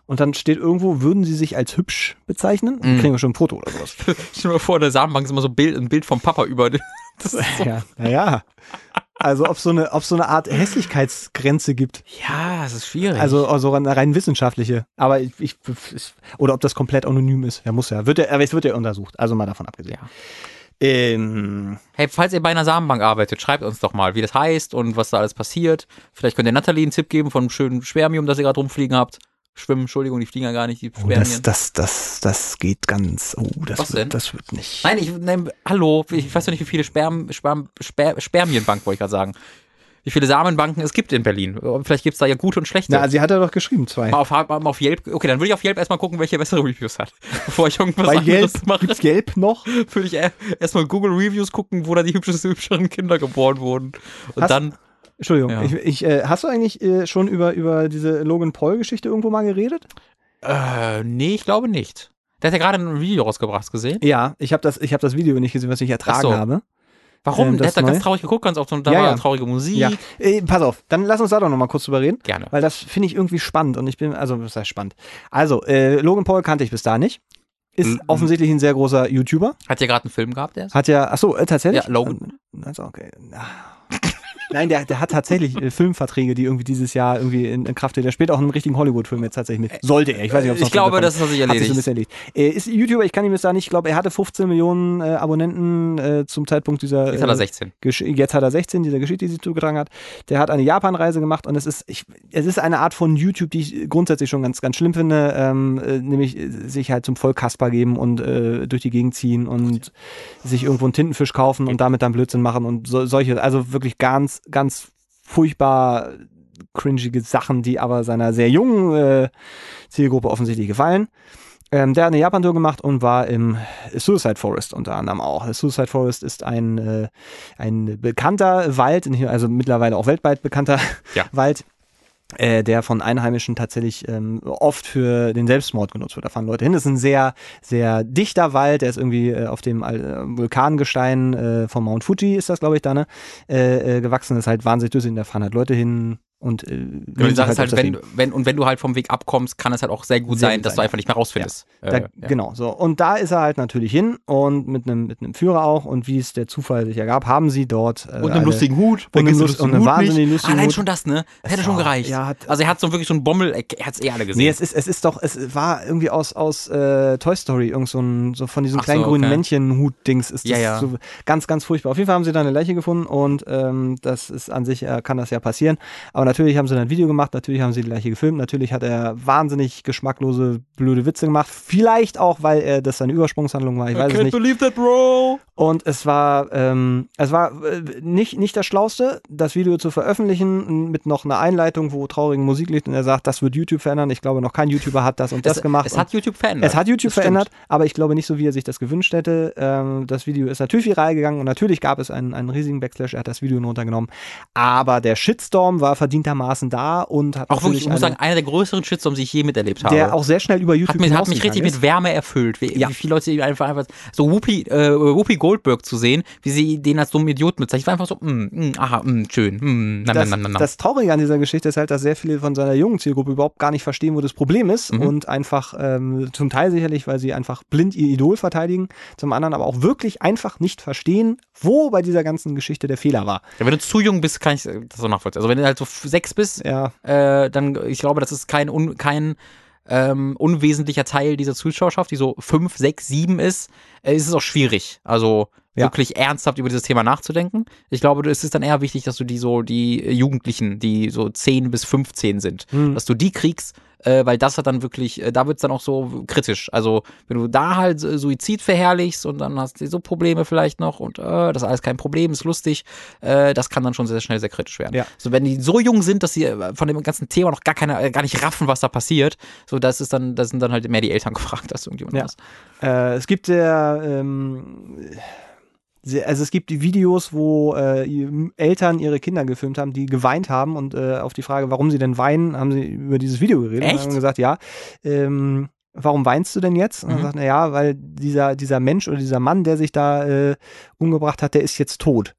S2: Und dann steht irgendwo, würden Sie sich als hübsch bezeichnen?
S1: Mhm.
S2: Kriegen wir schon ein Foto oder sowas.
S1: Stell dir mal vor, der Samenbank ist immer so ein Bild, ein Bild vom Papa über. Das ist so,
S2: ja, naja. Also ob so eine, ob so eine Art Hässlichkeitsgrenze gibt.
S1: ja, es ist schwierig.
S2: Also, also eine rein wissenschaftliche. Aber ich, ich, oder ob das komplett anonym ist. Ja, muss ja. Wird ja, aber es wird ja untersucht. Also mal davon abgesehen.
S1: Ja.
S2: Ähm,
S1: hey, falls ihr bei einer Samenbank arbeitet, schreibt uns doch mal, wie das heißt und was da alles passiert. Vielleicht könnt ihr Nathalie einen Tipp geben von einem schönen Spermium, das ihr gerade rumfliegen habt. Schwimmen, Entschuldigung, die fliegen ja gar nicht, die
S2: oh, das, das, das, das geht ganz. Oh, das
S1: Was
S2: wird,
S1: denn?
S2: das wird nicht.
S1: Nein, ich, nein, hallo, ich weiß ja nicht, wie viele Sperm, Sperm, Sper, Spermienbanken, wollte ich gerade sagen. Wie viele Samenbanken es gibt in Berlin. Vielleicht gibt es da ja gute und schlechte.
S2: Na, sie hat ja doch geschrieben, zwei.
S1: mal, auf, mal auf Yelp, okay, dann würde ich auf Yelp erstmal gucken, welche bessere Reviews hat. Bevor ich irgendwas
S2: Bei
S1: anderes
S2: Gelb
S1: mache,
S2: gibt's Gelb noch.
S1: würde ich e- erstmal Google Reviews gucken, wo da die hübschesten, hübscheren Kinder geboren wurden. Und
S2: Hast-
S1: dann,
S2: Entschuldigung,
S1: Ja.
S2: ich, ich, äh, hast du eigentlich äh, schon über, über diese Logan Paul-Geschichte irgendwo mal geredet?
S1: äh, nee, ich glaube nicht. Der hat ja gerade ein Video rausgebracht, gesehen?
S2: Ja, ich habe das, ich hab das Video nicht gesehen, was ich ertragen
S1: so.
S2: habe.
S1: Warum?
S2: Ähm,
S1: der
S2: das
S1: hat da ganz traurig geguckt, ganz oft, und da
S2: Ja,
S1: war
S2: ja.
S1: traurige Musik.
S2: Ja, äh, pass auf, dann lass uns da doch noch mal kurz drüber reden,
S1: Gerne.
S2: weil das finde ich irgendwie spannend und ich bin, also was heißt spannend? Also, äh, Logan Paul kannte ich bis da nicht. Ist
S1: Mhm.
S2: offensichtlich ein sehr großer YouTuber.
S1: Hat ja gerade einen Film gehabt, der ist?
S2: Hat ja, ach so, äh, tatsächlich?
S1: Ja, Logan.
S2: Also, okay. Nein, der, der hat tatsächlich äh, Filmverträge, die irgendwie dieses Jahr irgendwie in, in Kraft stehen. Der spielt auch in einem richtigen Hollywood-Film jetzt tatsächlich mit. Sollte er. Ich weiß nicht, ob es
S1: Ich glaube, das hat sich
S2: Hat sich
S1: erledigt.
S2: ein bisschen erledigt. Äh, ist YouTuber, ich kann ihm jetzt sagen, ich glaube, er hatte 15 Millionen äh, Abonnenten äh, zum Zeitpunkt dieser.
S1: Jetzt hat er
S2: äh,
S1: 16.
S2: Gesch jetzt hat er 16, dieser Geschichte, die sie zugetragen hat. Der hat eine Japan-Reise gemacht und es ist, ich, es ist eine Art von YouTube, die ich grundsätzlich schon ganz, ganz schlimm finde, ähm, äh, nämlich äh, sich halt zum Vollkasper geben und äh, durch die Gegend ziehen und sich irgendwo einen Tintenfisch kaufen und damit dann Blödsinn machen und so, solche, also wirklich ganz, ganz furchtbar cringige Sachen, die aber seiner sehr jungen äh, Zielgruppe offensichtlich gefallen. Ähm, der hat eine Japan-Tour gemacht und war im Suicide Forest unter anderem auch. Das Suicide Forest ist ein, äh, ein bekannter Wald, also mittlerweile auch weltweit bekannter
S1: Ja.
S2: Wald, äh, der von Einheimischen tatsächlich ähm, oft für den Selbstmord genutzt wird. Da fahren Leute hin. Das ist ein sehr, sehr dichter Wald. Der ist irgendwie äh, auf dem äh, Vulkangestein äh, von Mount Fuji, ist das, glaube ich, da, ne? Äh, äh, gewachsen. Das ist halt wahnsinnig düsselig. Da fahren halt Leute hin und äh,
S1: die Sache ist halt,
S2: öfters
S1: wenn, wenn, und wenn du halt vom Weg abkommst, kann es halt auch sehr gut
S2: Sehr
S1: sein,
S2: gut
S1: dass
S2: sein,
S1: du
S2: ja.
S1: einfach nicht mehr rausfindest.
S2: Da,
S1: Äh, ja.
S2: Genau, so. Und da ist er halt natürlich hin und mit einem mit einem Führer auch und wie es der Zufall sich ergab, haben sie dort äh,
S1: Und einen
S2: eine-
S1: lustigen Hut.
S2: und einen Lust- und
S1: lustigen
S2: einen
S1: Hut
S2: wahnsinnig lustigen
S1: Allein
S2: Hut.
S1: schon das, ne? Das hätte
S2: Es
S1: schon
S2: war-
S1: gereicht.
S2: ja, hat-
S1: also er hat so wirklich so einen Bommel, er er hat's eh alle gesehen.
S2: Nee, es ist, es ist doch, es war irgendwie aus, aus äh, Toy Story, irgend so, ein, so von diesem
S1: Ach so,
S2: kleinen grünen
S1: okay.
S2: Männchen-Hut-Dings ist das
S1: Ja, ja.
S2: so ganz, ganz furchtbar. Auf jeden Fall haben sie da eine Leiche gefunden und ähm, das ist an sich, äh, kann das ja passieren. Aber natürlich haben sie dann ein Video gemacht, natürlich haben sie die Leiche gefilmt, natürlich hat er wahnsinnig geschmacklose, blöde Witze gemacht. Vielleicht auch, weil er das seine Übersprungshandlung war, ich weiß es nicht.
S1: believe that, bro.
S2: Und es war, ähm, es war äh, nicht, nicht das Schlauste, das Video zu veröffentlichen mit noch einer Einleitung, wo traurige Musik liegt und er sagt, das wird YouTube verändern. Ich glaube, noch kein YouTuber hat das und das
S1: es,
S2: gemacht.
S1: Es hat YouTube verändert.
S2: Es hat YouTube
S1: Das stimmt.
S2: verändert, aber ich glaube nicht so, wie er sich das gewünscht hätte. Ähm, das Video ist natürlich viral gegangen und natürlich gab es einen, einen riesigen Backslash. Er hat das Video runtergenommen. Aber der Shitstorm war verdientermaßen da und hat
S1: Auch wirklich, ich muss
S2: eine,
S1: sagen, einer der größeren Shitstorms, die ich je miterlebt habe.
S2: der auch sehr schnell über YouTube
S1: hat mich, hat mich richtig
S2: ist.
S1: mit Wärme erfüllt, wie,
S2: Ja.
S1: wie viele Leute einfach, einfach so Whoopi, äh, Whoopi Goldberg zu sehen, wie sie den als so einen Idioten bezeichnet. Ich war einfach so, mm, mm, aha, mm, schön, mm, na,
S2: das,
S1: na, na, na,
S2: das Traurige an dieser Geschichte ist halt, dass sehr viele von seiner jungen Zielgruppe überhaupt gar nicht verstehen, wo das Problem ist
S1: Mhm.
S2: und einfach ähm, zum Teil sicherlich, weil sie einfach blind ihr Idol verteidigen, zum anderen aber auch wirklich einfach nicht verstehen, wo bei dieser ganzen Geschichte der Fehler war.
S1: Ja, wenn du zu jung bist, kann ich das so nachvollziehen. Also wenn du halt so sechs bist,
S2: Ja,
S1: äh, dann, ich glaube, das ist kein, un, kein ähm, unwesentlicher Teil dieser Zuschauerschaft, die so fünf, sechs, sieben ist, äh, ist es auch schwierig. Also
S2: Ja.
S1: wirklich ernsthaft über dieses Thema nachzudenken. Ich glaube, es ist dann eher wichtig, dass du die so, die Jugendlichen, die so 10 bis 15 sind,
S2: Hm.
S1: dass du die kriegst, äh, weil das hat dann wirklich, äh, da wird es dann auch so kritisch. Also wenn du da halt äh, Suizid verherrlichst und dann hast du so Probleme vielleicht noch und äh, das ist alles kein Problem, ist lustig, äh, das kann dann schon sehr schnell sehr kritisch werden.
S2: Ja.
S1: So wenn die so jung sind, dass sie äh, von dem ganzen Thema noch gar keine, äh, gar nicht raffen, was da passiert, so das ist dann, das sind dann halt mehr die Eltern gefragt, als irgendjemand
S2: Ja.
S1: anderes.
S2: Äh, es gibt sehr, ähm, also es gibt die Videos, wo äh, Eltern ihre Kinder gefilmt haben, die geweint haben und äh, auf die Frage, warum sie denn weinen, haben sie über dieses Video geredet und
S1: Echt?
S2: haben gesagt, ja, ähm, warum weinst du denn jetzt? Und er
S1: Mhm.
S2: sagt, na ja, weil dieser, dieser Mensch oder dieser Mann, der sich da äh, umgebracht hat, der ist jetzt tot.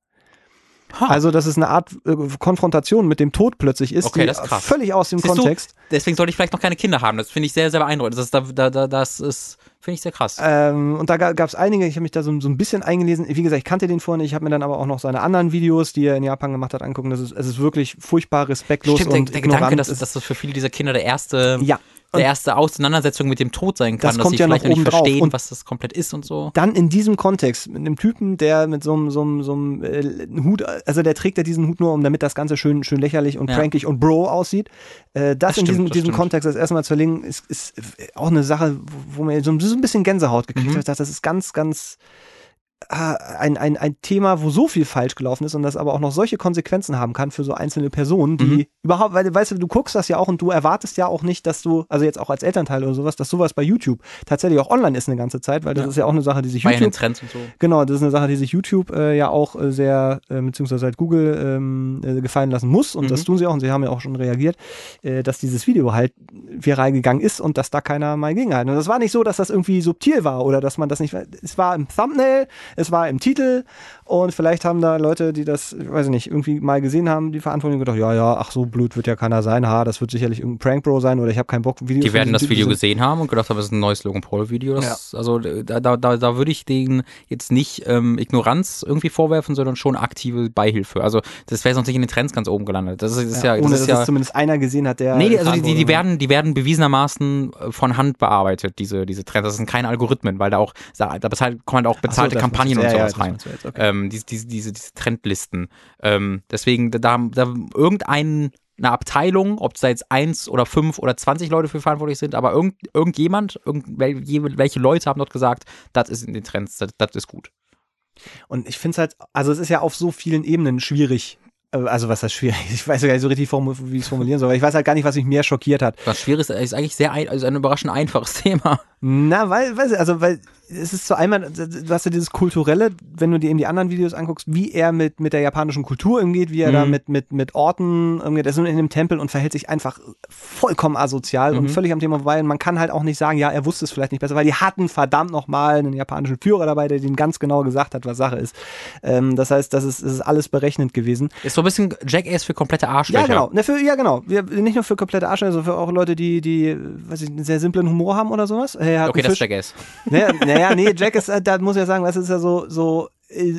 S1: Ha.
S2: Also, dass es eine Art äh, Konfrontation mit dem Tod plötzlich ist,
S1: Okay,
S2: die
S1: ist
S2: völlig aus dem
S1: Siehst du,
S2: Kontext.
S1: Deswegen sollte ich vielleicht noch keine Kinder haben. Das finde ich sehr, sehr beeindruckend. Das, ist, da, da, das ist, finde ich sehr krass.
S2: Ähm, und da gab es einige, ich habe mich da so, so ein bisschen eingelesen. Wie gesagt, ich kannte den vorhin, nicht. ich habe mir dann aber auch noch seine anderen Videos, die er in Japan gemacht hat, angucken. Das ist, es ist wirklich furchtbar respektlos
S1: Stimmt, der,
S2: und
S1: der
S2: ignorant.
S1: Gedanke, dass, dass das für viele dieser Kinder der erste,
S2: ja,
S1: der erste Auseinandersetzung mit dem Tod sein kann,
S2: Das
S1: dass
S2: kommt
S1: sie
S2: ja noch
S1: vielleicht noch nicht verstehen,
S2: Und-
S1: was das komplett ist und so.
S2: dann in diesem Kontext, mit einem Typen, der mit so einem, so einem, so einem äh, Hut, also der trägt ja diesen Hut nur, um damit das Ganze schön, schön lächerlich und
S1: Ja.
S2: prankig und bro aussieht. Äh, das,
S1: Das
S2: in
S1: stimmt,
S2: diesem,
S1: das
S2: diesem
S1: stimmt.
S2: Kontext das erstmal zu erlingen, ist, ist auch eine Sache, wo wo mir so, so ein bisschen Gänsehaut gekriegt
S1: Mhm.
S2: hat. Das ist ganz, ganz ein, ein, ein Thema, wo so viel falsch gelaufen ist und das aber auch noch solche Konsequenzen haben kann für so einzelne Personen, die
S1: Mhm.
S2: überhaupt, weil weißt du, du guckst das ja auch und du erwartest ja auch nicht, dass du, also jetzt auch als Elternteil oder sowas, dass sowas bei YouTube tatsächlich auch online ist eine ganze Zeit, weil das
S1: Ja.
S2: ist ja auch eine Sache, die sich
S1: Bei
S2: YouTube
S1: Trends und so.
S2: Genau, das ist eine Sache, die sich YouTube äh, ja auch äh, sehr, äh, beziehungsweise halt Google ähm, äh, gefallen lassen muss. Und
S1: Mhm.
S2: das tun sie auch und sie haben ja auch schon reagiert, äh, dass dieses Video halt viral gegangen ist und dass da keiner mal gegenhalten. Und das war nicht so, dass das irgendwie subtil war oder dass man das nicht. Es war im Thumbnail, es war im Titel und vielleicht haben da Leute, die das, ich weiß ich nicht, irgendwie mal gesehen haben, die Verantwortung gedacht, ja, ja, ach so blöd wird ja keiner sein, ha, das wird sicherlich irgendein Prank Bro sein oder ich habe keinen Bock, Videos
S1: Die werden das Video
S2: zu-
S1: gesehen haben und gedacht haben, es ist ein neues Logan Paul Video. Das, Also da, da, da, da würde ich denen jetzt nicht ähm, Ignoranz irgendwie vorwerfen, sondern schon aktive Beihilfe. Also das wäre sonst nicht in den Trends ganz oben gelandet. Das ist, ist ja,
S2: Ja,
S1: das
S2: ohne
S1: ist
S2: dass
S1: ja
S2: es zumindest einer gesehen hat, der.
S1: Nee, also die, die, die werden, die werden bewiesenermaßen äh, von Hand bearbeitet, diese, diese Trends. Das sind keine Algorithmen, weil da auch, da bezahlt, kommen halt auch
S2: so,
S1: bezahlte
S2: das
S1: Kampagnen und.
S2: Ja,
S1: sowas
S2: ja, das
S1: rein. Ähm, diese, diese, diese, diese Trendlisten. Ähm, deswegen, da, da, da irgendein eine Abteilung, ob es da jetzt eins oder fünf oder zwanzig Leute für verantwortlich sind, aber irgend, irgendjemand, irgendwelche Leute haben dort gesagt, das ist in den Trends, das, das ist gut.
S2: Und ich finde es halt, also es ist ja auf so vielen Ebenen schwierig also was das schwierig ist. Ich weiß ja gar nicht so richtig, wie ich es formulieren soll, aber ich weiß halt gar nicht, was mich mehr schockiert hat.
S1: Was schwierig ist, ist eigentlich sehr ein, also ein überraschend einfaches Thema.
S2: Na, weil, weiß ich, also weil es ist so einmal, du hast ja dieses kulturelle, wenn du dir eben die anderen Videos anguckst, wie er mit, mit der japanischen Kultur umgeht, wie er mhm. da mit, mit, mit Orten umgeht. Er ist in einem Tempel und verhält sich einfach vollkommen asozial mhm. und völlig am Thema vorbei. Und man kann halt auch nicht sagen, ja, er wusste es vielleicht nicht besser, weil die hatten verdammt nochmal einen japanischen Führer dabei, der denen ganz genau gesagt hat, was Sache ist. Ähm, das heißt, das ist, das ist alles berechnend gewesen.
S1: Ist so ein bisschen Jackass für komplette Arschlöcher.
S2: Ja, genau. Ne, für, ja, genau. Wir, nicht nur für komplette Arschlöcher, sondern für auch Leute, die, die, weiß ich, einen sehr simplen Humor haben oder sowas.
S1: Okay, das ist Jackass.
S2: Naja, naja nee, Jackass da muss ich ja sagen, was ist ja so, so äh,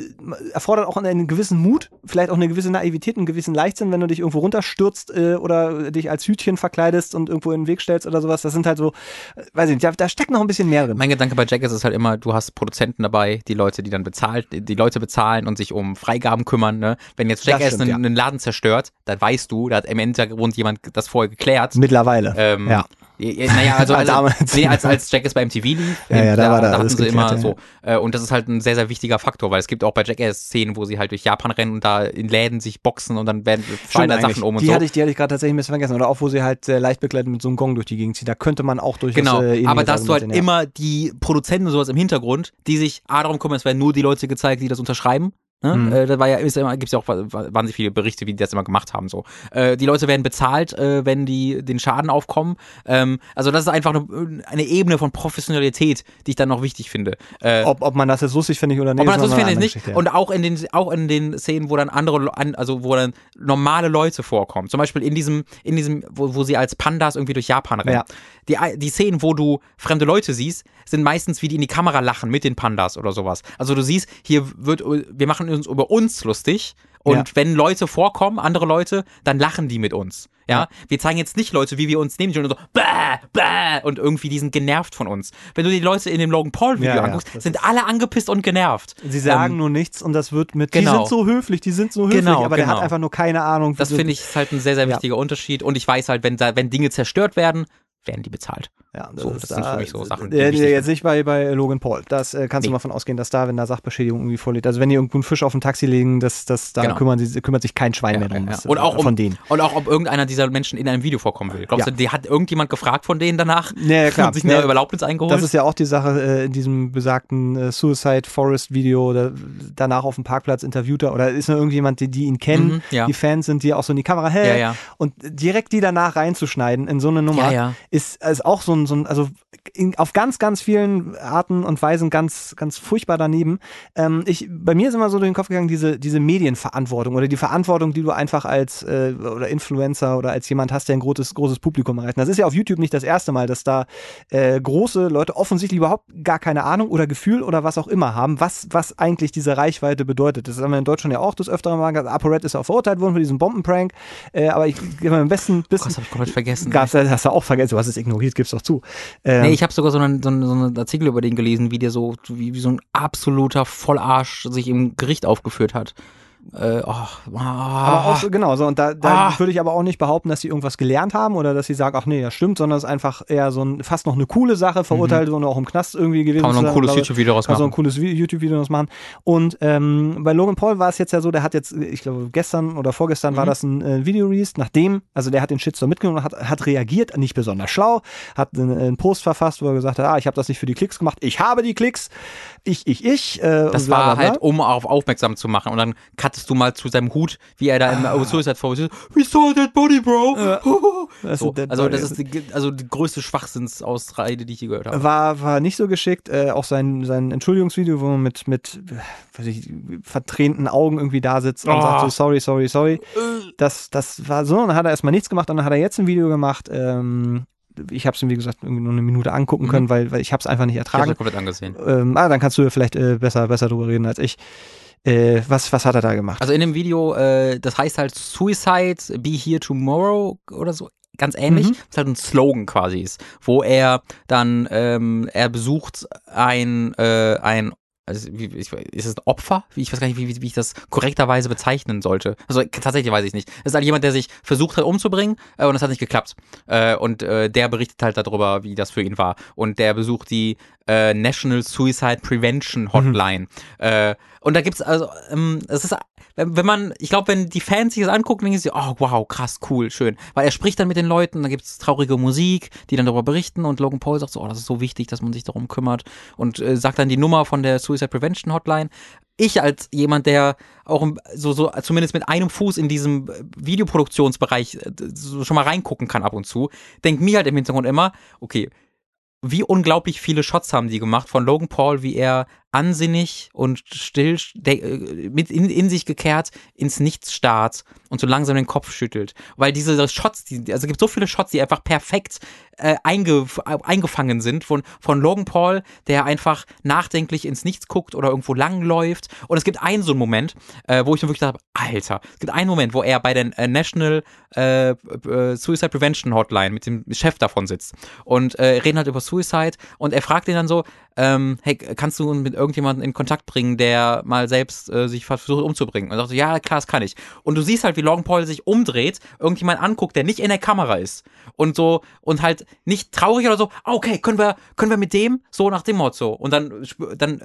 S2: erfordert auch einen gewissen Mut, vielleicht auch eine gewisse Naivität, einen gewissen Leichtsinn, wenn du dich irgendwo runterstürzt äh, oder dich als Hütchen verkleidest und irgendwo in den Weg stellst oder sowas. Das sind halt so, äh, weiß ich nicht, da, da steckt noch ein bisschen mehr drin.
S1: Mein Gedanke bei Jack ist halt immer, du hast Produzenten dabei, die Leute, die dann bezahlt, die Leute bezahlen und sich um Freigaben kümmern. Ne? Wenn jetzt Jackass stimmt, einen, ja. einen, Laden zerstört, dann weißt du, da hat im Hintergrund jemand das vorher geklärt.
S2: Mittlerweile.
S1: Ähm, ja. Naja, also, Damals. Nee, als, als Jackass beim MTV lief,
S2: ja, ja, da, da, war da,
S1: da hatten sie immer ja. so. Äh, und das ist halt ein sehr, sehr wichtiger Faktor, weil es gibt auch bei Jackass Szenen, wo sie halt durch Japan rennen und da in Läden sich boxen und dann werden fallen Sachen um und
S2: die
S1: so.
S2: Hatte ich, die hatte ich gerade tatsächlich ein bisschen vergessen. Oder auch, wo sie halt äh, leicht begleitet mit so einem Gong durch die Gegend ziehen. Da könnte man auch durch
S1: Genau, äh, aber da hast du halt immer die Produzenten und sowas im Hintergrund, die sich A, darum kümmern, es werden nur die Leute gezeigt, die das unterschreiben. Ne? Mhm. Äh, da war ja, ist immer, gibt's ja auch wahnsinnig viele Berichte, wie die das immer gemacht haben. So, äh, die Leute werden bezahlt, äh, wenn die den Schaden aufkommen. Ähm, also das ist einfach eine, eine, Ebene von Professionalität, die ich dann noch wichtig finde.
S2: Äh, ob, ob man das jetzt lustig finde ich oder nicht.
S1: Ob man das lustig finde ich nicht. Ja. Und auch in den auch in den Szenen, wo dann andere, also wo dann normale Leute vorkommen. Zum Beispiel in diesem in diesem, wo, wo sie als Pandas irgendwie durch Japan rennen. Ja. Die die Szenen, wo du fremde Leute siehst, sind meistens wie die in die Kamera lachen mit den Pandas oder sowas. Also du siehst, hier wird wir machen uns über uns lustig. Und ja. wenn Leute vorkommen, andere Leute, dann lachen die mit uns. Ja? ja. Wir zeigen jetzt nicht Leute, wie wir uns nehmen und so, bäh, bäh, und irgendwie die sind genervt von uns. Wenn du die Leute in dem Logan Paul Video ja, anguckst, sind alle angepisst und genervt.
S2: Sie sagen ähm, nur nichts und das wird mit, genau. die sind so höflich, die sind so höflich, genau, aber genau. der hat genau. einfach nur keine Ahnung.
S1: Das finde ich ist halt ein sehr, sehr wichtiger Unterschied und ich weiß halt, wenn, da, wenn Dinge zerstört werden, werden die bezahlt.
S2: Ja, das, so, das sind für mich so Sachen. Äh, jetzt nicht bei, bei Logan Paul. Das äh, kannst nee. du mal von ausgehen, dass da, wenn da Sachbeschädigung irgendwie vorliegt, also wenn die irgendwo einen Fisch auf ein Taxi legen, das, das, da genau. kümmern sie, kümmert sich kein Schwein ja, mehr drum. Ja,
S1: ja. Und auch um, von denen. Und auch, ob irgendeiner dieser Menschen in einem Video vorkommen will. Glaubst du, die hat irgendjemand gefragt von denen danach?
S2: Ja, klar.
S1: Und sich eine ja, Erlaubnis eingeholt?
S2: Das ist ja auch die Sache äh, in diesem besagten äh, Suicide Forest Video, da, danach auf dem Parkplatz interviewt er, oder ist nur irgendjemand, die, die ihn kennen, mhm, die Fans sind, die auch so in die Kamera, hey, und direkt die danach reinzuschneiden in so eine Nummer, Ist, ist auch so ein, so ein also in, auf ganz, ganz vielen Arten und Weisen ganz, ganz furchtbar daneben. Ähm, ich, bei mir ist immer so durch den Kopf gegangen, diese, diese Medienverantwortung oder die Verantwortung, die du einfach als äh, oder Influencer oder als jemand hast, der ein großes, großes Publikum erreicht. Das ist ja auf YouTube nicht das erste Mal, dass da äh, große Leute offensichtlich überhaupt gar keine Ahnung oder Gefühl oder was auch immer haben, was, was eigentlich diese Reichweite bedeutet. Das haben wir in Deutschland ja auch des Öfteren mal gesagt. ApoRed ist auch verurteilt worden für diesen Bombenprank. Äh, aber ich gebe am besten. besten
S1: oh, das hab ich komplett vergessen.
S2: Gab's, hast du auch vergessen. Du hast es ignoriert, gib's doch zu.
S1: Ähm, nee, ich habe sogar so einen, so, einen, so einen Artikel über den gelesen, wie der so, wie, wie so ein absoluter Vollarsch sich im Gericht aufgeführt hat. Äh, oh, oh,
S2: aber auch so, genau, so, und da, da ah. würde ich aber auch nicht behaupten, dass sie irgendwas gelernt haben oder dass sie sagen, ach nee, das stimmt, sondern es ist einfach eher so ein, fast noch eine coole Sache, verurteilt mhm. und auch im Knast irgendwie gewesen.
S1: Kann man noch ein cooles YouTube-Video draus machen.
S2: Kann so ein cooles YouTube-Video draus machen. Und ähm, bei Logan Paul war es jetzt ja so, der hat jetzt, ich glaube, gestern oder vorgestern mhm. war das ein äh, Video-Release, nachdem, also der hat den Shitstorm mitgenommen und hat, hat reagiert, nicht besonders schlau, hat einen, einen Post verfasst, wo er gesagt hat, ah, ich habe das nicht für die Klicks gemacht, ich habe die Klicks, ich, ich, ich.
S1: Äh, das war halt, um auf aufmerksam zu machen und dann cuttest du mal zu seinem Hut, wie er da im ah. Suicide Forest ist. We saw that body, bro. Ja. so, also das ist die, also die größte Schwachsinnsausrede, die ich je gehört habe.
S2: War, war nicht so geschickt. Äh, auch sein, sein Entschuldigungsvideo, wo man mit, mit weiß ich, vertränten Augen irgendwie da sitzt und oh. sagt so, sorry, sorry, sorry. Das, das war so. Und dann hat er erstmal nichts gemacht und dann hat er jetzt ein Video gemacht, ähm, ich habe es wie gesagt irgendwie nur eine Minute angucken können, mhm. weil, weil ich habe es einfach nicht ertragen. Ich
S1: habe komplett angesehen.
S2: Ähm, ah, dann kannst du vielleicht äh, besser, besser drüber reden als ich. Äh, was, was hat er da gemacht?
S1: Also in dem Video, äh, das heißt halt Suicide, Be Here Tomorrow oder so, ganz ähnlich, mhm. was halt ein Slogan quasi ist, wo er dann, ähm, er besucht ein, äh, ein also wie, ich, ist es ein Opfer? Ich weiß gar nicht, wie, wie, ich das korrekterweise bezeichnen sollte. Also tatsächlich weiß ich nicht. Es ist halt jemand, der sich versucht hat umzubringen äh, und es hat nicht geklappt. Äh, und äh, der berichtet halt darüber, wie das für ihn war. Und der besucht die äh, National Suicide Prevention Hotline. Mhm. Äh, und da gibt's also, ähm, es ist, wenn, man, ich glaube, wenn die Fans sich das angucken, denken sie, oh wow, krass, cool, schön. Weil er spricht dann mit den Leuten, da gibt's traurige Musik, die dann darüber berichten und Logan Paul sagt so, oh, das ist so wichtig, dass man sich darum kümmert und äh, sagt dann die Nummer von der Suicide Prevention Hotline. Ich als jemand, der auch so, so zumindest mit einem Fuß in diesem Videoproduktionsbereich äh, so schon mal reingucken kann ab und zu, denkt mir halt im Hintergrund immer, okay, wie unglaublich viele Shots haben die gemacht von Logan Paul, wie er ansinnig und still äh, mit in, in sich gekehrt ins Nichts starrt und so langsam den Kopf schüttelt. Weil diese Shots, die, also es gibt so viele Shots, die einfach perfekt äh, einge, eingefangen sind von, von Logan Paul, der einfach nachdenklich ins Nichts guckt oder irgendwo langläuft. Und es gibt einen so einen Moment, äh, wo ich mir wirklich dachte, Alter, es gibt einen Moment, wo er bei der äh, National äh, äh, Suicide Prevention Hotline mit dem Chef davon sitzt und reden halt über Suicide und er fragt ihn dann so, ähm, hey, kannst du mit irgendjemanden in Kontakt bringen, der mal selbst äh, sich versucht umzubringen? Und er sagt, ja, klar, das kann ich. Und du siehst halt, wie Logan Paul sich umdreht, irgendjemand anguckt, der nicht in der Kamera ist und so und halt nicht traurig oder so, ah, okay, können wir, können wir mit dem so nach dem Motto. Und dann, dann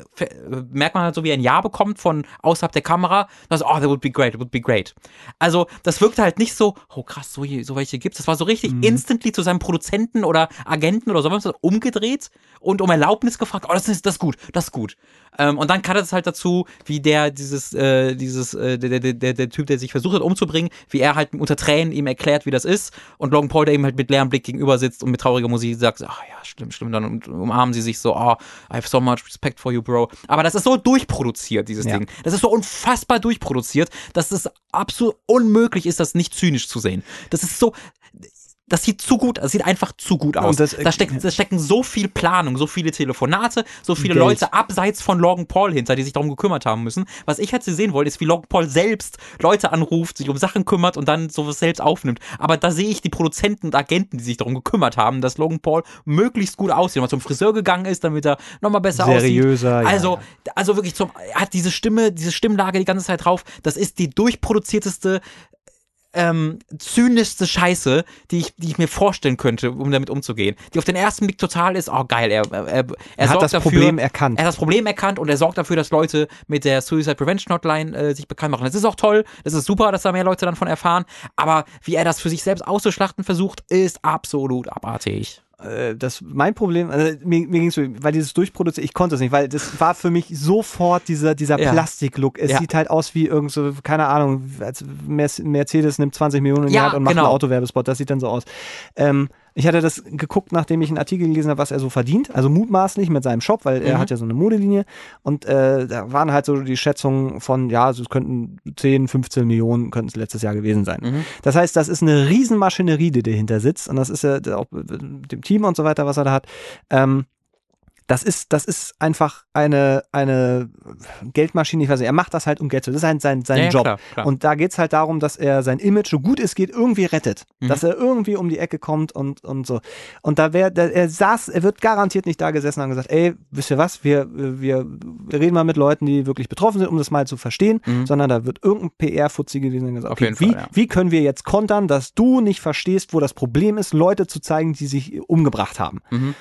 S1: merkt man halt so, wie er ein Ja bekommt von außerhalb der Kamera, das, oh, that would be great, that would be great. Also, das wirkte halt nicht so, oh krass, so, so welche gibt's. Das war so richtig mhm. instantly zu seinem Produzenten oder Agenten oder sowas umgedreht und um Erlaubnis gefragt, oh, das ist, das ist gut, das ist gut. Ähm, und dann kann es halt dazu, wie der, dieses, äh, dieses, äh, der, der, der, der Typ, der sich versucht hat umzubringen, wie er halt unter Tränen ihm erklärt, wie das ist. Und Logan Paul, der ihm halt mit leerem Blick gegenüber sitzt und mit trauriger Musik sagt, ach ja, schlimm, schlimm. Dann umarmen sie sich so, oh, I have so much respect for you, bro. Aber das ist so durchproduziert, dieses ja. Ding. Das ist so unfassbar durchproduziert, dass es absolut unmöglich ist, das nicht zynisch zu sehen. Das ist so, das sieht zu gut, das sieht einfach zu gut aus. Das, da, steckt, da stecken so viel Planung, so viele Telefonate, so viele Geld. Leute abseits von Logan Paul hinter, die sich darum gekümmert haben müssen. Was ich hätte sehen wollen, ist, wie Logan Paul selbst Leute anruft, sich um Sachen kümmert und dann sowas selbst aufnimmt. Aber da sehe ich die Produzenten und Agenten, die sich darum gekümmert haben, dass Logan Paul möglichst gut aussieht, mal zum Friseur gegangen ist, damit er nochmal besser
S2: Seriöser,
S1: aussieht. Also, ja. also wirklich zum, er hat diese Stimme, diese Stimmlage die ganze Zeit drauf. Das ist die durchproduzierteste ähm, zynischste Scheiße, die ich, die ich mir vorstellen könnte, um damit umzugehen. Die auf den ersten Blick total ist, oh geil, er, er, er,
S2: er hat das
S1: dafür,
S2: Problem erkannt.
S1: Er hat das Problem erkannt und er sorgt dafür, dass Leute mit der Suicide Prevention Hotline äh, sich bekannt machen. Das ist auch toll, das ist super, dass da mehr Leute dann von erfahren, aber wie er das für sich selbst auszuschlachten versucht, ist absolut abartig.
S2: Äh, das mein Problem, also mir, mir ging es so, weil dieses Durchproduziert, ich konnte es nicht, weil das war für mich sofort dieser, dieser ja. Plastiklook. Es ja. sieht halt aus wie irgend so, keine Ahnung, als Mercedes nimmt 20 Millionen in die Hand und macht genau. einen Autowerbespot, das sieht dann so aus. Ähm, ich hatte das geguckt, nachdem ich einen Artikel gelesen habe, was er so verdient, also mutmaßlich mit seinem Shop, weil er mhm. hat ja so eine Modelinie und äh, da waren halt so die Schätzungen von, ja, es könnten 10, 15 Millionen könnten es letztes Jahr gewesen sein. Mhm. Das heißt, das ist eine Riesenmaschinerie, die dahinter sitzt und das ist ja auch mit dem Team und so weiter, was er da hat. Ähm, das ist, das ist einfach eine, eine Geldmaschine. Ich weiß nicht, er macht das halt um Geld zu. Das ist sein, sein, sein ja, Job. Klar, klar. Und da geht es halt darum, dass er sein Image, so gut es geht, irgendwie rettet. Mhm. Dass er irgendwie um die Ecke kommt und, und so. Und da wäre, er saß, er wird garantiert nicht da gesessen und gesagt, ey, wisst ihr was, wir, wir, reden mal mit Leuten, die wirklich betroffen sind, um das mal zu verstehen, mhm. sondern da wird irgendein PR-Fuzzi gewesen und gesagt, okay, wie, Fall, ja. wie können wir jetzt kontern, dass du nicht verstehst, wo das Problem ist, Leute zu zeigen, die sich umgebracht haben. Mhm.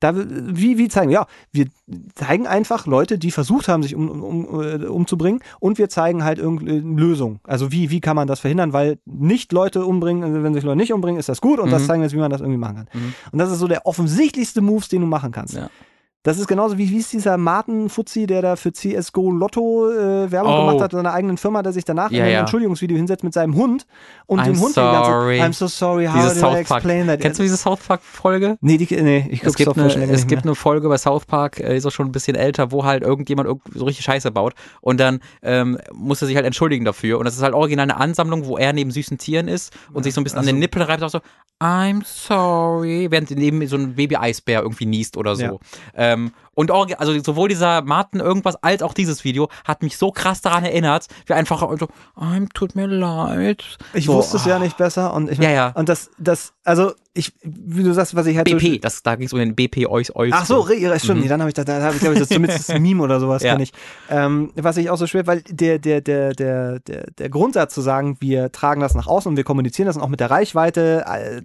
S2: Da, wie, wie zeigen wir? Ja, wir zeigen einfach Leute, die versucht haben, sich um, um, äh, umzubringen und wir zeigen halt irgendeine Lösung. Also wie, wie kann man das verhindern? Weil nicht Leute umbringen, also wenn sich Leute nicht umbringen, ist das gut und mhm. das zeigen wir jetzt, wie man das irgendwie machen kann. Mhm. Und das ist so der offensichtlichste Moves, den du machen kannst. Ja. Das ist genauso wie, wie ist dieser Martin Fuzzi, der da für CSGO Lotto äh, Werbung oh. gemacht hat, seiner eigenen Firma, der sich danach ja, in ein ja. Entschuldigungsvideo hinsetzt mit seinem Hund und I'm dem Hund
S1: sorry.
S2: die ganze I'm so sorry, how
S1: Diese do I explain that? Kennst du diese South Park Folge?
S2: Nee, die, nee ich
S1: es gibt, eine, es gibt eine Folge bei South Park, äh, ist auch schon ein bisschen älter, wo halt irgendjemand so richtig Scheiße baut und dann ähm, muss er sich halt entschuldigen dafür und das ist halt original eine Ansammlung, wo er neben süßen Tieren ist und ja, sich so ein bisschen also. an den Nippel reibt und auch so I'm sorry, während neben so ein Baby-Eisbär irgendwie niest oder so. Ähm, und orgi- also sowohl dieser Martin irgendwas als auch dieses Video hat mich so krass daran erinnert, wie einfach so, oh, tut mir leid.
S2: Ich
S1: so,
S2: wusste es ja
S1: ah.
S2: nicht besser und ich
S1: Ja, ja.
S2: und das das also ich wie du sagst, was ich halt so
S1: BP, das, da ging es um den BP Eus Eus.
S2: Ach so, stimmt. Nee, dann habe ich da, da habe ich glaube ich das zumindest das Meme oder sowas
S1: Mhm. Ja.
S2: kenn ich. Ähm, was ich auch so schwer, weil der der der der der der Grundsatz zu sagen, wir tragen das nach außen und wir kommunizieren das und auch mit der Reichweite äh,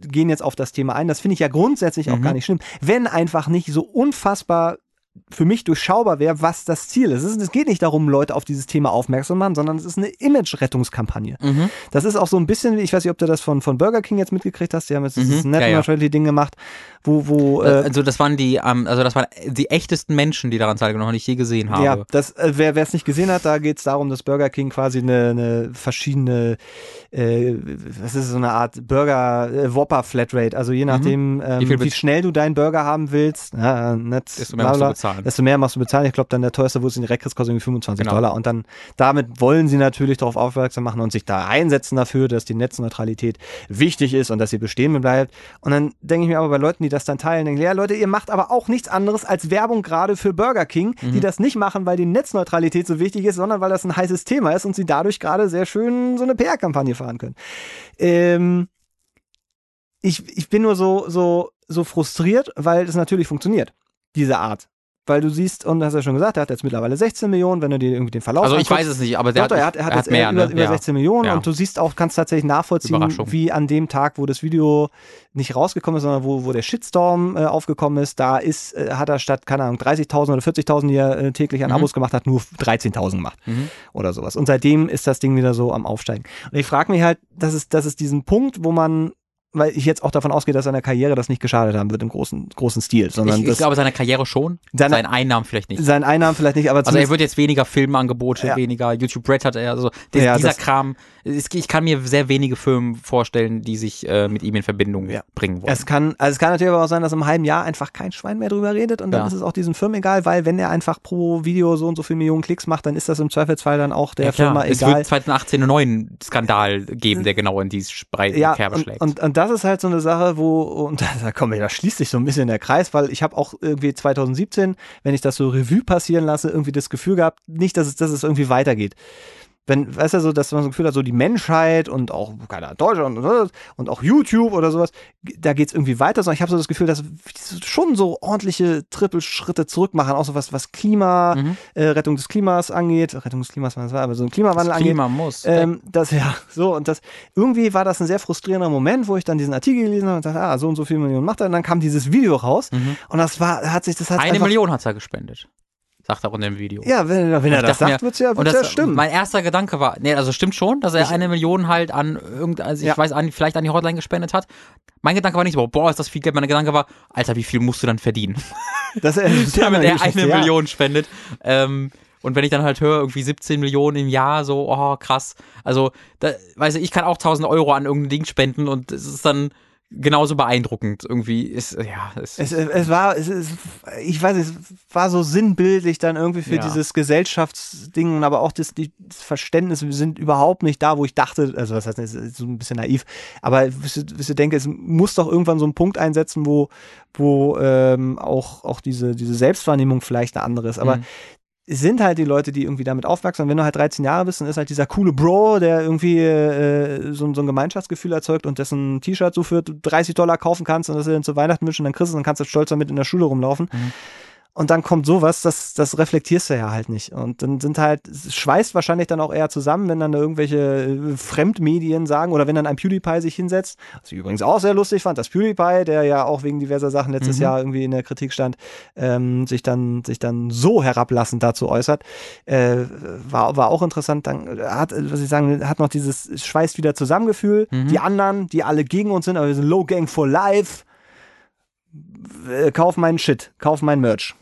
S2: gehen jetzt auf das Thema ein. Das finde ich ja grundsätzlich auch
S1: Mhm.
S2: gar nicht schlimm, wenn einfach nicht so unfassbar für mich durchschaubar wäre, was das Ziel ist. Es, geht nicht darum, Leute auf dieses Thema aufmerksam zu machen, sondern es ist eine Image-Rettungskampagne.
S1: Mhm.
S2: Das ist auch so ein bisschen, ich weiß nicht, ob du das von, von Burger King jetzt mitgekriegt hast, die haben jetzt dieses
S1: Mhm,
S2: Net
S1: ja, ja.
S2: Neutrality-Ding gemacht, wo, wo äh,
S1: also das waren die, ähm, also das waren die echtesten Menschen, die daran teilgenommen haben, die ich je gesehen habe.
S2: Ja, das, äh, wer wer es nicht gesehen hat, da geht es darum, dass Burger King quasi eine, eine verschiedene, äh, was ist so eine Art Burger äh, Whopper Flatrate, also je nachdem, ähm,
S1: Mhm. Wie
S2: wie, schnell du deinen Burger haben willst, ja, nicht,
S1: Desto mehr
S2: bla, bla,
S1: bezahlen.
S2: Desto mehr musst du bezahlen. Ich glaube, dann der teuerste, es in kriegst, kostet irgendwie 25
S1: Genau.
S2: Dollar. Und dann damit wollen sie natürlich darauf aufmerksam machen und sich da einsetzen dafür, dass die Netzneutralität wichtig ist und dass sie bestehen bleibt. Und dann denke ich mir aber bei Leuten, die das dann teilen, denke ich, ja Leute, ihr macht aber auch nichts anderes als Werbung gerade für Burger King, die das nicht machen, weil die Netzneutralität so wichtig ist, sondern weil das ein heißes Thema ist und sie dadurch gerade sehr schön so eine PR-Kampagne fahren können. Ähm, ich, ich bin nur so, so, so frustriert, weil es natürlich funktioniert, diese Art. Weil du siehst, und du hast ja schon gesagt, er hat jetzt mittlerweile 16 Millionen, wenn du dir irgendwie den Verlauf
S1: Also ich
S2: anguckst.
S1: weiß es nicht, aber der
S2: Doch, doch, er hat, er hat jetzt
S1: mehr,
S2: über,
S1: ne?
S2: über
S1: ja.
S2: 16 Millionen
S1: Ja.
S2: und du siehst auch, kannst tatsächlich nachvollziehen, wie an dem Tag, wo das Video nicht rausgekommen ist, sondern wo, wo der Shitstorm äh, aufgekommen ist, da ist, äh, hat er statt, keine Ahnung, 30.000 oder 40.000, die er äh, täglich an
S1: Mhm.
S2: Abos gemacht hat, nur 13.000 gemacht
S1: Mhm.
S2: oder sowas. Und seitdem ist das Ding wieder so am Aufsteigen. Und ich frage mich halt, das ist, das ist diesen Punkt, wo man, weil ich jetzt auch davon ausgehe, dass seiner Karriere das nicht geschadet haben wird im großen, großen Stil, sondern
S1: Ich, ich glaube, seine Karriere schon,
S2: Seine-
S1: seine Einnahmen vielleicht nicht.
S2: seinen Einnahmen vielleicht nicht, aber
S1: Also er wird jetzt weniger Filmangebote,
S2: Ja.
S1: weniger YouTube Red hat er, also der,
S2: Ja,
S1: dieser Kram, es- ich kann mir sehr wenige Firmen vorstellen, die sich äh, mit ihm in Verbindung
S2: Ja.
S1: bringen wollen.
S2: Es kann, also es kann natürlich aber auch sein, dass im halben Jahr einfach kein Schwein mehr drüber redet und dann ist es auch diesen Firmen egal, weil wenn er einfach pro Video so und so viele Millionen Klicks macht, dann ist das im Zweifelsfall dann auch der. Firma
S1: es
S2: egal.
S1: wird 2018 einen neuen Skandal geben, der genau in Sprei
S2: ja,
S1: Kerbe
S2: und,
S1: schlägt.
S2: und, und das ist halt so eine Sache, wo, und da, da kommen wir, da schließt sich so ein bisschen der Kreis, weil ich habe auch irgendwie 2017, wenn ich das so Revue passieren lasse, irgendwie das Gefühl gehabt, nicht, dass es, dass es irgendwie weitergeht. Wenn, weißt du, so, dass man so das Gefühl hat, so die Menschheit und auch, keine Ahnung, Deutschland und, und auch YouTube oder sowas, da geht's irgendwie weiter, sondern ich habe so das Gefühl, dass schon so ordentliche Trippelschritte zurück machen, auch so was, was Klima,
S1: Mhm.
S2: äh, Rettung des Klimas angeht, Rettung des Klimas, was war, aber so ein Klimawandel
S1: das
S2: angeht.
S1: Klima muss.
S2: Ähm, das ja, so und das irgendwie war das ein sehr frustrierender Moment, wo ich dann diesen Artikel gelesen habe und dachte, ah, so und so viele Millionen macht er. Und dann kam dieses Video raus
S1: Mhm.
S2: und das war, hat sich das hat
S1: Eine
S2: einfach,
S1: Million hat er gespendet, sagt er auch in dem Video.
S2: Ja, wenn, wenn er
S1: Ich
S2: das sagt,
S1: mir-
S2: wird's ja, wird's ja stimmen.
S1: mein erster Gedanke war, nee, also stimmt schon, dass er
S2: Ich-
S1: eine Million halt an irgendein, also ich
S2: Ja.
S1: weiß, an, vielleicht an die Hotline gespendet hat. Mein Gedanke war nicht so, boah, ist das viel Geld. Mein Gedanke war, Alter, wie viel musst du dann verdienen?
S2: Das, das
S1: damit er eine
S2: ja.
S1: Million spendet. Ähm, und wenn ich dann halt höre, irgendwie 17 Millionen im Jahr, so, oh, krass. Also, da, weiß ich, ich kann auch 1000 Euro an irgendein Ding spenden und es ist dann genauso beeindruckend. Irgendwie ist, ja, es,
S2: Es, es war, es, es, ich weiß, es war so sinnbildlich dann irgendwie für
S1: Ja.
S2: dieses Gesellschaftsding, und aber auch das, das Verständnis, wir sind überhaupt nicht da, wo ich dachte, also das heißt, es ist so ein bisschen naiv, aber ihr, denke, es muss doch irgendwann so einen Punkt einsetzen, wo, wo ähm, auch, auch diese, diese Selbstwahrnehmung vielleicht eine andere ist. Aber
S1: Mhm.
S2: Sind halt die Leute, die irgendwie damit aufwachsen. Wenn du halt 13 Jahre bist, dann ist halt dieser coole Bro, der irgendwie äh, so, so ein Gemeinschaftsgefühl erzeugt und dessen T-Shirt so für 30 Dollar kaufen kannst und das dir dann zu Weihnachten wünschen, dann kriegst du dann kannst du stolz damit in der Schule rumlaufen.
S1: Mhm.
S2: Und dann kommt sowas, das, das reflektierst du ja halt nicht. Und dann sind halt, es schweißt wahrscheinlich dann auch eher zusammen, wenn dann da irgendwelche äh, Fremdmedien sagen oder wenn dann ein PewDiePie sich hinsetzt, was ich übrigens auch sehr lustig fand, dass PewDiePie, der ja auch wegen diverser Sachen letztes
S1: Mhm.
S2: Jahr irgendwie in der Kritik stand, ähm, sich dann, sich dann so herablassend dazu äußert, äh, war, war auch interessant. Dann hat, was ich sagen, hat noch dieses es schweißt wieder zusammengefühl.
S1: Mhm.
S2: Die anderen, die alle gegen uns sind, aber wir sind Low Gang for Life. Äh, Kauf meinen Shit, kauf mein Merch.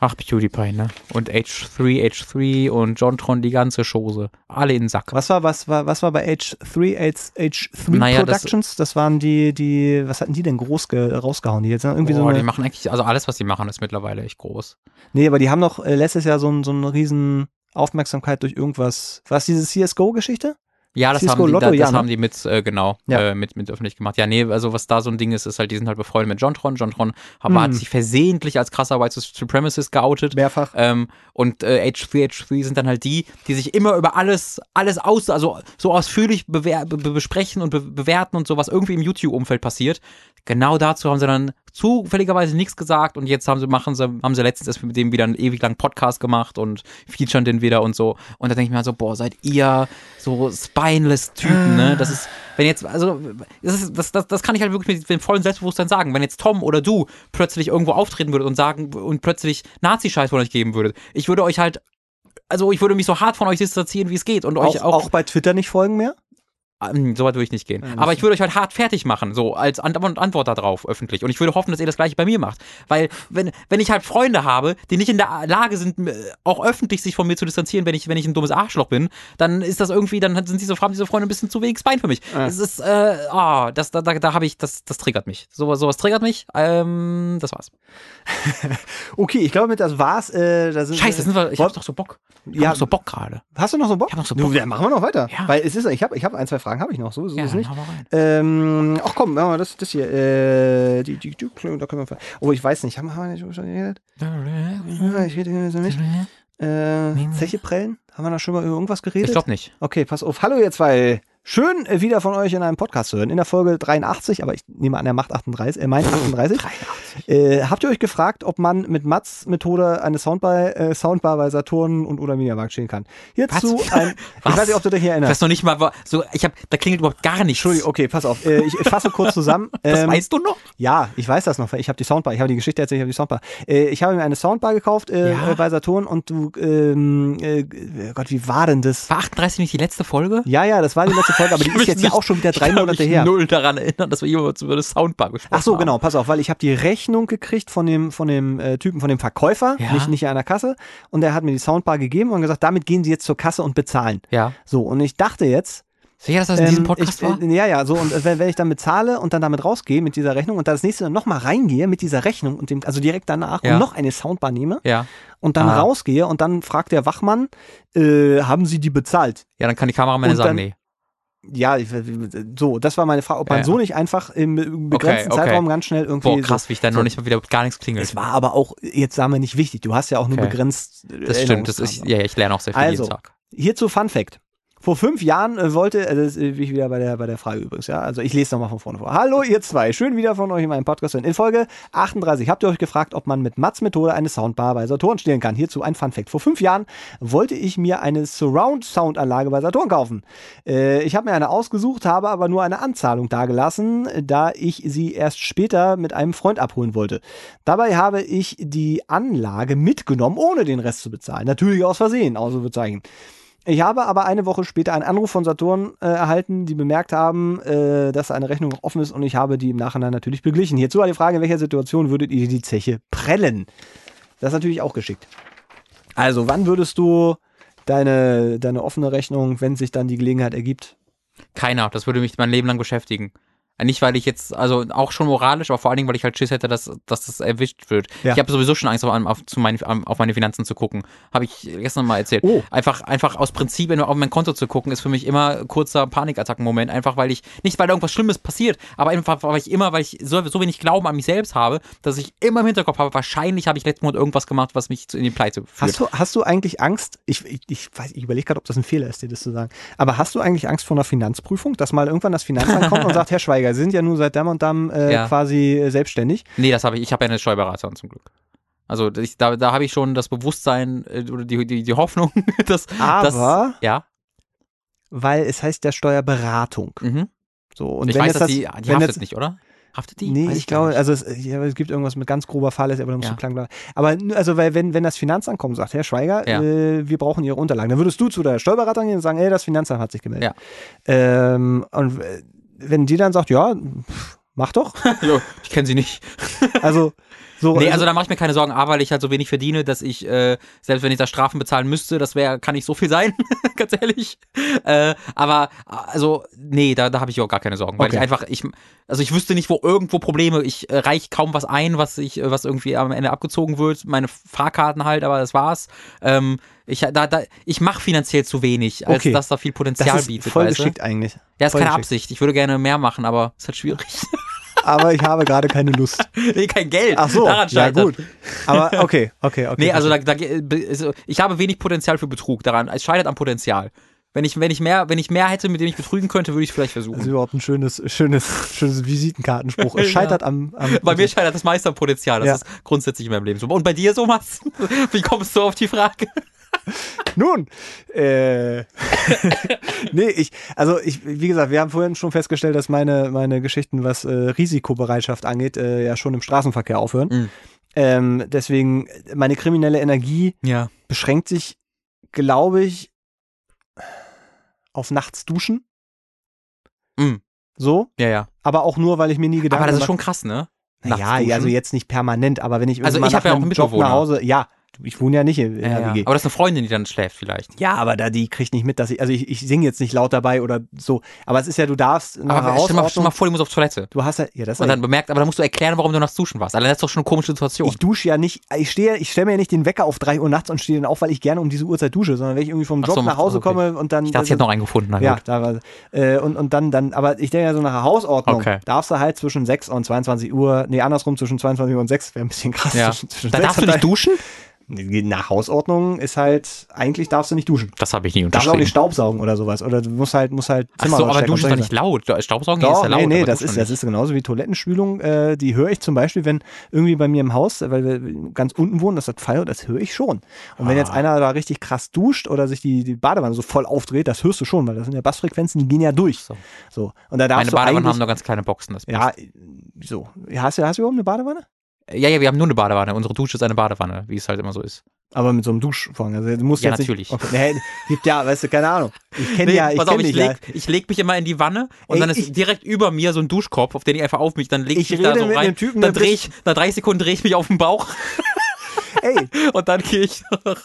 S1: Ach, PewDiePie, ne? Und H3, H3 und Jontron, die ganze Chose. Alle in den Sack.
S2: Was war, was war, was war bei H3, H, H3
S1: Naja, das-
S2: Productions? Das, waren die, die, was hatten die denn groß ge, rausgehauen? Die jetzt irgendwie so
S1: Boah, die
S2: eine,
S1: machen eigentlich, also alles, was die machen, ist mittlerweile echt groß.
S2: nee, aber die haben doch äh, letztes Jahr so, ein, so eine riesen Aufmerksamkeit durch irgendwas. Was diese CSGO-Geschichte?
S1: Ja, das,
S2: Cisco
S1: haben die,
S2: Lotto,
S1: da, das
S2: ja, ne?
S1: haben die mit, äh, genau,
S2: Ja.
S1: äh, mit, mit öffentlich gemacht. Ja, nee, also was da so ein Ding ist, ist halt, die sind halt befreundet mit Jontron. Jontron hat,
S2: Mhm.
S1: hat sich versehentlich als krasser White Supremacist geoutet.
S2: Mehrfach.
S1: Ähm, und äh, H3, H3 sind dann halt die, die sich immer über alles, alles aus, also so ausführlich be- besprechen und be bewerten und so, was irgendwie im YouTube-Umfeld passiert. Genau dazu haben sie dann zufälligerweise nichts gesagt und jetzt haben sie, machen sie, haben sie letztens erst mit dem wieder einen ewig langen Podcast gemacht und featuren den wieder und so. Und da denke ich mir halt so, boah, seid ihr so spineless Typen, ne? Das ist, wenn jetzt, also, das, ist, das, das, das kann ich halt wirklich mit dem vollen Selbstbewusstsein sagen. Wenn jetzt Tom oder du plötzlich irgendwo auftreten würdet und sagen und plötzlich Nazi-Scheiß von euch geben würdet, ich würde euch halt, also ich würde mich so hart von euch distanzieren, wie es geht und
S2: Auch,
S1: euch auch,
S2: auch bei Twitter nicht folgen mehr?
S1: Ähm, so weit würde ich nicht gehen. Aber ich würde euch halt hart fertig machen, so als Ant Antwort darauf öffentlich. Und ich würde hoffen, dass ihr das gleiche bei mir macht. Weil, wenn, wenn ich halt Freunde habe, die nicht in der Lage sind, auch öffentlich sich von mir zu distanzieren, wenn ich, wenn ich ein dummes Arschloch bin, dann ist das irgendwie, dann sind diese, haben diese Freunde ein bisschen zu wenig Spine für mich. Es ist, äh, ah, das, da, da, da habe ich, das, das triggert mich. So, sowas triggert mich. Ähm, das war's.
S2: Okay, ich glaube, mit das war's. Äh, da sind
S1: Scheiße, sind wir, ich hab doch so Bock. Ich
S2: Ja.
S1: hab doch so Bock gerade.
S2: Hast du noch so Bock?
S1: Ich hab noch so Bock.
S2: ja, machen wir noch weiter.
S1: Ja.
S2: Weil es ist, ich habe ich hab ein, zwei Fragen habe ich noch, so ist
S1: Ja,
S2: es nicht. Ähm, ach komm, wir das, das hier. Äh, die, die, die, da können wir. Oh, ich weiß nicht. Haben wir nicht schon geredet? Ja, ich rede hier so nicht. Äh, Zeche prellen? Haben wir da schon mal über irgendwas geredet?
S1: Ich glaube nicht.
S2: Okay, pass auf. Hallo ihr zwei. Schön äh, wieder von euch in einem Podcast zu hören. In der Folge 83, aber ich nehme an, er macht 38, äh, meint 38. Äh, habt ihr euch gefragt, ob man mit Mats Methode eine Soundbar, äh, Soundbar bei Saturn und oder Mediamarkt stehen kann? Hierzu
S1: Was?
S2: ein, ich
S1: Was?
S2: weiß nicht, ob du dich hier
S1: Ich
S2: erinnerst.
S1: weiß noch nicht mal, so, ich hab, da klingelt überhaupt gar nichts.
S2: Entschuldigung, okay, pass auf. Äh, ich, ich fasse kurz zusammen.
S1: Das
S2: Ähm,
S1: weißt du noch?
S2: Ja, ich weiß das noch. weil Ich habe die Soundbar. Ich habe die Geschichte erzählt. Ich habe die Soundbar. Äh, ich habe mir eine Soundbar gekauft äh,
S1: Ja.
S2: bei Saturn und du, ähm, äh, Gott, wie war denn das?
S1: War 38 nicht die letzte Folge?
S2: Ja, ja, das war die letzte Folge, aber die ist jetzt ja auch schon wieder drei
S1: ich kann
S2: Monate
S1: mich
S2: her.
S1: null daran erinnern, dass wir jemals über eine Soundbar gesprochen
S2: Ach so,
S1: haben.
S2: genau, pass auf, weil ich habe die Rechnung gekriegt von dem, von dem äh, Typen, von dem Verkäufer,
S1: Ja.
S2: nicht, nicht an der Kasse. Und der hat mir die Soundbar gegeben und gesagt, damit gehen Sie jetzt zur Kasse und bezahlen.
S1: Ja.
S2: So, und ich dachte jetzt,
S1: Sicher, dass das in diesem
S2: ähm,
S1: Podcast
S2: ich,
S1: war?
S2: äh, ja, ja, so, und äh, wenn, wenn ich dann bezahle und dann damit rausgehe mit dieser Rechnung und dann das nächste Mal nochmal reingehe mit dieser Rechnung und dem, also direkt danach
S1: Ja.
S2: und noch eine Soundbar nehme
S1: Ja.
S2: und dann
S1: Ah.
S2: rausgehe und dann fragt der Wachmann, äh, haben Sie die bezahlt?
S1: Ja, dann kann die Kameramänner
S2: Und
S1: sagen, nee.
S2: Ja, ich, so, das war meine Frage, ob man
S1: Ja, ja.
S2: so nicht einfach im, begrenzten
S1: Okay, okay.
S2: Zeitraum ganz schnell irgendwie.
S1: Boah, krass,
S2: so,
S1: wie ich dann
S2: so.
S1: noch nicht mal wieder gar nichts klingelt.
S2: Es war aber auch, jetzt sagen wir nicht wichtig, du hast ja auch nur
S1: Okay.
S2: begrenzt. äh,
S1: Das stimmt, das ist, ja, ich lerne auch sehr viel
S2: Also,
S1: jeden Tag.
S2: Hierzu Fun Fact. Vor fünf Jahren äh, wollte, äh, das äh, bin ich wieder bei der, bei der Frage übrigens, ja. Also ich lese nochmal von vorne vor. Hallo ihr zwei, schön wieder von euch in meinem Podcast. hören. In Folge 38 habt ihr euch gefragt, ob man mit Mats Methode eine Soundbar bei Saturn stehlen kann. Hierzu ein Fun Fact. Vor fünf Jahren wollte ich mir eine Surround Soundanlage bei Saturn kaufen. Äh, ich habe mir eine ausgesucht, habe aber nur eine Anzahlung dagelassen, da ich sie erst später mit einem Freund abholen wollte. Dabei habe ich die Anlage mitgenommen, ohne den Rest zu bezahlen. Natürlich aus Versehen, Ausrufezeichen. Ich habe aber eine Woche später einen Anruf von Saturn äh, erhalten, die bemerkt haben, äh, dass eine Rechnung noch offen ist und ich habe die im Nachhinein natürlich beglichen. Hierzu die Frage, in welcher Situation würdet ihr die Zeche prellen? Das ist natürlich auch geschickt. Also, wann würdest du deine, deine offene Rechnung, wenn sich dann die Gelegenheit ergibt?
S1: Keiner, das würde mich mein Leben lang beschäftigen. Nicht, weil ich jetzt, also auch schon moralisch, aber vor allen Dingen, weil ich halt Schiss hätte, dass, dass das erwischt wird.
S2: Ja.
S1: Ich habe sowieso schon Angst, auf, auf, zu meinen, auf meine Finanzen zu gucken. Habe ich gestern mal erzählt.
S2: Oh.
S1: Einfach, einfach aus Prinzip auf mein Konto zu gucken, ist für mich immer kurzer Panikattackenmoment. Einfach weil ich, nicht weil irgendwas Schlimmes passiert, aber einfach, weil ich immer, weil ich so, so wenig Glauben an mich selbst habe, dass ich immer im Hinterkopf habe, wahrscheinlich habe ich letzten Monat irgendwas gemacht, was mich in die Pleite führt.
S2: Hast du, hast du eigentlich Angst? Ich, ich, ich, weiß- ich überlege gerade, ob das ein Fehler ist, dir das zu sagen. Aber hast du eigentlich Angst vor einer Finanzprüfung, dass mal irgendwann das Finanzamt kommt und sagt, Herr Schweiger, Sie sind ja nur seit dem und dem äh,
S1: Ja.
S2: quasi äh, selbstständig?
S1: Nee, das habe ich. Ich habe ja eine Steuerberaterin zum Glück. Also ich, da, da habe ich schon das Bewusstsein äh, oder die, die, die Hoffnung, dass,
S2: Aber,
S1: dass ja,
S2: weil es heißt ja Steuerberatung.
S1: mhm.
S2: So, und
S1: ich
S2: wenn
S1: weiß,
S2: jetzt
S1: dass
S2: das,
S1: die, die haftet
S2: jetzt,
S1: nicht, oder? Haftet die?
S2: Nee,
S1: Weiß
S2: ich glaube, also es, ja, es gibt irgendwas mit ganz grober Fahrlässigkeit, aber da musst
S1: Ja.
S2: du klang bleiben. Aber also, weil wenn, wenn das Finanzamt kommt und sagt, Herr Schweiger,
S1: Ja.
S2: äh, wir brauchen Ihre Unterlagen, dann würdest du zu der Steuerberaterin gehen und sagen, ey, das Finanzamt hat sich gemeldet. Ähm, und äh, wenn die dann sagt, ja, mach doch.
S1: Jo, ich kenne sie nicht.
S2: Also, so.
S1: Nee, also da mache ich mir keine Sorgen, A, weil ich halt so wenig verdiene, dass ich, äh, selbst wenn ich da Strafen bezahlen müsste, das wäre, kann nicht so viel sein, ganz ehrlich. Äh, aber, also, nee, da, da habe ich auch gar keine Sorgen, weil
S2: Okay.
S1: ich einfach, ich, also ich wüsste nicht, wo irgendwo Probleme, ich äh, reich kaum was ein, was ich, äh, was irgendwie am Ende abgezogen wird, meine Fahrkarten halt, aber das war's. Ähm, Ich, da, da, ich mache finanziell zu wenig, als
S2: Okay.
S1: dass da viel
S2: Das
S1: Potenzial
S2: ist
S1: bietet.
S2: voll
S1: weißt du?
S2: geschickt eigentlich.
S1: Ja, ist
S2: Voll
S1: keine
S2: geschickt.
S1: Absicht. Ich würde gerne mehr machen, aber ist halt schwierig.
S2: Aber ich habe gerade keine Lust.
S1: nee, kein Geld.
S2: Ach so,
S1: Daran
S2: ja gut. Aber okay, okay, okay.
S1: Nee, also, da, da, also ich habe wenig Potenzial für Betrug daran. Es scheitert am Potenzial. Wenn ich, wenn ich mehr, wenn ich mehr hätte, mit dem ich betrügen könnte, würde ich es vielleicht
S2: Das ist
S1: versuchen.
S2: überhaupt ein schönes, schönes, schönes Visitenkartenspruch. Es scheitert am, am
S1: Bei mir scheitert das meiste am Potenzial. Das
S2: Ja.
S1: ist grundsätzlich in meinem Leben so. Und bei dir, Thomas? Wie kommst du auf die Frage?
S2: Nun, äh, nee, ich, also ich, wie gesagt, wir haben vorhin schon festgestellt, dass meine, meine Geschichten, was äh, Risikobereitschaft angeht, äh, ja schon im Straßenverkehr aufhören.
S1: Mhm.
S2: Ähm, deswegen, meine kriminelle Energie
S1: Ja.
S2: beschränkt sich, glaube ich, auf nachts duschen.
S1: Mhm.
S2: So,
S1: Ja, ja.
S2: aber auch nur, weil ich mir nie gedacht
S1: Aber das ist
S2: habe.
S1: schon krass, ne?
S2: naja, also jetzt nicht permanent, aber wenn ich
S1: Also
S2: irgendwann
S1: ich hab
S2: nach
S1: ja auch einen
S2: Job nach Hause, ja, ich wohne ja nicht in, in
S1: Ja,
S2: der. WG.
S1: Aber das ist eine Freundin, die dann schläft vielleicht.
S2: Ja, aber da die kriegt nicht mit, dass ich, also ich, ich singe jetzt nicht laut dabei oder so. Aber es ist ja, du darfst nach
S1: Aber stell mal, stell mal vor, die muss auf Toilette.
S2: du hast ja, ja, das
S1: Und dann bemerkt, aber dann musst du erklären, warum du nachts duschen warst. Allein das ist doch schon eine komische Situation.
S2: ich dusche ja nicht, ich stehe, ich stelle mir ja nicht den Wecker auf drei Uhr nachts und stehe dann auf, weil ich gerne um diese Uhrzeit dusche, sondern wenn ich irgendwie vom Job
S1: so,
S2: nach Hause
S1: okay.
S2: komme und dann.
S1: ich dachte, ich hätte noch einen gefunden. Na
S2: ja,
S1: gut.
S2: da war, äh, und, und dann, dann, aber ich denke ja so nach Hausordnung,
S1: Okay.
S2: darfst du halt zwischen 6 und 22 Uhr, nee, andersrum zwischen 22 Uhr und 6, wäre ein bisschen krass.
S1: Ja.
S2: Zwischen, zwischen
S1: Da
S2: 6
S1: darfst du nicht duschen?
S2: Nach Hausordnung ist halt, eigentlich darfst du nicht duschen.
S1: Das habe ich nie
S2: Darfst auch
S1: unterschrieben.
S2: nicht Staubsaugen oder sowas. Oder du musst halt, musst halt
S1: Ach
S2: Zimmer
S1: so, aber duschen ist doch nicht laut. Staubsaugen ist
S2: Doch,
S1: ja laut.
S2: nee, nee, das ist, das ist genauso wie Toilettenspülung. Äh, die höre ich zum Beispiel, wenn irgendwie bei mir im Haus, weil wir ganz unten wohnen, das hat Feier, das höre ich schon. Und wenn jetzt
S1: Ah.
S2: einer da richtig krass duscht oder sich die, die Badewanne so voll aufdreht, das hörst du schon, weil das sind ja Bassfrequenzen, die gehen ja durch.
S1: So.
S2: So. Und da darfst
S1: Meine Badewannen
S2: eigentlich,
S1: haben nur ganz kleine Boxen. Das
S2: ja, so. Hast du, hast du überhaupt eine Badewanne?
S1: Ja, ja, wir haben nur eine Badewanne. Unsere Dusche ist eine Badewanne, wie es halt immer so ist.
S2: Aber mit so einem Duschvorhang. Also du musst
S1: Ja,
S2: jetzt
S1: natürlich.
S2: Nicht, okay. nee, gibt ja, weißt du, keine Ahnung. Ich kenne
S1: Nee,
S2: ja, ich
S1: pass auf, ich leg, ich leg mich immer in die Wanne und
S2: Ey,
S1: dann ist
S2: ich-
S1: direkt über mir so ein Duschkopf, auf den ich einfach auf mich, dann leg ich,
S2: Ich
S1: mich da so rein.
S2: Typen,
S1: dann
S2: der
S1: dreh ich, nach 30 Sekunden drehe ich mich auf den Bauch
S2: Ey,
S1: und dann gehe ich.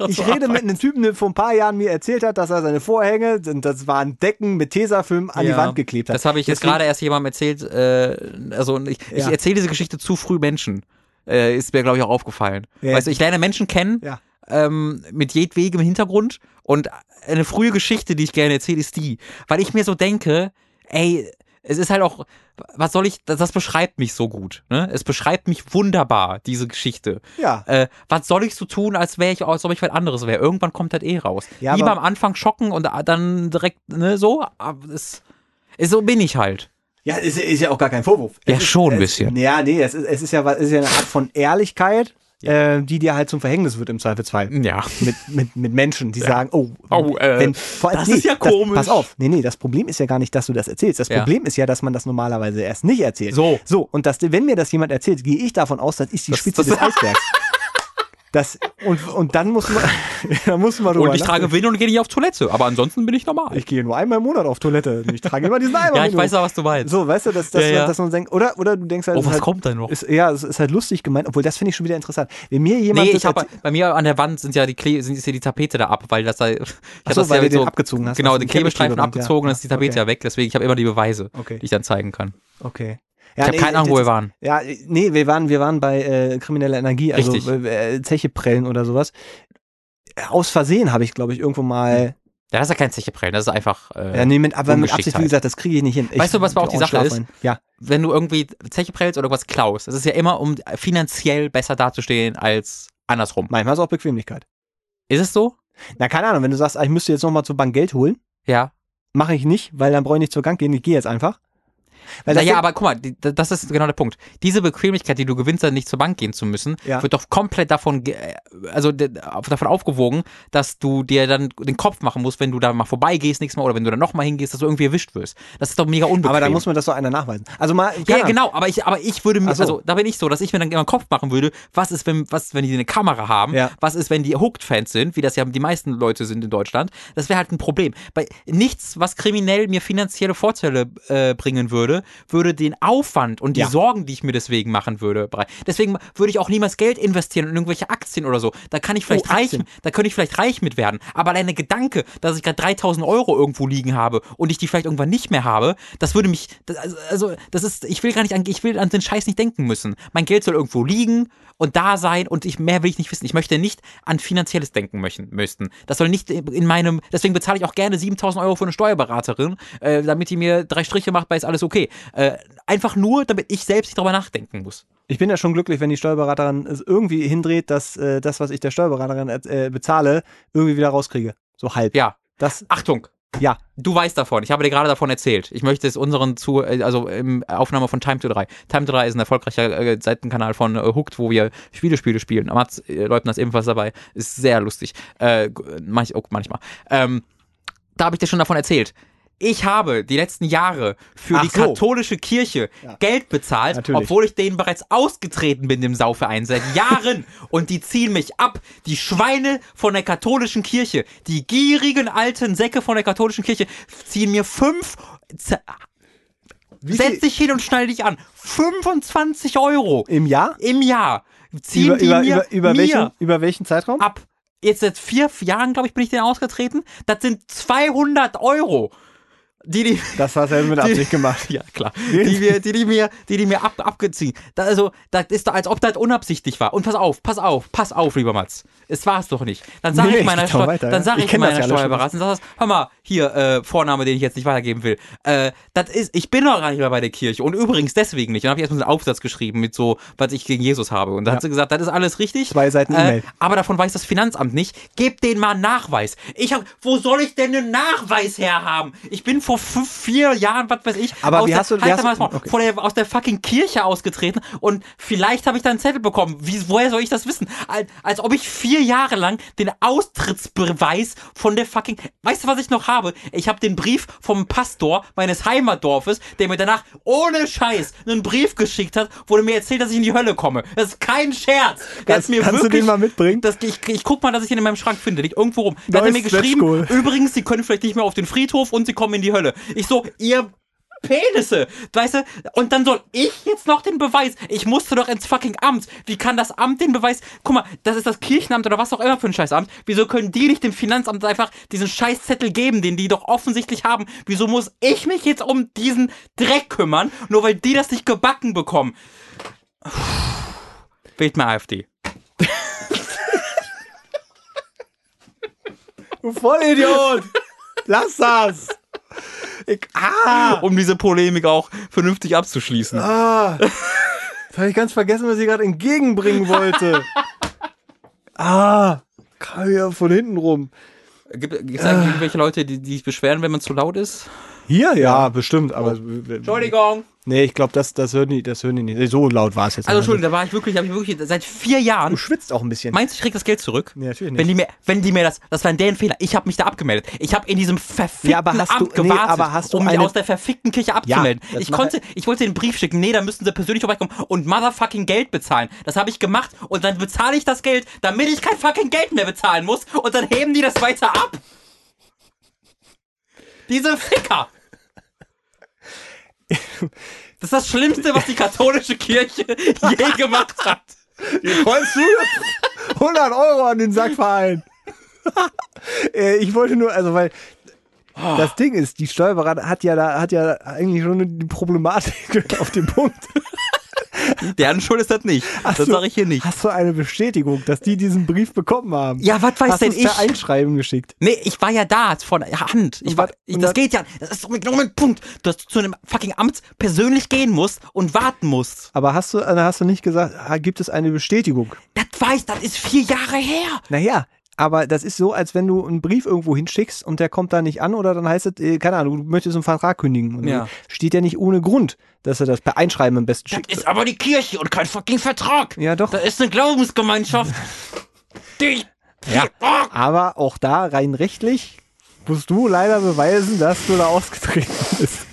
S2: Ich rede mit einem Typen, der vor ein paar Jahren mir erzählt hat, dass er seine Vorhänge, das waren Decken mit Tesafilm, an die
S1: Ja,
S2: Wand geklebt hat.
S1: Das habe ich jetzt
S2: Deswegen-
S1: gerade erst jemandem erzählt. Äh, also ich, ich
S2: Ja.
S1: erzähle diese Geschichte zu früh Menschen. Äh, ist mir, glaube ich, auch aufgefallen.
S2: Ja.
S1: Weißt du, ich lerne Menschen kennen
S2: Ja.
S1: ähm, mit jedwegem Hintergrund und eine frühe Geschichte, die ich gerne erzähle, ist die. Weil ich mir so denke, ey, es ist halt auch, was soll ich, das, das beschreibt mich so gut. Ne? Es beschreibt mich wunderbar, diese Geschichte.
S2: Ja.
S1: Äh, was soll ich so tun, als wäre ich, als ob ich was anderes wäre? Irgendwann kommt das eh raus.
S2: Ja,
S1: Lieber am Anfang schocken und dann direkt, ne, so. Aber es, es, so bin ich halt.
S2: Ja, ist, ist ja auch gar kein Vorwurf.
S1: Ja,
S2: Es ist,
S1: schon ein bisschen.
S2: Ja, nee, es ist, es ist ja, es ist ja eine Art von Ehrlichkeit, äh, die dir halt zum Verhängnis wird im Zweifelsfall.
S1: Ja.
S2: Mit, mit, mit Menschen, die sagen, oh,
S1: Oh, äh,
S2: wenn, vor allem-
S1: das ist ja komisch.
S2: pass auf, nee, nee, das Problem ist ja gar nicht, dass du das erzählst. Das
S1: Ja.
S2: Problem ist ja, dass man das normalerweise erst nicht erzählt.
S1: So.
S2: So, und das, wenn mir das jemand erzählt, gehe ich davon aus, das ist die
S1: Das-
S2: Spitze
S1: das-
S2: des Eisbergs. Das, und, und dann muss man, da muss man drüber
S1: Und ich trage
S2: nachdenken.
S1: Winde und gehe nicht auf Toilette. Aber ansonsten bin ich normal.
S2: Ich gehe nur einmal im Monat auf Toilette. Ich trage immer diesen Eimer.
S1: ja, ich weiß auch, was du meinst.
S2: So, weißt du, dass, dass,
S1: Ja, ja.
S2: dass man denkt, oder, oder du denkst halt,
S1: oh, was
S2: halt,
S1: kommt da noch?
S2: Ist, ja, es ist halt lustig gemeint, obwohl das finde ich schon wieder interessant. Wenn mir jemand
S1: Nee, ich
S2: erzählt-
S1: bei mir an der Wand sind ja die Kle sind, ist ja die Tapete da ab, weil das da ich hab
S2: Ach so,
S1: das
S2: weil
S1: ja
S2: du den abgezogen hast,
S1: Genau,
S2: aus
S1: den Klebestreifen
S2: Klebeband, ja.
S1: abgezogen, dann ist die Tapete
S2: Okay.
S1: ja weg, deswegen ich habe immer die Beweise,
S2: Okay.
S1: die ich dann zeigen kann.
S2: Okay.
S1: Ich habe keine Ahnung, wo wir waren.
S2: Ja, nee, wir waren, wir waren bei äh, krimineller Energie, also
S1: Richtig.
S2: äh, Zeche prellen oder sowas. Aus Versehen habe ich, glaube ich, irgendwo mal.
S1: Ja, das ist ja kein Zecheprellen, das ist einfach äh,
S2: Ja, nee, mit, aber mit Absicht, wie gesagt, das kriege ich nicht hin. Ich,
S1: Weißt du, was aber auch die Sache ist?
S2: Rein. Ja.
S1: wenn du irgendwie Zeche prellst oder was klaust. Das ist ja immer, um finanziell besser dazustehen als andersrum.
S2: Manchmal ist auch Bequemlichkeit.
S1: Ist es so?
S2: Na, keine Ahnung, wenn du sagst, ah, ich müsste jetzt nochmal zur Bank Geld holen,
S1: Ja.
S2: mache ich nicht, weil dann brauche ich nicht zur Bank gehen, ich gehe jetzt einfach.
S1: Naja, aber guck mal, die, das ist genau der Punkt. Diese Bequemlichkeit, die du gewinnst, dann nicht zur Bank gehen zu müssen,
S2: Ja.
S1: wird doch komplett davon, also davon aufgewogen, dass du dir dann den Kopf machen musst, wenn du da mal vorbeigehst nächstes Mal oder wenn du da nochmal hingehst, dass du irgendwie erwischt wirst. Das ist doch mega unbequem.
S2: aber da muss mir das doch einer nachweisen. Also mal,
S1: ja, ja, genau, aber ich, aber ich würde mir,
S2: so.
S1: also da bin ich so, dass ich mir dann immer den Kopf machen würde, was ist, wenn, was, wenn die eine Kamera haben,
S2: Ja.
S1: was ist, wenn die Hooked-Fans sind, wie das ja die meisten Leute sind in Deutschland, das wäre halt ein Problem. Bei nichts, was kriminell mir finanzielle Vorteile äh, bringen würde, würde, würde den Aufwand und die
S2: Ja.
S1: Sorgen, die ich mir deswegen machen würde. Deswegen würde ich auch niemals Geld investieren in irgendwelche Aktien oder so. Da kann ich vielleicht
S2: Oh,
S1: reich, da könnte ich vielleicht reich mit werden. Aber allein der Gedanke, dass ich gerade 3000 Euro irgendwo liegen habe und ich die vielleicht irgendwann nicht mehr habe, das würde mich, also- also, das ist, ich will gar nicht an, ich will an den Scheiß nicht denken müssen. Mein Geld soll irgendwo liegen und da sein und ich, mehr will ich nicht wissen. Ich möchte nicht an finanzielles denken möchten, müssten. Das soll nicht in meinem, deswegen bezahle ich auch gerne 7000 Euro für eine Steuerberaterin, äh, damit die mir drei Striche macht, weil ist alles okay. Äh, einfach nur, damit ich selbst nicht darüber nachdenken muss.
S2: Ich bin ja schon glücklich, wenn die Steuerberaterin es irgendwie hindreht, dass äh, das, was ich der Steuerberaterin äh, bezahle, irgendwie wieder rauskriege. So halb.
S1: Ja.
S2: Das,
S1: Achtung,
S2: ja.
S1: Du weißt davon. Ich habe dir gerade davon erzählt. Ich möchte es unseren zu, äh, also im Aufnahme von Time to 3. Time to 3 ist ein erfolgreicher äh, Seitenkanal von äh, Hooked, wo wir Spiele, Spiele spielen. Mats äh, Leutner ist ebenfalls dabei. Ist sehr lustig. Äh, manch, auch manchmal. Ähm, da habe ich dir schon davon erzählt. Ich habe die letzten Jahre für
S2: Ach
S1: die
S2: so.
S1: katholische Kirche Geld bezahlt,
S2: Natürlich.
S1: obwohl ich denen bereits ausgetreten bin, dem Sauverein, seit Jahren. Und die ziehen mich ab. Die Schweine von der katholischen Kirche, die gierigen alten Säcke von der katholischen Kirche, ziehen mir fünf.
S2: Wie
S1: Setz dich hin und schneide dich an. 25 Euro
S2: Im Jahr?
S1: im Jahr ziehen
S2: Über,
S1: die
S2: über,
S1: mir,
S2: über, über,
S1: mir
S2: welchen, über welchen Zeitraum?
S1: ab. Jetzt seit vier Jahren, glaube ich, bin ich denen ausgetreten. Das sind 200 Euro. Die, die,
S2: Das hast du ja mit Absicht gemacht.
S1: ja, klar. Die, wir, die, die mir, die, die mir ab, abgeziehen. Da, also, das ist doch, als ob das unabsichtlich war. Und pass auf, pass auf, pass auf, lieber Mats. Es war es doch nicht. Dann sage
S2: Nee,
S1: ich meiner, Steu
S2: weiter,
S1: dann
S2: ja.
S1: sag
S2: Ich
S1: ich meiner
S2: ja.
S1: Steuerberaterin, sag das, hör mal, hier, äh, Vorname, den ich jetzt nicht weitergeben will. Äh, das ist, ich bin doch gar nicht mehr bei der Kirche. Und übrigens deswegen nicht. Dann habe ich erstmal so einen Aufsatz geschrieben mit so, was ich gegen Jesus habe. Und dann hat sie gesagt, das ist alles richtig.
S2: Zwei Seiten
S1: äh,
S2: E-Mail.
S1: aber davon weiß das Finanzamt nicht. Gebt denen mal einen Nachweis. Ich hab, wo soll ich denn einen Nachweis herhaben? Ich bin vor fünf, vier Jahren, was weiß ich,
S2: Aber
S1: aus
S2: wie
S1: der,
S2: hast du- wie
S1: halt
S2: hast
S1: mal
S2: du- okay.
S1: vor der, aus der fucking Kirche ausgetreten und vielleicht habe ich da einen Zettel bekommen. Wie, woher soll ich das wissen? Als, als ob ich vier Jahre lang den Austrittsbeweis von der fucking, weißt du, was ich noch habe? Ich habe den Brief vom Pastor meines Heimatdorfes, der mir danach ohne Scheiß einen Brief geschickt hat, wo er mir erzählt, dass ich in die Hölle komme. Das ist kein Scherz. Der
S2: Kannst-
S1: mir
S2: kannst du
S1: wirklich,
S2: den mal mitbringen?
S1: Das, ich, ich guck mal, dass ich ihn in meinem Schrank finde. Liegt irgendwo rum. Da hat er mir geschrieben, übrigens, sie können vielleicht nicht mehr auf den Friedhof und sie kommen in die Hölle. Ich so, ihr Penisse, weißt du? Und dann soll ich jetzt noch den Beweis. Ich musste doch ins fucking Amt. Wie kann das Amt den Beweis? Guck mal, das ist das Kirchenamt oder was auch immer für ein Scheißamt. Wieso können die nicht dem Finanzamt einfach diesen Scheißzettel geben, den die doch offensichtlich haben? Wieso muss ich mich jetzt um diesen Dreck kümmern, nur weil die das nicht gebacken bekommen? Wählt mal AfD.
S2: Du Vollidiot! Lass das! Ich, ah!
S1: Um diese Polemik auch vernünftig abzuschließen.
S2: Ah! Jetzt habe ich ganz vergessen, was ich gerade entgegenbringen wollte. Ah! Kam ja von hinten rum.
S1: Gibt es eigentlich irgendwelche Leute, die, die sich beschweren, wenn man zu laut ist?
S2: Hier? Ja, bestimmt, aber.
S1: Entschuldigung.
S2: Nee, ich glaube, das, das, hören die, das hören die nicht. So laut war es jetzt
S1: Also. Entschuldigung, da war ich wirklich, habe ich wirklich seit vier Jahren.
S2: Du schwitzt auch ein bisschen.
S1: Meinst du, ich krieg das Geld zurück?
S2: Nee, natürlich nicht.
S1: Wenn die mir, wenn die mir das, das war deren Fehler. Ich habe mich da abgemeldet. Ich habe in diesem verfickten
S2: Ja, aber hast du-
S1: Amt
S2: nee,
S1: gewartet,
S2: aber hast du
S1: um mich
S2: eine-
S1: aus der verfickten Kirche abzumelden.
S2: das
S1: ich konnte, ich wollte den Brief schicken. Nee, da müssten sie persönlich vorbeikommen und motherfucking Geld bezahlen. Das habe ich gemacht und dann bezahle ich das Geld, damit ich kein fucking Geld mehr bezahlen muss und dann heben die das weiter ab. Diese Ficker. Das ist das Schlimmste, was die katholische Kirche je gemacht hat.
S2: Wolltest du 100 Euro an den Sack verein? Äh, ich wollte nur, also weil das Ding ist, die Steuerberater hat ja da hat ja eigentlich schon die Problematik auf dem Punkt.
S1: Deren Schuld ist das nicht.
S2: Hast
S1: das
S2: du-
S1: sage ich hier nicht.
S2: Hast du eine Bestätigung, dass die diesen Brief bekommen haben?
S1: Ja, was weiß
S2: Hast
S1: denn ich?
S2: per Einschreiben geschickt?
S1: Nee, ich war ja da von Hand. Ich war, ich, das geht ja. Das ist doch genau mein Punkt. Dass du zu einem fucking Amt persönlich gehen musst und warten musst.
S2: Aber hast du, äh, hast du nicht gesagt, gibt es eine Bestätigung?
S1: Das weiß, das ist vier Jahre her.
S2: Naja, aber das ist so, als wenn du einen Brief irgendwo hinschickst und der kommt da nicht an oder dann heißt es, äh, keine Ahnung, du möchtest einen Vertrag kündigen. Und
S1: Ja.
S2: Steht ja nicht ohne Grund, dass er das per Einschreiben am besten
S1: Das
S2: schickt.
S1: ist aber die Kirche und kein fucking Vertrag.
S2: Ja, doch.
S1: Das ist eine Glaubensgemeinschaft. die.
S2: Ja. Aber auch da rein rechtlich musst du leider beweisen, dass du da ausgetreten bist.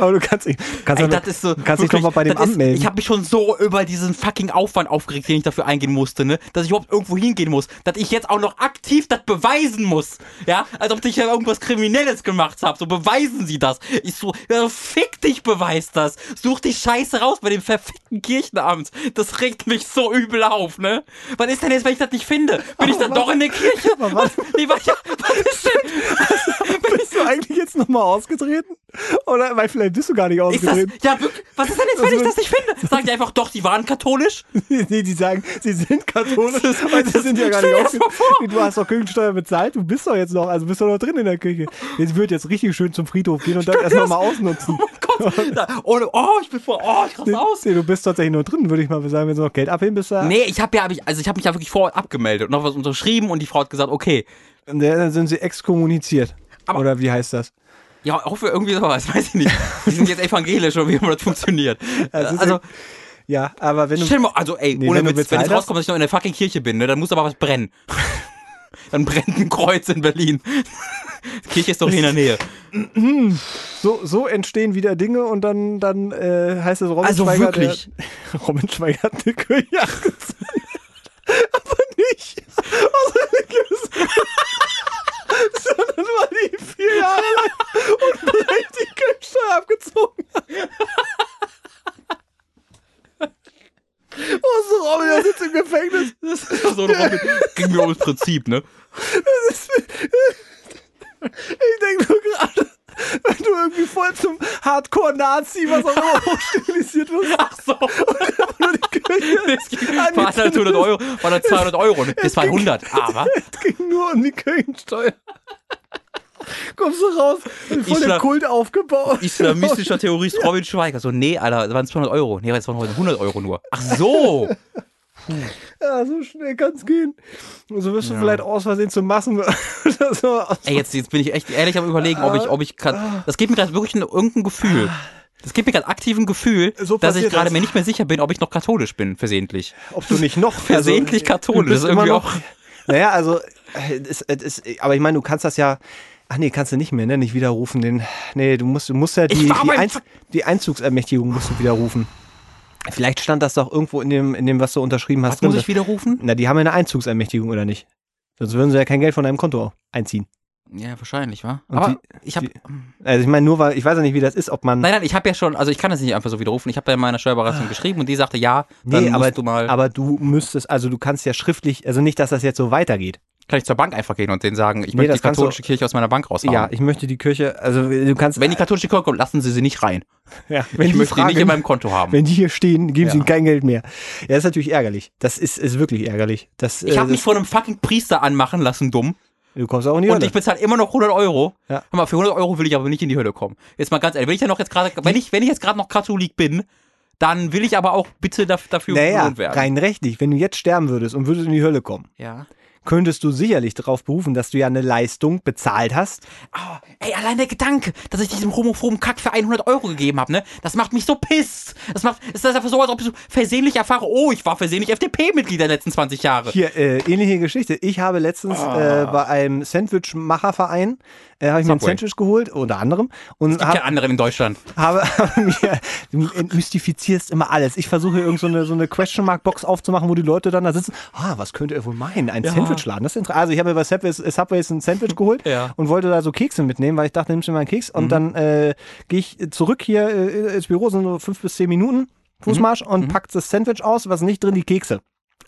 S2: Aber du kannst, dich- kannst,
S1: Ey,
S2: ja
S1: das so.
S2: kannst dich bei dem Amt melden.
S1: Ich habe mich schon so über diesen fucking Aufwand aufgeregt, den ich dafür eingehen musste, ne? Dass ich überhaupt irgendwo hingehen muss. Dass ich jetzt auch noch aktiv das beweisen muss. Ja? Als ob ich ja irgendwas Kriminelles gemacht habe. So beweisen sie das. Ich so, ja, fick dich, beweis das. Such die Scheiße raus bei dem verfickten Kirchenamt. Das regt mich so übel auf, ne? Was ist denn jetzt, wenn ich das nicht finde? Bin ich dann doch in der Kirche?
S2: Aber was-
S1: Nee, was, ja, was ist denn?
S2: Bist du eigentlich jetzt nochmal ausgetreten? Oder, weil vielleicht bist du gar nicht
S1: Ist das, ja, was ist denn jetzt, wenn ich das nicht finde? Sagen die einfach, doch, die waren katholisch?
S2: nee, die sagen, sie sind katholisch,
S1: Das
S2: weil sie sind ja gar nicht
S1: das
S2: ausgetreten. Du hast doch Kirchensteuer bezahlt, du bist doch jetzt noch, also bist doch noch drin in der Kirche. Jetzt wird jetzt richtig schön zum Friedhof gehen und dann erst noch mal ausnutzen.
S1: Oh Gott, da, oh, ich bin vor, oh, ich raste aus.
S2: Nee, du bist tatsächlich nur drin, würde ich mal sagen, wenn sie noch Geld abheben, bist du
S1: Nee, ich habe ja, hab ich, also ich habe mich ja wirklich vor Ort abgemeldet und noch was unterschrieben und die Frau hat gesagt, okay,
S2: Dann sind sie exkommuniziert.
S1: Aber-
S2: Oder wie heißt das?
S1: Ja, hoffe irgendwie sowas, weiß ich nicht. Die sind jetzt evangelisch oder wie immer das funktioniert.
S2: Ist
S1: Also,
S2: Ja, aber wenn du.
S1: mal, also ey,
S2: Nee,
S1: ohne
S2: wenn
S1: Witz, wenn ich rauskomme, dass ich noch in der fucking Kirche bin, ne, dann muss aber was brennen. dann brennt ein Kreuz in Berlin. Die Kirche ist doch hier in der Nähe.
S2: So, so entstehen wieder Dinge und dann, dann äh, heißt es Robin
S1: Also
S2: Schweiger.
S1: wirklich?
S2: Der, Robin Schweiger hat eine Kirche angezündet. Aber nicht aus religiösen sondern weil die vier Jahre lang unberechtigt die Kirchensteuer abgezogen hat. Oh, so Robin, der sitzt im Gefängnis.
S1: Das ist doch so ein Robin. Mir ums Prinzip, ne?
S2: Ich denke nur gerade, wenn du irgendwie voll zum Hardcore-Nazi, was auch immer, hochstilisiert wirst.
S1: Ach so.
S2: nur die Kirche.
S1: War das 100 Euro, war das 200 Euro, ne? Das war 100, aber
S2: Es ging nur um die Kirchensteuer. Kommst du raus, voll
S1: Islam-
S2: der Kult aufgebaut.
S1: islamistischer Terrorist Robin Schweiger. So, nee, Alter, das waren 200 Euro. Nee, das waren 100 Euro nur. Ach so.
S2: Ja, so schnell kann es gehen. Und so wirst du
S1: Ja.
S2: vielleicht aus Versehen zum Massen. so
S1: Ey, jetzt, jetzt bin ich echt ehrlich am überlegen, ob ich, ob ich grad, das gibt mir gerade wirklich ein, irgendein Gefühl. Das gibt mir gerade aktiv ein Gefühl,
S2: So
S1: dass ich gerade mir nicht mehr sicher bin, ob ich noch katholisch bin, versehentlich.
S2: ob du nicht noch
S1: Versehentlich katholisch,
S2: du bist
S1: das ist irgendwie
S2: immer noch-
S1: auch-
S2: Naja, also, es, es, aber ich meine, du kannst das ja. Ach nee, kannst du nicht mehr, ne? Nicht widerrufen. Den, nee, du musst, du musst ja die, die, Einz, die Einzugsermächtigung musst du widerrufen. Vielleicht stand das doch irgendwo in dem, in dem, was du unterschrieben hast.
S1: Was muss ich widerrufen?
S2: Na, die haben ja eine Einzugsermächtigung, oder nicht? Sonst würden sie ja kein Geld von deinem Konto einziehen.
S1: Ja, wahrscheinlich, wa?
S2: Und
S1: Aber ich habe
S2: die- Also ich meine, nur weil, ich weiß ja nicht, wie das ist, ob man.
S1: Nein, nein, ich habe ja schon, also ich kann das nicht einfach so widerrufen. Ich habe da in meiner Steuerberatung geschrieben und die sagte, ja, dann
S2: nee,
S1: musst
S2: aber
S1: du mal,
S2: aber du müsstest, also du kannst ja schriftlich, also nicht, dass das jetzt so weitergeht.
S1: Kann ich zur Bank einfach gehen und denen sagen, ich
S2: Nee,
S1: möchte die
S2: kannst du-
S1: katholische Kirche aus meiner Bank raushauen.
S2: Ja, ich möchte die Kirche, also du kannst.
S1: Wenn die katholische Kirche kommt, lassen sie sie nicht rein.
S2: ja, wenn
S1: ich
S2: die
S1: möchte die nicht in
S2: fragen-
S1: meinem Konto haben.
S2: Wenn die hier stehen, geben sie
S1: Ja.
S2: ihnen kein Geld mehr. Ja, das ist natürlich ärgerlich. Das ist, ist wirklich ärgerlich. Das,
S1: Ich
S2: äh,
S1: habe mich
S2: das,
S1: von einem fucking Priester anmachen lassen, dumm.
S2: du kommst auch in die
S1: Und
S2: Hölle.
S1: ich bezahle immer noch 100 Euro.
S2: Ja.
S1: Hör mal, für 100 Euro will ich aber nicht in die Hölle kommen. Jetzt mal ganz ehrlich, wenn ich ja noch jetzt gerade, wenn ich, wenn ich jetzt gerade noch Katholik bin, dann will ich aber auch bitte daf- dafür
S2: naja,
S1: belohnt werden.
S2: rein rechtlich, wenn du jetzt sterben würdest und würdest in die Hölle kommen,
S1: Ja.
S2: Könntest du sicherlich darauf berufen, dass du ja eine Leistung bezahlt hast.
S1: Oh, ey, allein der Gedanke, dass ich diesem homophoben Kack für 100 Euro gegeben habe, ne? Das macht mich so piss. Das macht, ist das einfach so, als ob ich so versehentlich erfahre, oh, ich war versehentlich FDP-Mitglied der letzten 20 Jahre.
S2: Hier, äh, ähnliche Geschichte. Ich habe letztens
S1: Ah.
S2: äh, bei einem Sandwich-Macherverein, äh, habe ich mir ein
S1: Subway.
S2: Sandwich geholt, unter anderem, und
S1: Gibt
S2: hab,
S1: keinen anderen in Deutschland.
S2: habe, mir, du entmystifizierst immer alles. Ich versuche irgend so eine, so eine Question-Mark-Box aufzumachen, wo die Leute dann da sitzen. Ah, was könnte er wohl meinen? Ein Sandwichladen. Das ist inter- also ich habe mir bei Subway, Subways ein Sandwich geholt
S1: Ja.
S2: und wollte da so Kekse mitnehmen, weil ich dachte, nimmst du mal einen Keks. Und dann äh, gehe ich zurück hier äh, ins Büro, sind nur fünf bis zehn Minuten Fußmarsch und packt das Sandwich aus, was nicht drin, die Kekse.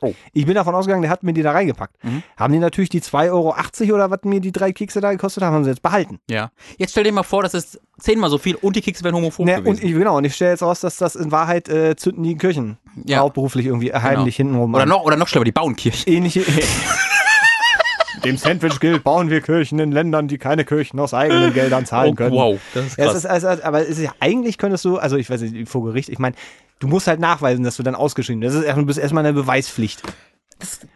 S1: Oh.
S2: Ich bin davon ausgegangen, der hat mir die da reingepackt.
S1: Mhm.
S2: Haben die natürlich die 2,80 Euro oder was mir die drei Kekse da gekostet haben, haben sie jetzt behalten.
S1: Ja. Jetzt stell dir mal vor, das ist zehnmal so viel und die Kekse wären homophob
S2: Ne,
S1: gewesen.
S2: und ich, genau, und ich stelle jetzt raus, dass das in Wahrheit äh, zünden die Kirchen
S1: Ja.
S2: hauptberuflich irgendwie heimlich hintenrum.
S1: oder
S2: an.
S1: noch, oder noch schlimmer, die bauen Kirchen.
S2: ähnliche. Dem Sandwich gilt, bauen wir Kirchen in Ländern, die keine Kirchen aus eigenen Geldern zahlen
S1: Oh,
S2: können.
S1: wow, das ist
S2: Ja,
S1: krass.
S2: es ist, also, aber es ist ja, eigentlich könntest du, also ich weiß nicht, vor Gericht, ich meine, du musst halt nachweisen, dass du dann ausgeschrieben bist. Das ist erst- erstmal eine Beweispflicht.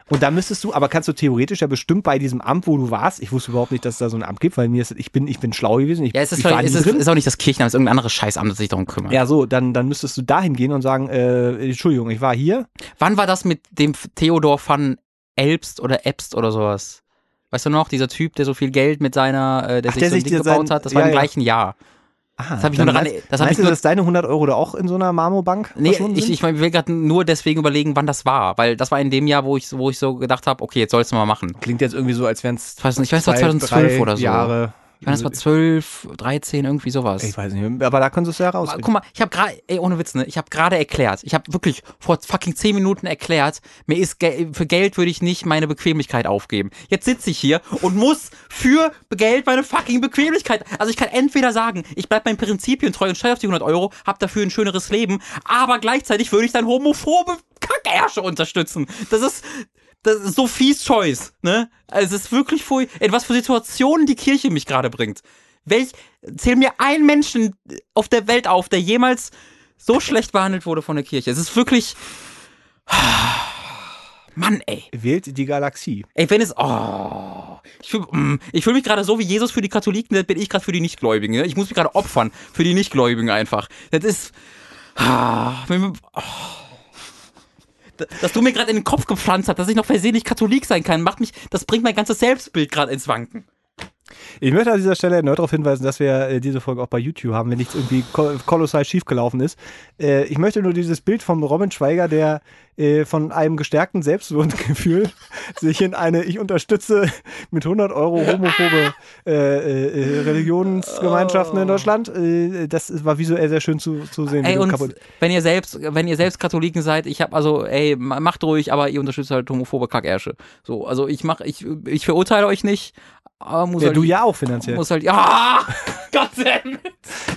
S2: Und da müsstest du, aber kannst du theoretisch ja bestimmt bei diesem Amt, wo du warst, ich wusste überhaupt nicht, dass es da so ein Amt gibt, weil mir ist, ich bin, ich bin schlau gewesen. Ich,
S1: ja, es ist,
S2: war nie
S1: es ist, ist auch nicht das Kirchenamt, es ist irgendein anderes Scheißamt, das sich darum kümmert.
S2: Ja, so, dann, dann müsstest du dahin gehen und sagen, äh, Entschuldigung, ich war hier.
S1: Wann war das mit dem Theodor van Elbst oder Ebst oder sowas? Weißt du noch, dieser Typ, der so viel Geld mit seiner, äh, der
S2: Ach,
S1: sich
S2: der
S1: so ein
S2: sich
S1: gebaut
S2: sein-
S1: hat, das war
S2: ja,
S1: im
S2: ja.
S1: gleichen Jahr.
S2: Ah,
S1: Das habe ich nur daran,
S2: meinst,
S1: das habe ich
S2: meinst du,
S1: nur
S2: dass deine 100 Euro da auch in so einer Marmorbank
S1: Nee, ich, ich mein, will gerade nur deswegen überlegen, wann das war, weil das war in dem Jahr, wo ich, wo ich so gedacht habe, okay, jetzt sollst du mal machen.
S2: Klingt jetzt irgendwie so, als wären es
S1: Ich weiß ich war 2012 oder so.
S2: Jahre.
S1: Ich meine, das war 12, 13, irgendwie sowas.
S2: Ich weiß nicht, aber da kannst du es ja raus.
S1: Guck mal, ich habe gerade, ey, ohne Witz, ne, ich habe gerade erklärt, ich habe wirklich vor fucking 10 Minuten erklärt, mir ist ge für Geld würde ich nicht meine Bequemlichkeit aufgeben. Jetzt sitze ich hier und muss für Geld meine fucking Bequemlichkeit. Also ich kann entweder sagen, ich bleib meinen Prinzipien treu und steuere auf die 100 Euro, hab dafür ein schöneres Leben, aber gleichzeitig würde ich dann homophobe Kackersche unterstützen. Das ist das ist so fies Choice, ne? Also es ist wirklich voll, in was für Situationen die Kirche mich gerade bringt. Welch, zähl mir einen Menschen auf der Welt auf, der jemals so schlecht behandelt wurde von der Kirche. Es ist wirklich, Mann, ey.
S2: Wählt die Galaxie.
S1: Ey, wenn es, oh, ich fühle ich fühl mich gerade so wie Jesus für die Katholiken, das bin ich gerade für die Nichtgläubigen. Ne? Ich muss mich gerade opfern für die Nichtgläubigen einfach. Das ist, ah, oh. Dass du mir gerade in den Kopf gepflanzt hast, dass ich noch versehentlich Katholik sein kann, macht mich, das bringt mein ganzes Selbstbild gerade ins Wanken.
S2: Ich möchte an dieser Stelle erneut darauf hinweisen, dass wir äh, diese Folge auch bei YouTube haben, wenn nichts irgendwie ko kolossal schief gelaufen ist. Äh, ich möchte nur dieses Bild von Robin Schweiger, der äh, von einem gestärkten Selbstwertgefühl sich in eine Ich unterstütze mit 100 Euro homophobe äh, äh, Religionsgemeinschaften in Deutschland. Äh, das war visuell sehr schön zu, zu sehen.
S1: Ey, und wenn ihr selbst, wenn ihr selbst Katholiken seid, ich habe also, ey, ma- macht ruhig, aber ihr unterstützt halt homophobe Kackersche. So, also ich mach, ich, ich verurteile euch nicht, aber muss
S2: ja,
S1: halt,
S2: du ja auch finanziell.
S1: muss halt, ja, Gott sei Dank.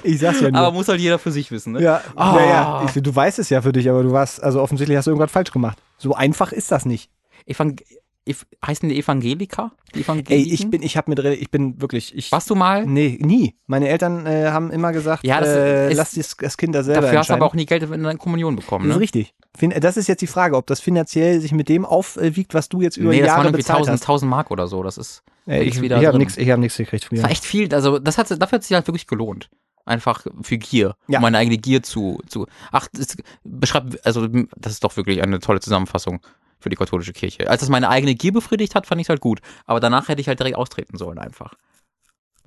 S2: Ich sag's ja nur.
S1: Aber muss halt jeder für sich wissen, ne?
S2: Ja,
S1: Ah.
S2: ja, ja. Ich, du weißt es ja für dich, aber du warst, also offensichtlich hast du irgendwas falsch gemacht. So einfach ist das nicht.
S1: Evang Ev heißen die Evangelika? Die
S2: Ey, ich bin, ich habe mit, ich bin wirklich, ich.
S1: Warst du mal?
S2: Nee, nie. Meine Eltern äh, haben immer gesagt,
S1: Ja, das
S2: äh,
S1: ist-
S2: lass das, das Kind da selber
S1: Dafür hast du aber auch nie Geld in deine Kommunion bekommen,
S2: das ist
S1: ne?
S2: richtig. Das ist jetzt die Frage, ob das finanziell sich mit dem aufwiegt, was du jetzt über
S1: Nee,
S2: Jahre bezahlt
S1: 1000,
S2: hast.
S1: 1000 Mark oder so. Das ist, Ist
S2: ich
S1: wieder
S2: ich habe nichts hab gekriegt von
S1: das
S2: mir.
S1: war echt viel. Also, das hat, dafür hat sich halt wirklich gelohnt. Einfach für Gier.
S2: Ja.
S1: Um meine eigene Gier zu, zu, ach, das beschreibt, also, das ist doch wirklich eine tolle Zusammenfassung für die katholische Kirche. Als das meine eigene Gier befriedigt hat, fand ich halt gut. Aber danach hätte ich halt direkt austreten sollen einfach.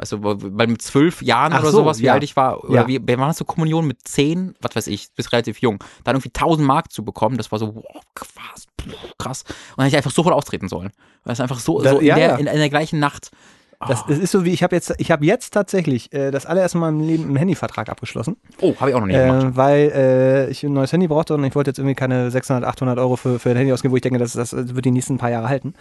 S1: Weißt du, weil mit zwölf Jahren
S2: Ach
S1: oder
S2: so,
S1: sowas, wie
S2: ja.
S1: alt ich war, oder
S2: Ja.
S1: wie, wir waren zur Kommunion mit zehn, was weiß ich, bis relativ jung, dann irgendwie 1000 Mark zu bekommen, das war so, wow, krass, krass. Und dann hätte ich einfach sofort austreten sollen. Weil es einfach so,
S2: Da-
S1: so in,
S2: ja,
S1: der. In, in der gleichen Nacht.
S2: Das, das ist so wie, ich habe jetzt, ich habe jetzt tatsächlich äh, das allererste Mal im Leben einen Handyvertrag abgeschlossen.
S1: Oh, habe ich auch noch nie gemacht.
S2: Äh, weil äh, ich ein neues Handy brauchte und ich wollte jetzt irgendwie keine 600, 800 Euro für, für ein Handy ausgeben, wo ich denke, das, das wird die nächsten paar Jahre halten.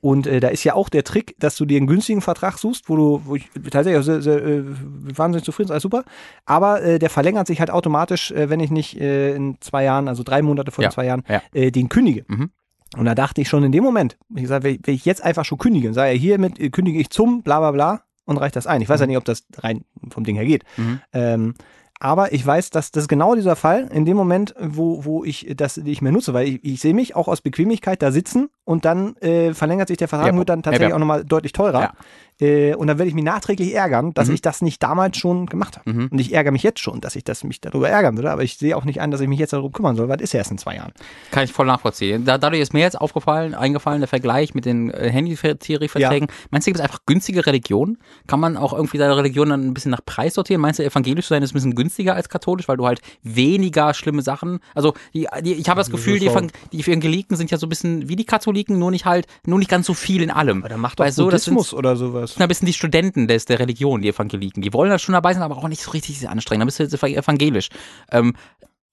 S2: Und äh, da ist ja auch der Trick, dass du dir einen günstigen Vertrag suchst, wo du, wo ich tatsächlich auch sehr, sehr, äh, wahnsinnig zufrieden bin, alles super. Aber äh, der verlängert sich halt automatisch, äh, wenn ich nicht äh, in zwei Jahren, also drei Monate vor
S1: Ja,
S2: den zwei Jahren,
S1: ja.
S2: äh, den kündige.
S1: Mhm.
S2: Und da dachte ich schon in dem Moment, ich gesagt, wenn ich, jetzt einfach schon kündige, sage ja, hiermit kündige ich zum bla bla bla und reicht das ein. Ich weiß ja nicht, ob das rein vom Ding her geht.
S1: Mhm.
S2: Ähm, aber ich weiß, dass das genau dieser Fall, in dem Moment, wo, wo ich das nicht mehr nutze, weil ich, ich sehe mich auch aus Bequemlichkeit da sitzen und dann äh, verlängert sich der Vertrag
S1: Ja,
S2: wird dann tatsächlich
S1: ja, ja.
S2: auch nochmal deutlich teurer.
S1: Ja.
S2: Äh, und dann werde ich mich nachträglich ärgern, dass
S1: Mhm.
S2: ich das nicht damals schon gemacht habe.
S1: Mhm.
S2: Und ich ärgere mich jetzt schon, dass ich das mich darüber ärgern würde, aber ich sehe auch nicht ein, dass ich mich jetzt darum kümmern soll, weil das ist ja erst in zwei Jahren.
S1: Kann ich voll nachvollziehen. Da, dadurch ist mir jetzt aufgefallen, eingefallen, der Vergleich mit den äh, Handytarifverträgen. Meinst du, gibt es einfach günstige Religionen? Kann man auch irgendwie seine Religion dann ein bisschen nach Preis sortieren? Meinst du, evangelisch zu sein ist ein bisschen günstiger als katholisch, weil du halt weniger schlimme Sachen, also die, die, ich habe das Gefühl, die Evangeliken sind ja so ein bisschen wie die Katholiken, nur nicht halt, nur nicht ganz so viel in allem.
S2: Aber dann macht doch
S1: sind-
S2: Buddhismus oder sowas.
S1: Ein bisschen die Studenten des, der Religion, die Evangeliken. Die wollen da schon dabei sein, aber auch nicht so richtig anstrengend. Da bist du jetzt evangelisch. Ähm,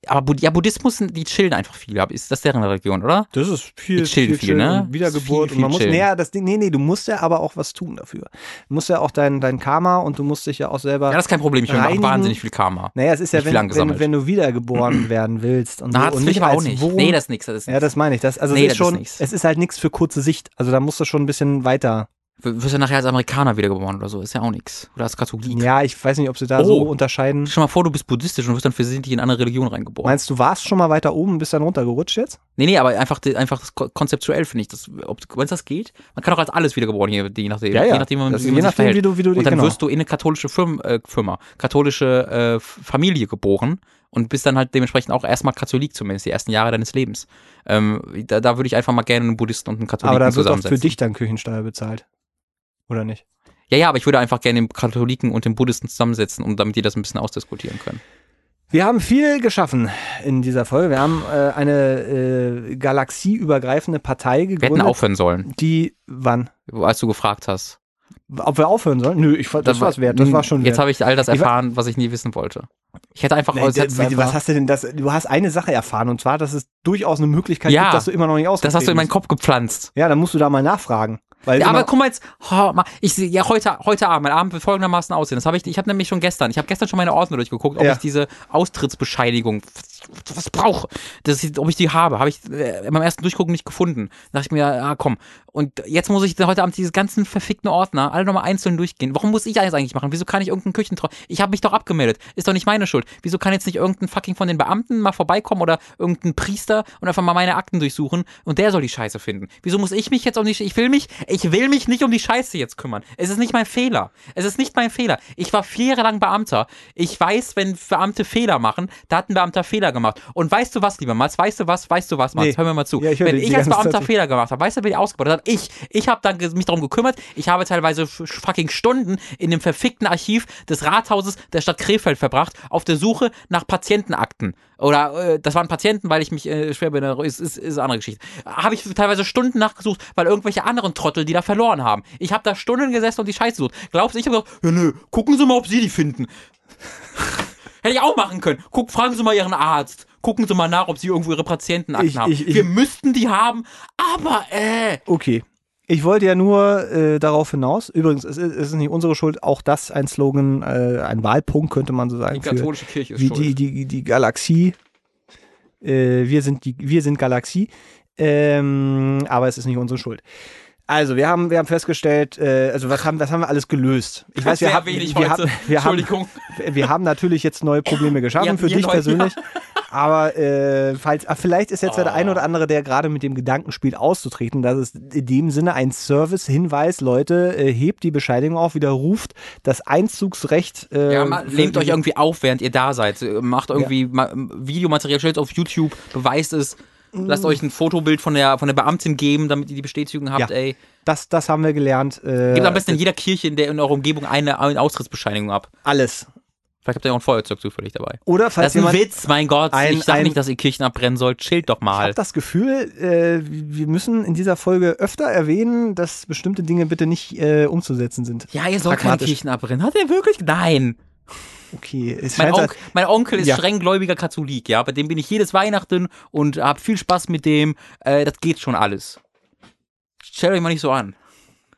S1: aber ja, Buddhismus, die chillen einfach viel. Ist das deren Religion, oder?
S2: Das ist viel,
S1: Die chillen viel, ne?
S2: und Wiedergeburt.
S1: Viel,
S2: und man
S1: viel
S2: muss,
S1: chillen.
S2: naja, das Ding, nee, nee, du musst ja aber auch was tun dafür. Du musst ja auch dein, dein Karma und du musst dich ja auch selber.
S1: Ja, das ist kein Problem. Ich habe wahnsinnig viel Karma.
S2: naja, es ist ja,
S1: nicht viel
S2: wenn, wenn, wenn du wiedergeboren werden willst. Und, so,
S1: Na, das
S2: und
S1: ich aber auch nicht.
S2: Wurm.
S1: Nee, das ist nichts. Das ist
S2: ja, das meine ich. Das, also
S1: Nee,
S2: es ist
S1: das ist
S2: schon,
S1: nix.
S2: es ist halt nichts für kurze Sicht. Also da musst du schon ein bisschen weiter.
S1: Du wirst ja nachher als Amerikaner wiedergeboren oder so. Ist ja auch nichts. Oder als Katholik.
S2: Ja, ich weiß nicht, ob sie da
S1: Oh.
S2: so unterscheiden.
S1: Stell mal vor, du bist buddhistisch und wirst dann versehentlich in eine andere Religion reingeboren.
S2: Meinst du, warst schon mal weiter oben und bist dann runtergerutscht jetzt?
S1: nee, nee, aber einfach, einfach konzeptuell finde ich. Das, ob, wenn es das geht, man kann auch als alles wiedergeboren hier, je nachdem, je nachdem, wie man,
S2: Das-
S1: wie man
S2: je nachdem,
S1: verhält.
S2: wie du, wie du
S1: Und dann
S2: genau.
S1: wirst du in eine katholische Firma, äh, Firma katholische äh, Familie geboren und bist dann halt dementsprechend auch erstmal Katholik zumindest die ersten Jahre deines Lebens. Ähm, da, da würde ich einfach mal gerne einen Buddhisten und einen Katholiken
S2: aber da wird
S1: zusammensetzen.
S2: für dich dann Küchensteuer bezahlt. Oder nicht?
S1: Ja, ja, aber ich würde einfach gerne den Katholiken und den Buddhisten zusammensetzen, um damit die das ein bisschen ausdiskutieren können.
S2: Wir haben viel geschaffen in dieser Folge. Wir haben äh, eine äh, galaxieübergreifende Partei
S1: Wir hätten
S2: gegründet,
S1: aufhören sollen,
S2: die wann?
S1: als du gefragt hast.
S2: Ob wir aufhören sollen? Nö, ich, das war's wert. Das war schon
S1: Jetzt
S2: wert.
S1: habe ich all das
S2: Ich
S1: erfahren, was ich nie wissen wollte. Ich hätte einfach.
S2: Nee,
S1: hätte
S2: was
S1: einfach-
S2: hast du denn das? Du hast eine Sache erfahren und zwar, dass es durchaus eine Möglichkeit
S1: Ja,
S2: gibt, dass du immer noch nicht
S1: das
S2: ausgetreten
S1: hast du in meinen. Kopf gepflanzt.
S2: Ja, dann musst du da mal nachfragen.
S1: Ja, aber guck mal jetzt, oh, ich sehe ja heute, heute Abend, mein Abend wird folgendermaßen aussehen. Das habe ich, ich habe nämlich schon gestern, ich habe gestern schon meine Ordner durchgeguckt, ob
S2: Ja.
S1: ich diese Austrittsbescheinigung, was, brauche, ob ich die habe, habe ich äh, beim ersten Durchgucken nicht gefunden. Da dachte ich mir, ah komm. Und jetzt muss ich heute Abend diese ganzen verfickten Ordner alle nochmal einzeln durchgehen. Warum muss ich alles eigentlich machen? Wieso kann ich irgendeinen Küchentrau? Ich habe mich doch abgemeldet. Ist doch nicht meine Schuld. Wieso kann jetzt nicht irgendein fucking von den Beamten mal vorbeikommen oder irgendein Priester und einfach mal meine Akten durchsuchen und der soll die Scheiße finden? Wieso muss ich mich jetzt um die Sch- ich will mich ich will mich nicht um die Scheiße jetzt kümmern. Es ist nicht mein Fehler. Es ist nicht mein Fehler. Ich war vier Jahre lang Beamter. Ich weiß, wenn Beamte Fehler machen, da hat ein Beamter Fehler gemacht. Und weißt du was, lieber Mats? Weißt du was? Weißt du was, Mats?
S2: Nee.
S1: Hör mir mal zu.
S2: Ja, ich
S1: wenn ich als Beamter. Fehler gemacht habe, weißt du, wer die ausgebaut hat? Ich. Ich habe dann mich darum gekümmert. Ich habe teilweise fucking Stunden in dem verfickten Archiv des Rathauses der Stadt Krefeld verbracht, auf der Suche nach Patientenakten. Oder äh, das waren Patienten, weil ich mich äh, schwer bin, ist, ist, ist eine andere Geschichte. Habe ich teilweise Stunden nachgesucht, weil irgendwelche anderen Trottel, die da verloren haben. Ich habe da Stunden gesessen und die Scheiße gesucht. Glaubst du, ich habe gesagt, ja nö, gucken Sie mal, ob Sie die finden. Hätte ich auch machen können. Guck, fragen Sie mal Ihren Arzt. Gucken Sie mal nach, ob Sie irgendwo Ihre Patientenakten haben.
S2: ich-
S1: Wir müssten die haben, aber äh.
S2: Okay. Ich wollte ja nur äh, darauf hinaus, übrigens, es ist, es ist nicht unsere Schuld, auch das ein Slogan, äh, ein Wahlpunkt könnte man so sagen.
S1: Die
S2: für
S1: katholische Kirche ist
S2: wie
S1: schuld.
S2: die, die, die Galaxie. Äh, wir, sind die, wir sind Galaxie. Ähm, aber es ist nicht unsere Schuld. Also, wir haben, wir haben festgestellt, äh, also was haben, was haben wir alles gelöst? Ich weiß, wir haben,
S1: wenig
S2: wir,
S1: heute.
S2: haben, wir, haben,
S1: Entschuldigung.
S2: wir haben natürlich jetzt neue Probleme geschaffen
S1: Ja,
S2: für dich
S1: Leute,
S2: persönlich. Aber äh, falls, ah, vielleicht ist jetzt ja der
S1: Oh.
S2: ein oder andere, der gerade mit dem Gedanken spielt, auszutreten. Das ist in dem Sinne ein Service-Hinweis. Leute, äh, hebt die Bescheinigung auf, widerruft das Einzugsrecht. Äh,
S1: Ja,
S2: die-
S1: euch irgendwie auf, während ihr da seid. Äh, Macht irgendwie ma, Videomaterial, stellt es auf YouTube, beweist es. Lasst euch ein Fotobild von der, von der Beamtin geben, damit ihr die Bestätigung habt,
S2: Ja.
S1: ey.
S2: Das, das haben wir gelernt. Äh,
S1: Gebt am besten in jeder Kirche in, der, in eurer Umgebung eine, eine Austrittsbescheinigung ab.
S2: alles.
S1: Vielleicht habt ihr auch ein Feuerzeug zufällig dabei.
S2: Oder
S1: Das
S2: falls
S1: ist ein. Witz, mein Gott.
S2: ein-
S1: ich sage
S2: ein-
S1: nicht, dass ihr Kirchen abbrennen sollt. Chillt doch
S2: Ich habe
S1: mal.
S2: das Gefühl, äh, wir müssen in dieser Folge öfter erwähnen, dass bestimmte Dinge bitte nicht äh, umzusetzen sind.
S1: Ja, ihr sollt keine. Kirchen abbrennen. Hat er wirklich? Nein.
S2: Okay, es
S1: Mein, Onk, mein Onkel ist
S2: Ja.
S1: strenggläubiger Katholik, ja. Bei dem bin ich jedes Weihnachten und hab viel Spaß mit dem. Äh, das geht schon alles. Stellt euch mal nicht so an.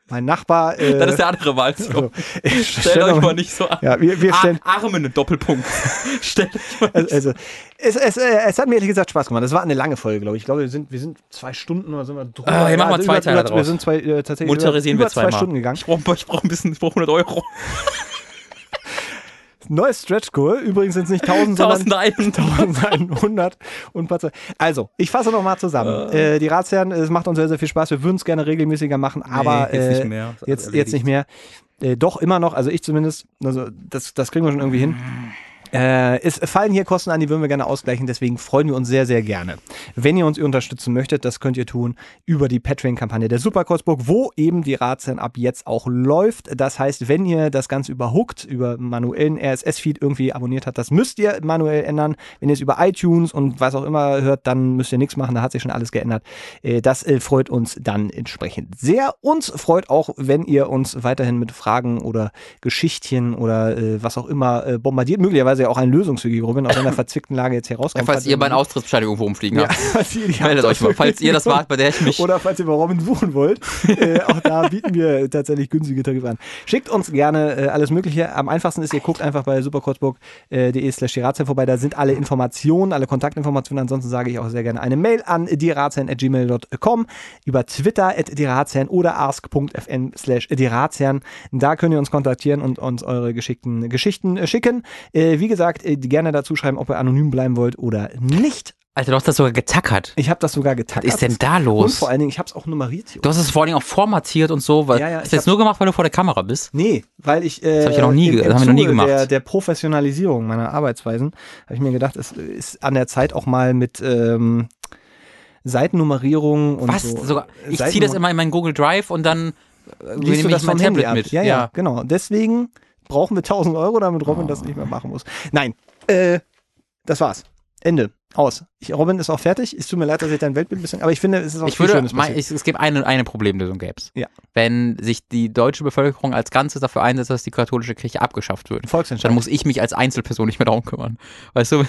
S2: Mein Nachbar. Äh,
S1: Das ist der andere Wahlslogan.
S2: also,
S1: Stellt
S2: stell
S1: euch
S2: mal-
S1: mal nicht so an.
S2: Ja, wir, wir stellen.
S1: Ar Armen, Doppelpunkt. Stellt euch mal nicht
S2: Also, es, es, äh, es hat mir ehrlich gesagt Spaß gemacht. Es war eine lange Folge, glaube ich. Ich glaube, wir sind, wir sind zwei Stunden oder sind wir drüber.
S1: Ah, hier machen wir
S2: also
S1: zwei Teile
S2: über, Wir
S1: draus.
S2: sind zwei, äh, tatsächlich
S1: Monetarisieren
S2: über,
S1: wir
S2: zwei
S1: zweimal.
S2: Stunden gegangen.
S1: Ich brauche ich brauch ein bisschen, ich brauche 100 Euro.
S2: Neues Stretch Goal. Übrigens sind es nicht 1000, sondern
S1: 1001.
S2: 1100 und Ze- Also, ich fasse nochmal zusammen. Äh, die Ratsherren, es macht uns sehr, sehr viel Spaß. Wir würden es gerne regelmäßiger machen, aber
S1: jetzt
S2: äh,
S1: nicht mehr.
S2: Jetzt, jetzt nicht mehr. Äh, doch, immer noch, also ich zumindest, also das, das kriegen wir schon irgendwie hin. Äh, es fallen hier Kosten an, die würden wir gerne ausgleichen, deswegen freuen wir uns sehr, sehr gerne. Wenn ihr uns unterstützen möchtet, das könnt ihr tun über die Patreon-Kampagne der Superkosburg, wo eben die Ratsherren ab jetzt auch läuft. Das heißt, wenn ihr das Ganze überhookt, über manuellen RSS-Feed irgendwie abonniert habt, das müsst ihr manuell ändern. Wenn ihr es über iTunes und was auch immer hört, dann müsst ihr nichts machen, da hat sich schon alles geändert. Äh, das äh, freut uns dann entsprechend sehr. Uns freut auch, wenn ihr uns weiterhin mit Fragen oder Geschichtchen oder äh, was auch immer äh, bombardiert. Möglicherweise ja auch ein Lösungsweg, Robin, aus einer verzwickten Lage jetzt herauskommt.
S1: Falls ihr meine Austrittsbescheinigung irgendwo rumfliegen
S2: ja,
S1: habt.
S2: falls ihr
S1: Meldet euch mal. Falls ihr das wart, bei der ich mich.
S2: oder falls ihr bei Robin suchen wollt, äh, auch da bieten wir tatsächlich günstige Tarife an. Schickt uns gerne äh, alles Mögliche. Am einfachsten ist, ihr guckt einfach bei superkurzburg.de slash die Ratsherren vorbei. Da sind alle Informationen, alle Kontaktinformationen. Ansonsten sage ich auch sehr gerne eine Mail an dieratsherren.gmail.com, über Twitter at dieratsherren oder ask.fm slash dieratsherren. Da könnt ihr uns kontaktieren und uns eure geschickten Geschichten äh, schicken. Äh, wie gesagt, äh, gerne dazu schreiben, ob ihr anonym bleiben wollt oder nicht.
S1: Alter, du hast das sogar getackert.
S2: Ich habe das sogar getackert.
S1: Was ist denn da
S2: Und
S1: los?
S2: vor allen Dingen, ich habe es auch nummeriert. hier.
S1: Du hast es vor allen Dingen auch formatiert und so. Weil,
S2: Ja, ja,
S1: hast du jetzt
S2: hab's-
S1: nur gemacht, weil du vor der Kamera bist?
S2: Nee, weil ich. Äh,
S1: Das hab ich ja noch nie
S2: im- im
S1: das noch nie gemacht.
S2: Der, der Professionalisierung meiner Arbeitsweisen habe ich mir gedacht, es ist an der Zeit auch mal mit ähm, Seitennummerierung und
S1: Was?
S2: so.
S1: Sogar, ich ziehe das immer in meinen Google Drive und dann äh,
S2: Liest
S1: nehme
S2: das
S1: ich mein Tablet
S2: ab?
S1: mit.
S2: Ja, ja, genau. Deswegen brauchen wir 1000 Euro, damit Robin das nicht mehr machen muss. Nein, äh, das war's. Ende. Aus. Ich, Robin ist auch fertig. Es tut mir leid, dass ich dein Weltbild ein bisschen, aber ich finde, es ist auch
S1: Ich
S2: viel
S1: würde,
S2: Schönes
S1: mein, ich, es gibt eine, eine Problemlösung gäb's.
S2: Ja.
S1: Wenn sich die deutsche Bevölkerung als Ganzes dafür einsetzt, dass die katholische Kirche abgeschafft wird,
S2: Volksentscheid.
S1: dann muss ich mich als Einzelperson nicht mehr darum kümmern. Weißt du?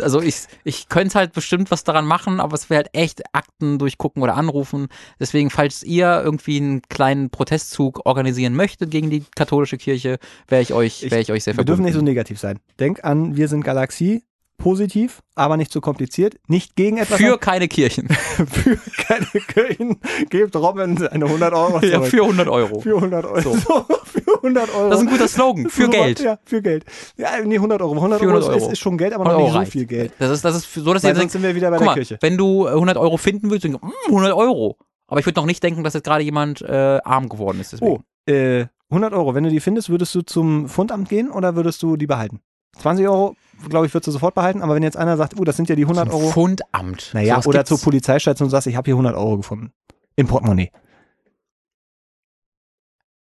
S1: Also ich, ich könnte halt bestimmt was daran machen, aber es wäre halt echt Akten durchgucken oder anrufen. Deswegen, falls ihr irgendwie einen kleinen Protestzug organisieren möchtet gegen die katholische Kirche, wäre ich euch, wäre ich euch sehr
S2: wir dürfen
S1: verbunden.
S2: nicht so negativ sein. Denk an, wir sind Galaxie. Positiv, aber nicht zu kompliziert. Nicht gegen etwas.
S1: Für keine Kirchen.
S2: für keine Kirchen. Gebt Robin eine 100 Euro zurück.
S1: ja, für 100 Euro.
S2: Für 100 Euro.
S1: So.
S2: für 100 Euro.
S1: Das ist ein guter Slogan. Für Geld.
S2: Ja, für Geld. Ja, nee, 100 Euro. 100,
S1: 400
S2: Euro, ist-. Ist, schon Geld, aber noch
S1: 100
S2: nicht so
S1: reicht.
S2: viel Geld.
S1: Das ist, das ist so, dass
S2: Weil
S1: ihr
S2: sonst sind wir wieder bei
S1: guck
S2: der
S1: mal,
S2: Kirche.
S1: wenn du äh, 100 Euro finden willst, dann mm, 100 Euro. Aber ich würde noch nicht denken, dass jetzt gerade jemand äh, arm geworden ist. Deswegen.
S2: Oh, äh, 100 Euro. Wenn du die findest, würdest du zum Fundamt gehen oder würdest du die behalten? 20 Euro, glaube ich, würdest du sofort behalten. Aber wenn jetzt einer sagt, oh, das sind ja die 100
S1: Zum
S2: Euro.
S1: Fundamt.
S2: Naja,
S1: Sowas
S2: oder zur Polizeistation und sagst, ich habe hier 100 Euro gefunden. Im Portemonnaie.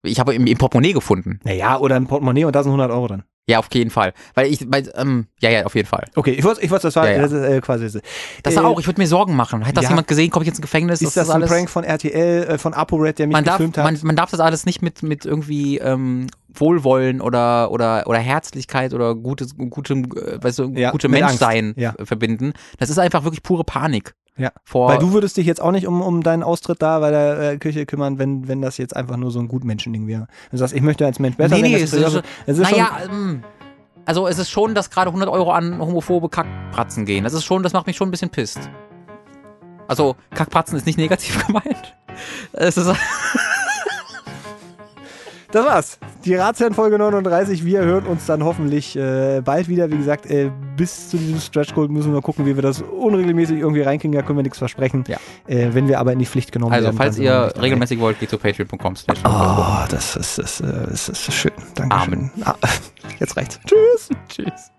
S1: Ich habe im, im Portemonnaie gefunden.
S2: Naja, oder im Portemonnaie und da sind 100 Euro drin.
S1: Ja, auf jeden Fall. Weil ich, weil, ähm, ja, ja, auf jeden Fall.
S2: Okay, ich wollte, ich wollte, das war
S1: Ja, ja.
S2: Das ist, äh, quasi.
S1: Das
S2: äh,
S1: auch, ich würde mir Sorgen machen. Hat das
S2: ja.
S1: jemand gesehen? Komme ich jetzt ins Gefängnis?
S2: Ist das, ein Prank von RTL, äh, von ApoRed, der mich
S1: man darf,
S2: gefilmt hat?
S1: man, man darf das alles nicht mit, mit irgendwie ähm, Wohlwollen oder, oder, oder Herzlichkeit oder gutes, gutem, äh, weißt du,
S2: Ja,
S1: gutem
S2: mit
S1: Menschsein.
S2: Ja.
S1: verbinden. Das ist einfach wirklich pure Panik.
S2: Ja.
S1: Vor,
S2: Weil du würdest dich jetzt auch nicht um, um deinen Austritt da bei der äh, Kirche kümmern, wenn, wenn das jetzt einfach nur so ein Gutmenschending wäre. Du sagst, ich möchte als Mensch besser
S1: nee, nee, es ist, schon,
S2: es ist
S1: naja, ähm, also es ist schon, dass gerade 100 Euro an homophobe Kackpratzen gehen. Das ist schon, das macht mich schon ein bisschen pisst. Also Kackpratzen ist nicht negativ gemeint. Es ist,
S2: das war's. Die Ratsherren Folge 39. Wir hören uns dann hoffentlich äh, bald wieder. Wie gesagt, äh, bis zu diesem Stretch Goal müssen wir gucken, wie wir das unregelmäßig irgendwie reinkriegen. Da können wir nichts versprechen.
S1: Ja.
S2: Äh, wenn wir aber in die Pflicht genommen
S1: also
S2: werden.
S1: falls
S2: sind wir
S1: ihr regelmäßig wollt, geht zu patreon.com.
S2: Oh, das ist, das, ist, das ist schön. Dankeschön.
S1: Amen.
S2: Ah, jetzt reicht's. Tschüss.
S1: Tschüss.